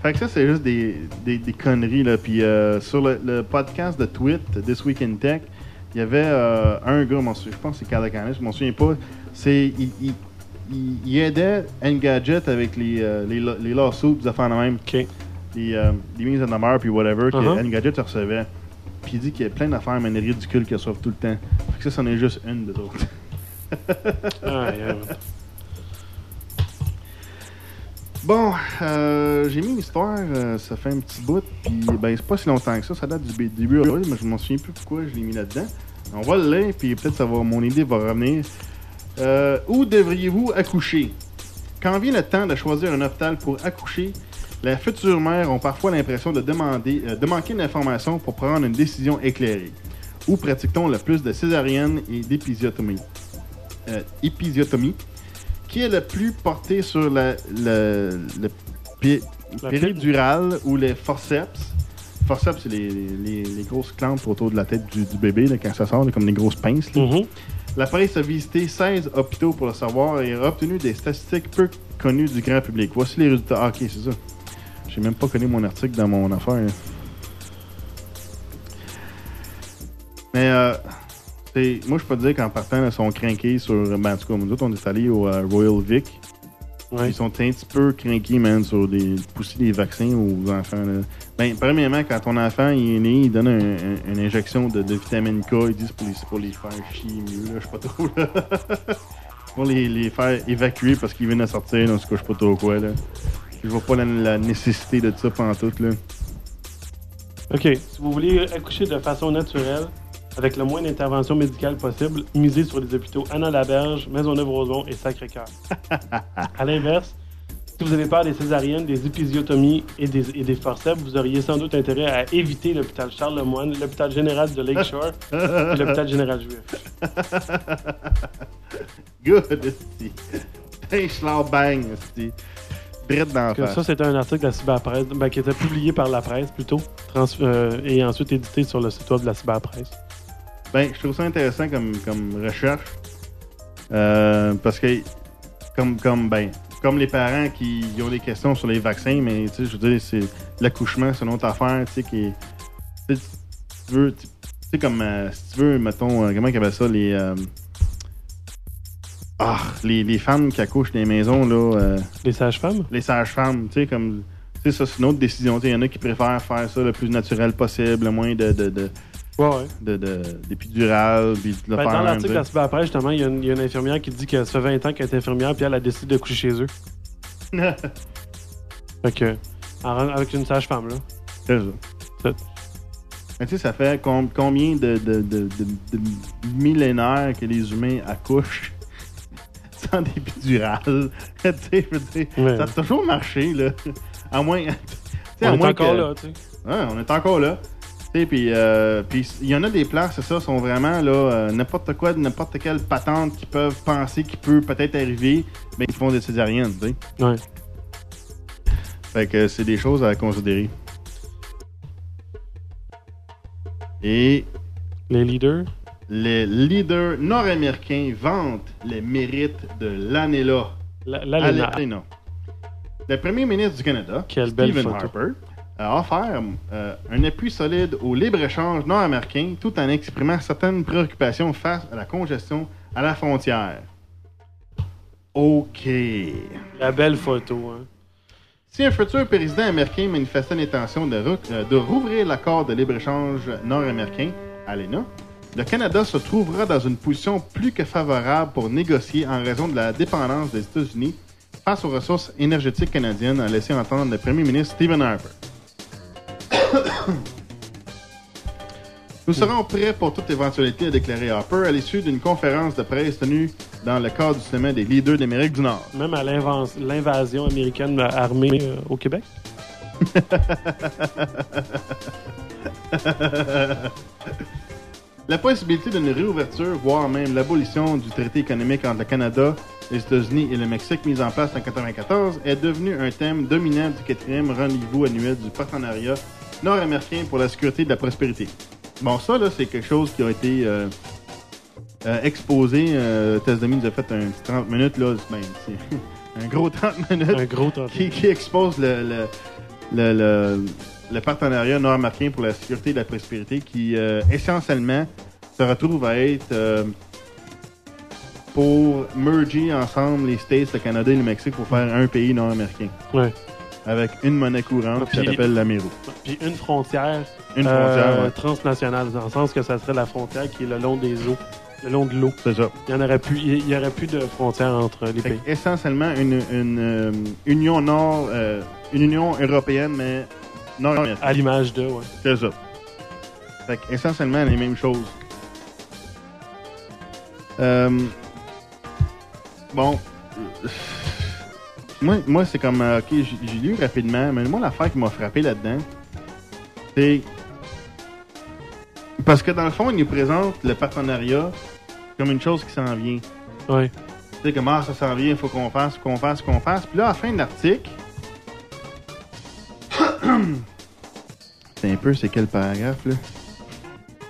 Fait que ça, c'est juste des, des, des conneries, là. Puis euh, sur le, le podcast de Tweet, This Week in Tech, il y avait euh, un gars, je pense que c'est Cadacanis, je m'en souviens pas. C'est, il, il, il- il aidait Engadget avec les, euh, les, les lawsuits, des affaires de même. Les, euh, les mises en demeure, puis whatever, que Uh-huh. Engadget recevait. Puis il dit qu'il y a plein d'affaires, mais ridicules qui reçoivent tout le temps. Fait que ça, c'en est juste une de d'autres. Ah, yeah. Bon, euh, j'ai mis une histoire, euh, ça fait un petit bout, puis ben c'est pas si longtemps que ça, ça date du début avril, mais je m'en souviens plus pourquoi je l'ai mis là-dedans. On va le lire, puis peut-être ça va, mon idée va revenir. Euh, où devriez-vous accoucher? Quand vient le temps de choisir un hôpital pour accoucher, les futures mères ont parfois l'impression de demander, euh, de manquer d'informations pour prendre une décision éclairée. Où pratique-t-on le plus de césarienne et d'épisiotomie? Épisiotomie, qui est le plus porté sur la, le, le pi- La péridurale ou les forceps? Forceps, c'est les, les- les grosses clampes autour de la tête du, du bébé là, quand ça sort, là, comme des grosses pinces. là. La presse a visité 16 hôpitaux pour le savoir et a obtenu des statistiques peu connues du grand public. Voici les résultats. Ah, ok, c'est ça. J'ai même pas connu mon article dans mon affaire. Mais euh, moi, je peux te dire qu'en partant, ils sont craqués sur. Ben, en tout cas, nous autres, on est allés au euh, Royal Vic. Ils sont un petit peu craqués, man, sur des, pousser des vaccins aux enfants. là. Ben, premièrement, quand ton enfant il est né, il donne un- un- une injection de, de vitamine K. Ils disent pour les, c'est pour les faire chier mieux, là, je sais pas trop. Là. pour les, les faire évacuer parce qu'ils viennent de sortir, dans ce cas, je sais pas trop quoi. Là. Je vois pas la, la nécessité de ça pendant tout. Là. OK. Si vous voulez accoucher de façon naturelle, avec le moins d'intervention médicale possible, misez sur les hôpitaux Anna-Laberge, Maisonneuve-Rosemont et Sacré-Cœur. à l'inverse, si vous avez peur des césariennes, des épisiotomies et des, et des forceps, vous auriez sans doute intérêt à éviter l'hôpital Charlemagne, l'hôpital général de Lakeshore et l'hôpital général juif. Good, esti. Hey, schlau bang, esti. Drette dans la ça, c'était un article de la cyberpresse, ben, qui était publié par la presse plutôt, trans- euh, et ensuite édité sur le site web de la cyberpresse. Ben, je trouve ça intéressant comme, comme recherche. Euh, parce que, comme, comme, ben, comme les parents qui ont des questions sur les vaccins, mais tu sais, je veux dire, c'est l'accouchement, c'est une autre affaire, tu sais, qui. Tu sais, si tu veux, tu sais, comme, euh, si tu veux, mettons, euh, comment ils appellent ça, les. euh, ah, les, les femmes qui accouchent dans les maisons, là. euh, les sages-femmes? Les sages-femmes, tu sais, comme. Tu sais, ça, c'est une autre décision. Il y en a qui préfèrent faire ça le plus naturel possible, le moins de. de, de de, de, d'épidural, puis de le Ben, faire dans l'article la cyberpresse, justement, il y, a une- il y a une infirmière qui dit que ça fait 20 ans qu'elle est infirmière, puis elle a décidé de coucher chez eux. Fait que, avec une sage-femme, là. C'est ça. Mais tu sais, ça fait com- combien de, de, de, de- de millénaires que les humains accouchent sans d'épidural? tu sais, je veux dire, Ouais. ça a toujours marché, là. À moins. tu sais, On à est moins encore que- là, tu sais. Ouais, on est encore là. Puis euh, puis il y en a des places, c'est ça, sont vraiment là, euh, n'importe quoi, n'importe quelle patente qui peuvent penser qui peut peut-être arriver, mais ils font des césariennes, tu sais. Ouais. Fait que c'est des choses à considérer. Et Les leaders? les leaders nord-américains vantent les mérites de l'année-là. La- l'ALENA. L'ALENA. Le premier ministre du Canada, Quelle belle Stephen photo. Harper, a offert euh, un appui solide au libre-échange nord-américain tout en exprimant certaines préoccupations face à la congestion à la frontière. OK. La belle photo, hein. Si un futur président américain manifestait l'intention de, euh, de rouvrir l'accord de libre-échange nord-américain, ALENA, le Canada se trouvera dans une position plus que favorable pour négocier en raison de la dépendance des États-Unis face aux ressources énergétiques canadiennes, a laissé entendre le premier ministre Stephen Harper. Nous serons prêts pour toute éventualité, a déclaré Harper à l'issue d'une conférence de presse tenue dans le cadre du sommet des leaders d'Amérique du Nord. Même à l'invasion américaine armée euh, au Québec? La possibilité d'une réouverture, voire même l'abolition du traité économique entre le Canada, les États-Unis et le Mexique mis en place en 1994 est devenu un thème dominant du quatrième rendez-vous annuel du partenariat nord-américain pour la sécurité et la prospérité. Bon, ça, là, c'est quelque chose qui a été euh, euh, exposé. Euh, nous a fait un petit 30 minutes, là. Ben, c'est un gros 30 minutes. Un gros 30 qui, qui expose le, le, le, le- le partenariat nord-américain pour la sécurité et la prospérité qui, euh, essentiellement, se retrouve à être pour merger ensemble les States, le Canada et le Mexique pour faire un pays nord-américain. Ouais. Avec une monnaie courante qui s'appelle l'Amero. Puis une frontière, Une frontière, euh, ouais. transnationale, dans le sens que ça serait la frontière qui est le long des eaux, le long de l'eau. C'est ça. Il y en aurait plus, il y aurait plus de frontières entre les Fait pays. essentiellement une, une, euh, union nord, euh, une union européenne, mais nord-américaine. À l'image de, ouais. C'est ça. Fait que, essentiellement les mêmes choses. Euh, bon. Moi, moi c'est comme. euh, ok, j'ai lu rapidement, mais moi, l'affaire qui m'a frappé là-dedans, c'est. Parce que dans le fond, il nous présente le partenariat comme une chose qui s'en vient. Ouais. Tu sais, comment ça s'en vient, il faut qu'on fasse, qu'on fasse, qu'on fasse. Puis là, à la fin de l'article, c'est un peu, c'est quel paragraphe, là?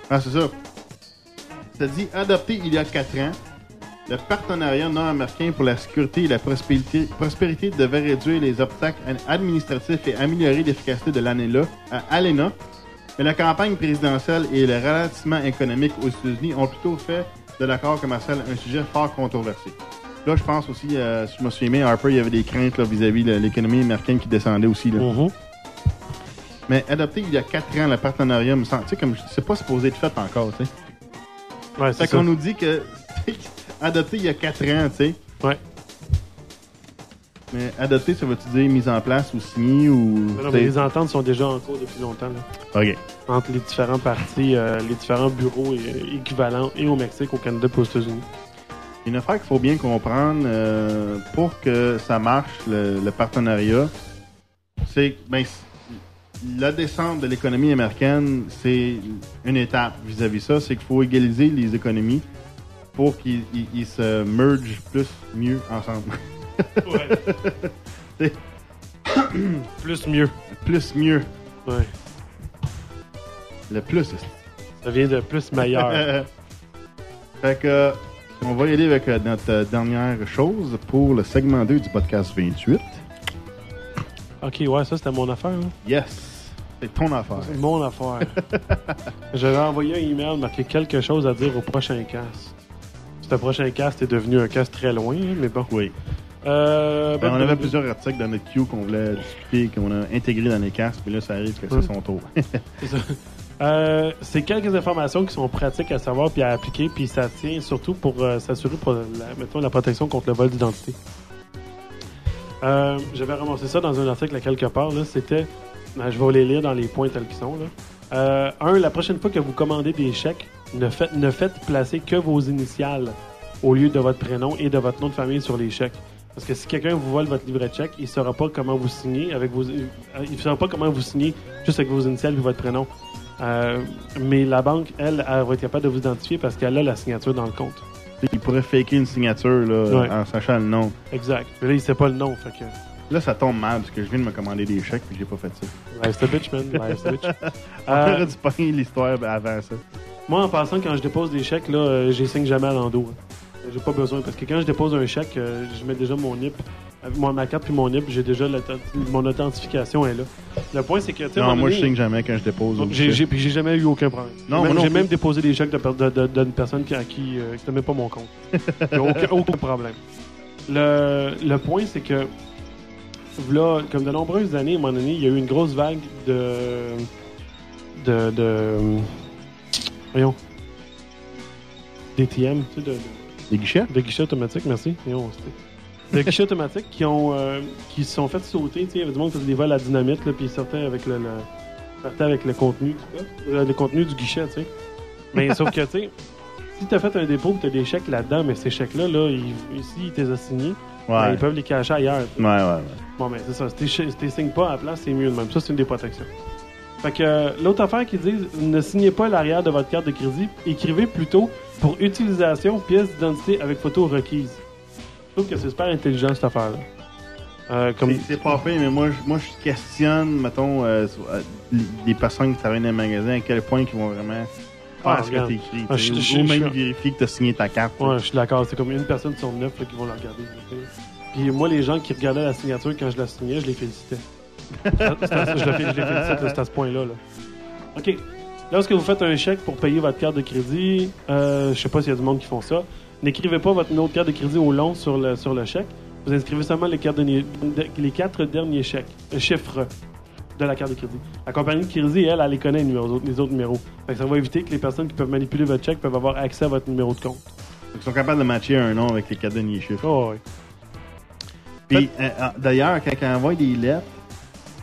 Ah, c'est ça. Ça dit, adopté il y a 4 ans, le partenariat nord-américain pour la sécurité et la prospérité, prospérité devait réduire les obstacles ad- administratifs et améliorer l'efficacité de l'ANELA à ALENA. Mais la campagne présidentielle et le ralentissement économique aux États-Unis ont plutôt fait de l'accord commercial un sujet fort controversé. Là, je pense aussi, euh, si je me souviens bien, Harper, il y avait des craintes vis-à-vis de l'économie américaine qui descendait aussi. Là. Mais adopté il y a 4 ans, le partenariat me sais, comme c'est pas supposé être fait encore, tu sais. Ouais, Fait c'est ça. qu'on nous dit que adopté il y a 4 ans, tu sais. Ouais. Mais adopté, ça veut-tu dire mise en place ou signé ou. Mais non, mais les ententes sont déjà en cours depuis longtemps. là. Ok. Entre les différents partis, euh, les différents bureaux euh, équivalents et au Mexique, au Canada et aux États-Unis. Une affaire qu'il faut bien comprendre euh, pour que ça marche, le, le partenariat, c'est que ben, la descente de l'économie américaine, c'est une étape vis-à-vis ça. C'est qu'il faut égaliser les économies pour qu'ils ils- ils se mergent plus, mieux ensemble. C'est- Plus mieux. Plus mieux. Ouais. Le plus, Ça vient de plus meilleur. fait que, on va y aller avec euh, notre euh, dernière chose pour le segment 2 du podcast 28. ok, ouais, ça c'était mon affaire. là. Yes, c'est ton affaire. C'est mon affaire. J'avais envoyé un email marqué quelque chose à dire au prochain cast. Ce prochain cast est devenu un cast très loin, mais bon. Oui. Euh, Ben, ben, on avait ben, plusieurs articles dans notre queue qu'on voulait discuter, qu'on a intégrés dans les casques, mais là, ça arrive que c'est son tour. C'est ça. Euh, c'est quelques informations qui sont pratiques à savoir puis à appliquer, puis ça tient surtout pour euh, s'assurer pour la, mettons, la protection contre le vol d'identité. Euh, J'avais ramassé ça dans un article à quelque part. là. C'était. ben, je vais les lire dans les points tels qu'ils sont. Là. Euh, un, la prochaine fois que vous commandez des chèques, ne faites, ne faites placer que vos initiales au lieu de votre prénom et de votre nom de famille sur les chèques. Parce que si quelqu'un vous vole votre livret de chèque, il ne saura pas comment vous signez avec vos, euh, il saura pas comment vous signez juste avec vos initiales et votre prénom. Euh, mais la banque, elle, elle va être capable de vous identifier parce qu'elle a la signature dans le compte. Il pourrait faker une signature là, Ouais. en sachant le nom. Exact. Mais là, il sait pas le nom. Fait que... Là, ça tombe mal parce que je viens de me commander des chèques puis j'ai pas fait ça. Life's the bitch, man. Life's bitch. On Euh, aurait dû pogner l'histoire avant ça. Moi, en passant, quand je dépose des chèques, là, euh, j'y signe jamais à l'endos. hein. J'ai pas besoin. Parce que quand je dépose un chèque, euh, je mets déjà mon NIP. Moi, ma carte puis mon NIP, j'ai déjà mon authentification est là. Le point, c'est que, Non, moi, je signe jamais quand je dépose. J'ai, j'ai, puis j'ai jamais eu aucun problème. Non, J'ai même, non j'ai plus. même déposé des chèques de, per- de- de- d'une personne qui, à qui euh, c'était même pas mon compte. A aucun, aucun problème. Le, le point, c'est que, là, comme de nombreuses années, à un moment donné, il y a eu une grosse vague de. de. de voyons. d'ATM, tu sais, de, de- Des guichets? de guichets automatiques, merci. Voyons, c'était- de guichets automatiques qui ont euh, qui se sont fait sauter. tu sais, Il y avait du monde qui faisait des vols à dynamite, là, puis ils sortaient avec le, le- sortaient avec le contenu, euh, le contenu du guichet, tu sais. Mais sauf que, tu sais, si tu as fait un dépôt tu as des chèques là-dedans, mais ces chèques-là, là, ils, ici, ils t'es assignés, Ouais. ben, ils peuvent les cacher ailleurs. Ouais, ouais, ouais. Bon, c'est ça. Si t'es signes pas à la place, c'est mieux de même. Ça, c'est une des protections. Fait que euh, l'autre affaire qui dit ne signez pas l'arrière de votre carte de crédit, écrivez plutôt pour utilisation pièce d'identité avec photo requise. Je trouve que c'est super intelligent cette affaire-là. Euh, comme... C'est- pas fait, mais moi, je- moi, je questionne, mettons, euh, euh, les- personnes qui travaillent dans les magasins, à quel point ils vont vraiment Ah, ce que t'écris. Ah, tu ou- même vérifier que t'as signé ta carte. Ouais, je suis d'accord. C'est comme une personne sur neuf là, qui vont la regarder. tu sais. Puis moi, les gens qui regardaient la signature quand je la signais, je les félicitais. Je, je les félicite, c'est à ce point-là. là. OK. Lorsque vous faites un chèque pour payer votre carte de crédit, euh, je sais pas s'il y a du monde qui font ça, n'écrivez pas votre numéro de carte de crédit au long sur le, sur le chèque. Vous inscrivez seulement les, quatre derniers- les quatre derniers chèques, euh, chiffres de la carte de crédit. La compagnie de crédit, elle, elle les connaît, les, numéros- les autres numéros. Fait que ça va éviter que les personnes qui peuvent manipuler votre chèque peuvent avoir accès à votre numéro de compte. Ils sont capables de matcher un nom avec les quatre derniers chiffres. Oh, ouais. Puis, euh, euh, d'ailleurs, quand on envoie des lettres,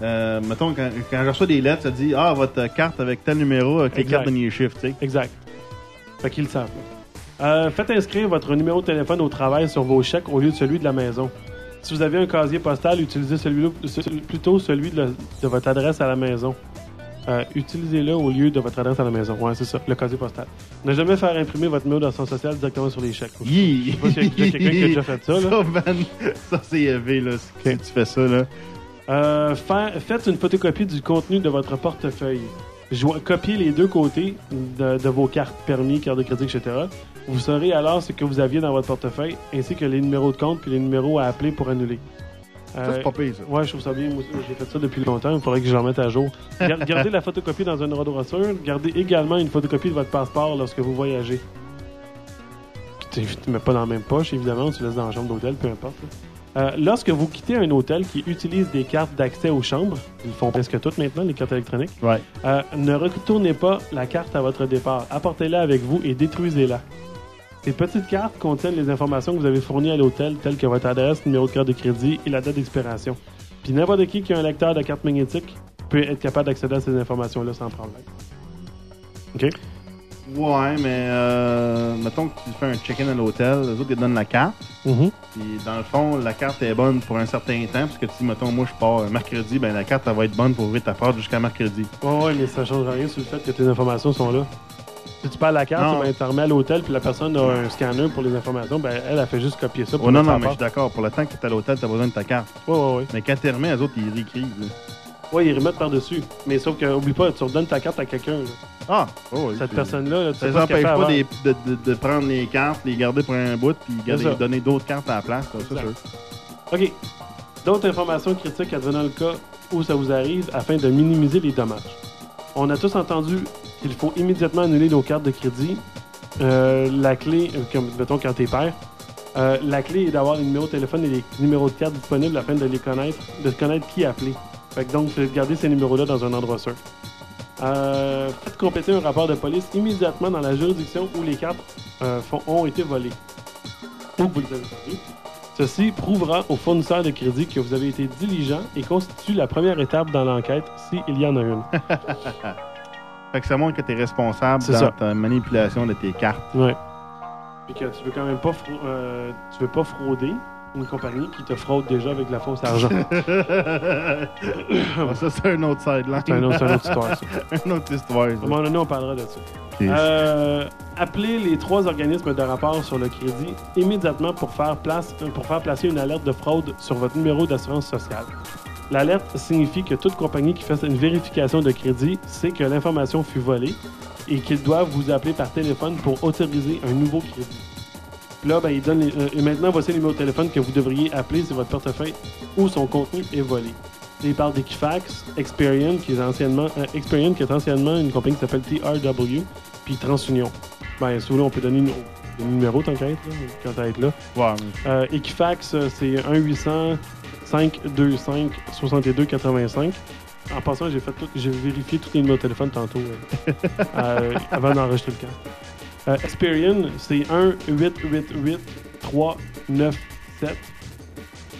euh, mettons, quand, quand je reçois des lettres, ça dit Ah, votre carte avec tel numéro, avec les Exact. quatre derniers chiffres, tu sais. Exact. Fait qu'ils le savent. Euh, faites inscrire votre numéro de téléphone au travail sur vos chèques au lieu de celui de la maison. Si vous avez un casier postal, utilisez celui plutôt celui de votre adresse à la maison. Euh, Utilisez-le au lieu de votre adresse à la maison. Ouais, c'est ça, le casier postal. Ne jamais faire imprimer votre numéro d'assurance sociale directement sur les chèques. Je sais pas s'il y a- quelqu'un qui a déjà fait ça. Là. Ça, man, ça, c'est élevé, là, si tu fais ça, là. Euh, faites une photocopie du contenu de votre portefeuille. Copiez les deux côtés de, de vos cartes permis, carte de crédit, etc. Vous saurez alors ce que vous aviez dans votre portefeuille, ainsi que les numéros de compte puis les numéros à appeler pour annuler. Ça, c'est pas pire, ça. Ouais, je trouve ça bien. Moi j'ai fait ça depuis longtemps. Il faudrait que je le remette à jour. Gar- Gardez la photocopie dans un sûr. Gardez également une photocopie de votre passeport lorsque vous voyagez. Tu ne mets pas dans la même poche, évidemment. Tu laisses dans la chambre d'hôtel, peu importe. Euh, lorsque vous quittez un hôtel qui utilise des cartes d'accès aux chambres, ils font presque toutes maintenant, les cartes électroniques, Ouais. euh, ne retournez pas la carte à votre départ. Apportez-la avec vous et détruisez-la. Ces petites cartes contiennent les informations que vous avez fournies à l'hôtel, telles que votre adresse, numéro de carte de crédit et la date d'expiration. Puis n'importe qui qui a un lecteur de carte magnétique peut être capable d'accéder à ces informations-là sans problème. OK? Ouais, mais euh, mettons que tu fais un check-in à l'hôtel, les autres ils te donnent la carte. Mhm. Puis dans le fond, la carte est bonne pour un certain temps, parce que si, mettons, moi je pars mercredi, ben la carte elle va être bonne pour ouvrir ta porte jusqu'à mercredi. Ouais, ouais, mais ça change rien sur le fait que tes informations sont là. Si tu perds la carte, ben, tu remets à l'hôtel, puis la personne a un scanner pour les informations, ben, elle, a fait juste copier ça. pour Oh, non, non, mais à je suis d'accord. Pour le temps que tu es à l'hôtel, tu as besoin de ta carte. Ouais, ouais, ouais. Mais quand tu remets, les autres, ils réécrivent. Ouais, ils remettent par-dessus. Mais sauf que, oublie pas, tu redonnes ta carte à quelqu'un. Ah, oh, oui, Cette personne-là, là, tu Ça sais pas ce pas des- de, de- de prendre les cartes, les garder pour un bout, puis garder- donner d'autres cartes à la place. ça, c'est sûr. OK. D'autres informations critiques advenant le cas où ça vous arrive afin de minimiser les dommages? On a tous entendu qu'il faut immédiatement annuler nos cartes de crédit. Euh, la clé, euh, comme mettons quand t'es père, euh, la clé est d'avoir les numéros de téléphone et les numéros de carte disponibles afin de les connaître, de connaître qui appeler. Fait que donc, garder ces numéros-là dans un endroit sûr. Faites compléter un rapport de police immédiatement dans la juridiction où les cartes ont été volées. Ou vous les avez perdues. Ceci prouvera au fournisseur de crédit que vous avez été diligent et constitue la première étape dans l'enquête, s'il y en a une. Fait que ça montre que tu es responsable dans ça. ta manipulation de tes cartes. Ouais. Puis que tu veux quand même pas, euh, tu veux pas frauder une compagnie qui te fraude déjà avec de la fausse argent. Ah, ça, c'est un autre sideline. C'est un autre- une autre histoire, ça. une autre histoire. À un moment donné, on parlera de ça. Euh, appelez les trois organismes de rapport sur le crédit immédiatement pour faire, place, pour faire placer une alerte de fraude sur votre numéro d'assurance sociale. L'alerte signifie que toute compagnie qui fait une vérification de crédit sait que l'information fut volée et qu'ils doivent vous appeler par téléphone pour autoriser un nouveau crédit. Puis là, ben, il donne les- euh, et maintenant, voici le numéro de téléphone que vous devriez appeler si votre portefeuille ou son contenu est volé. Il parle d'Equifax, Experian, qui est anciennement, euh, Experian, qui est anciennement une compagnie qui s'appelle TRW, puis TransUnion. Ben, si vous voulez, on peut donner nos- des numéros tant qu'à être là, quand à être là. Ouais, Euh, Equifax, c'est 1-800-525-6285. En passant, j'ai fait tout- j'ai vérifié tous les numéros de téléphone tantôt avant d'enregistrer le cas. Euh, Experian, c'est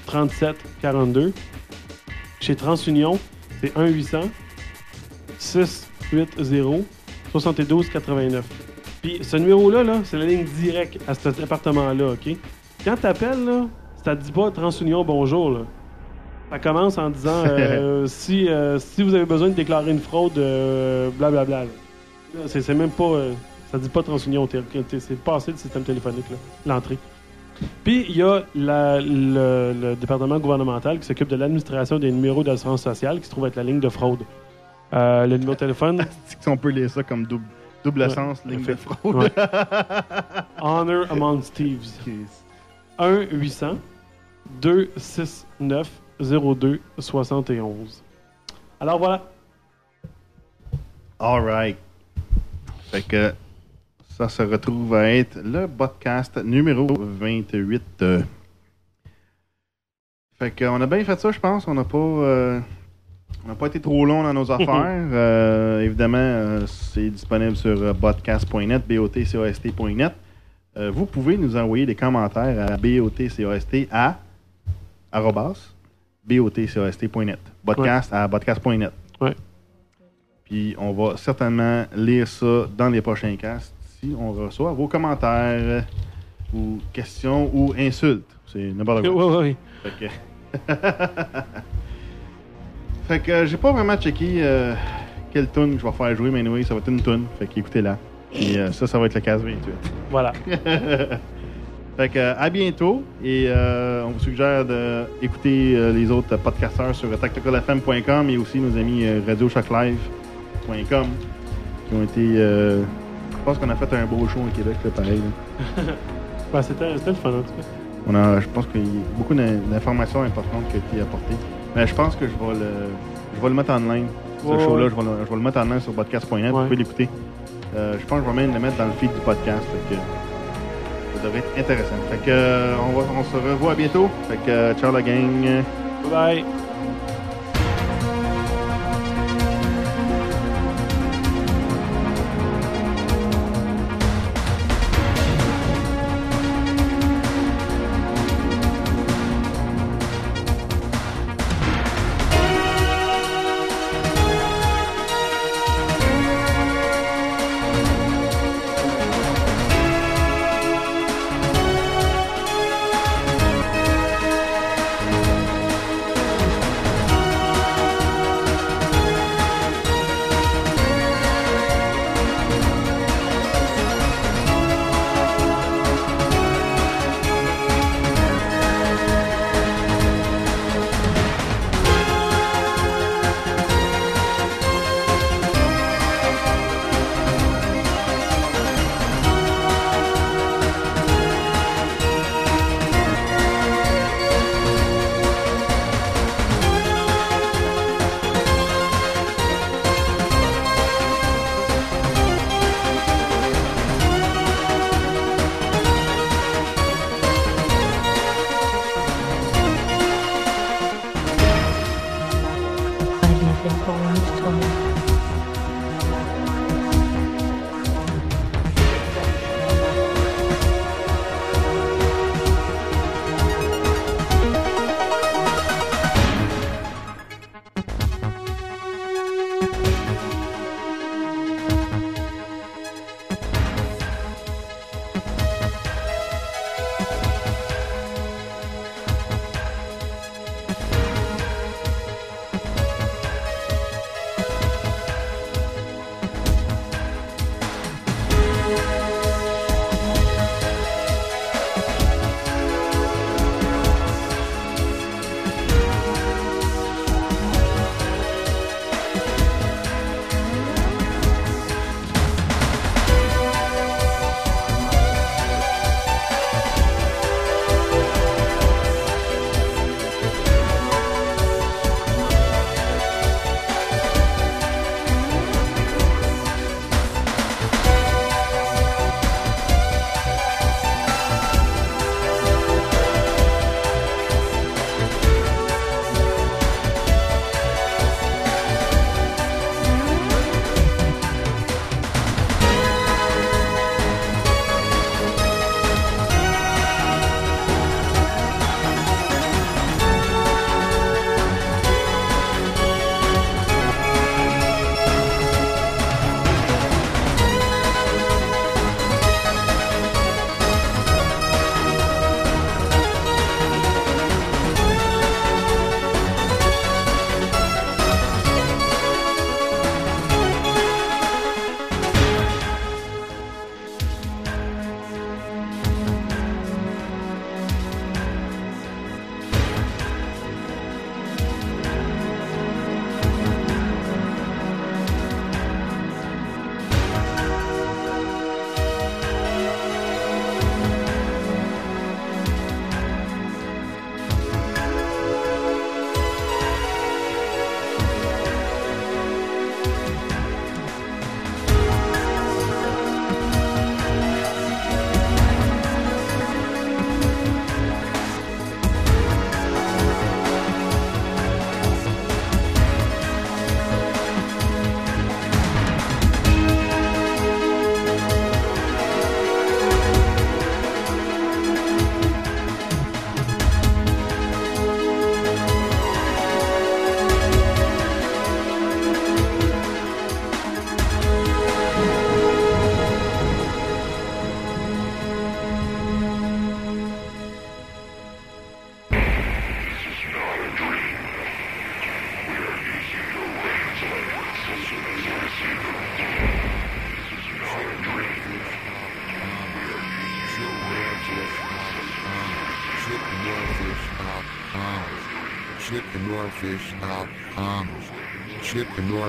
1-888-397-3742. Chez TransUnion, c'est 1-800-680-7289. Puis ce numéro-là, là, c'est la ligne directe à cet appartement-là, OK? Quand t'appelles, là, ça te dit pas TransUnion bonjour, là. Ça commence en disant euh, si, euh, si vous avez besoin de déclarer une fraude, euh, blablabla. là. Là, C'est c'est même pas. Ça dit pas TransUnion, c'est passé le système téléphonique, l'entrée. Puis il y a la- le, le département gouvernemental qui s'occupe de l'administration des numéros d'assurance sociale qui se trouve être la ligne de fraude. Euh, le numéro de téléphone. si on peut lire ça comme double, double Ouais. sens, ligne Fait- de fraude. ouais. Honor Amongst Thieves. 1-800-269-0271. Alors voilà. All right. Fait que ça se retrouve à être le podcast numéro 28. euh. Fait qu'on a bien fait ça, je pense. On n'a pas, euh, on n'a pas été trop long dans nos affaires. Euh, évidemment, euh, c'est disponible sur botcast.net. Euh, vous pouvez nous envoyer des commentaires à botcast à arrobas botcast.net. Podcast à botcast.net. Ouais. Puis on va certainement lire ça dans les prochains casts on reçoit vos commentaires euh, ou questions ou insultes. C'est n'importe quoi. Ouais, ouais, ouais. Fait que, fait que euh, j'ai pas vraiment checké euh, quelle tune je vais faire jouer, mais anyway, ça va être une tune. Fait qu'écoutez-la. Et euh, ça, ça va être le 15 28. Voilà. fait que euh, à bientôt et euh, on vous suggère d'écouter les autres podcasteurs sur tacticalfm.com et aussi nos amis radioshoclive.com qui ont été je pense qu'on a fait un beau show au Québec là, pareil. là. Ben, c'était c'était le fun, en tout cas. On a, je pense qu'il y a beaucoup d'in- d'informations importantes qui ont été apportées. Mais je pense que je vais le, je vais le mettre en ligne. Ce show-là, ouais. je, vais le, je vais le mettre en ligne sur podcast.net. Vous pouvez l'écouter. Euh, je pense que je vais même le mettre dans le feed du podcast. Fait que ça devrait être intéressant. Fait que, euh, on, va, on se revoit bientôt. Fait que, euh, ciao la gang. Bye bye.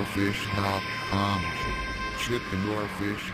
or fish, hot, um, chicken or fish,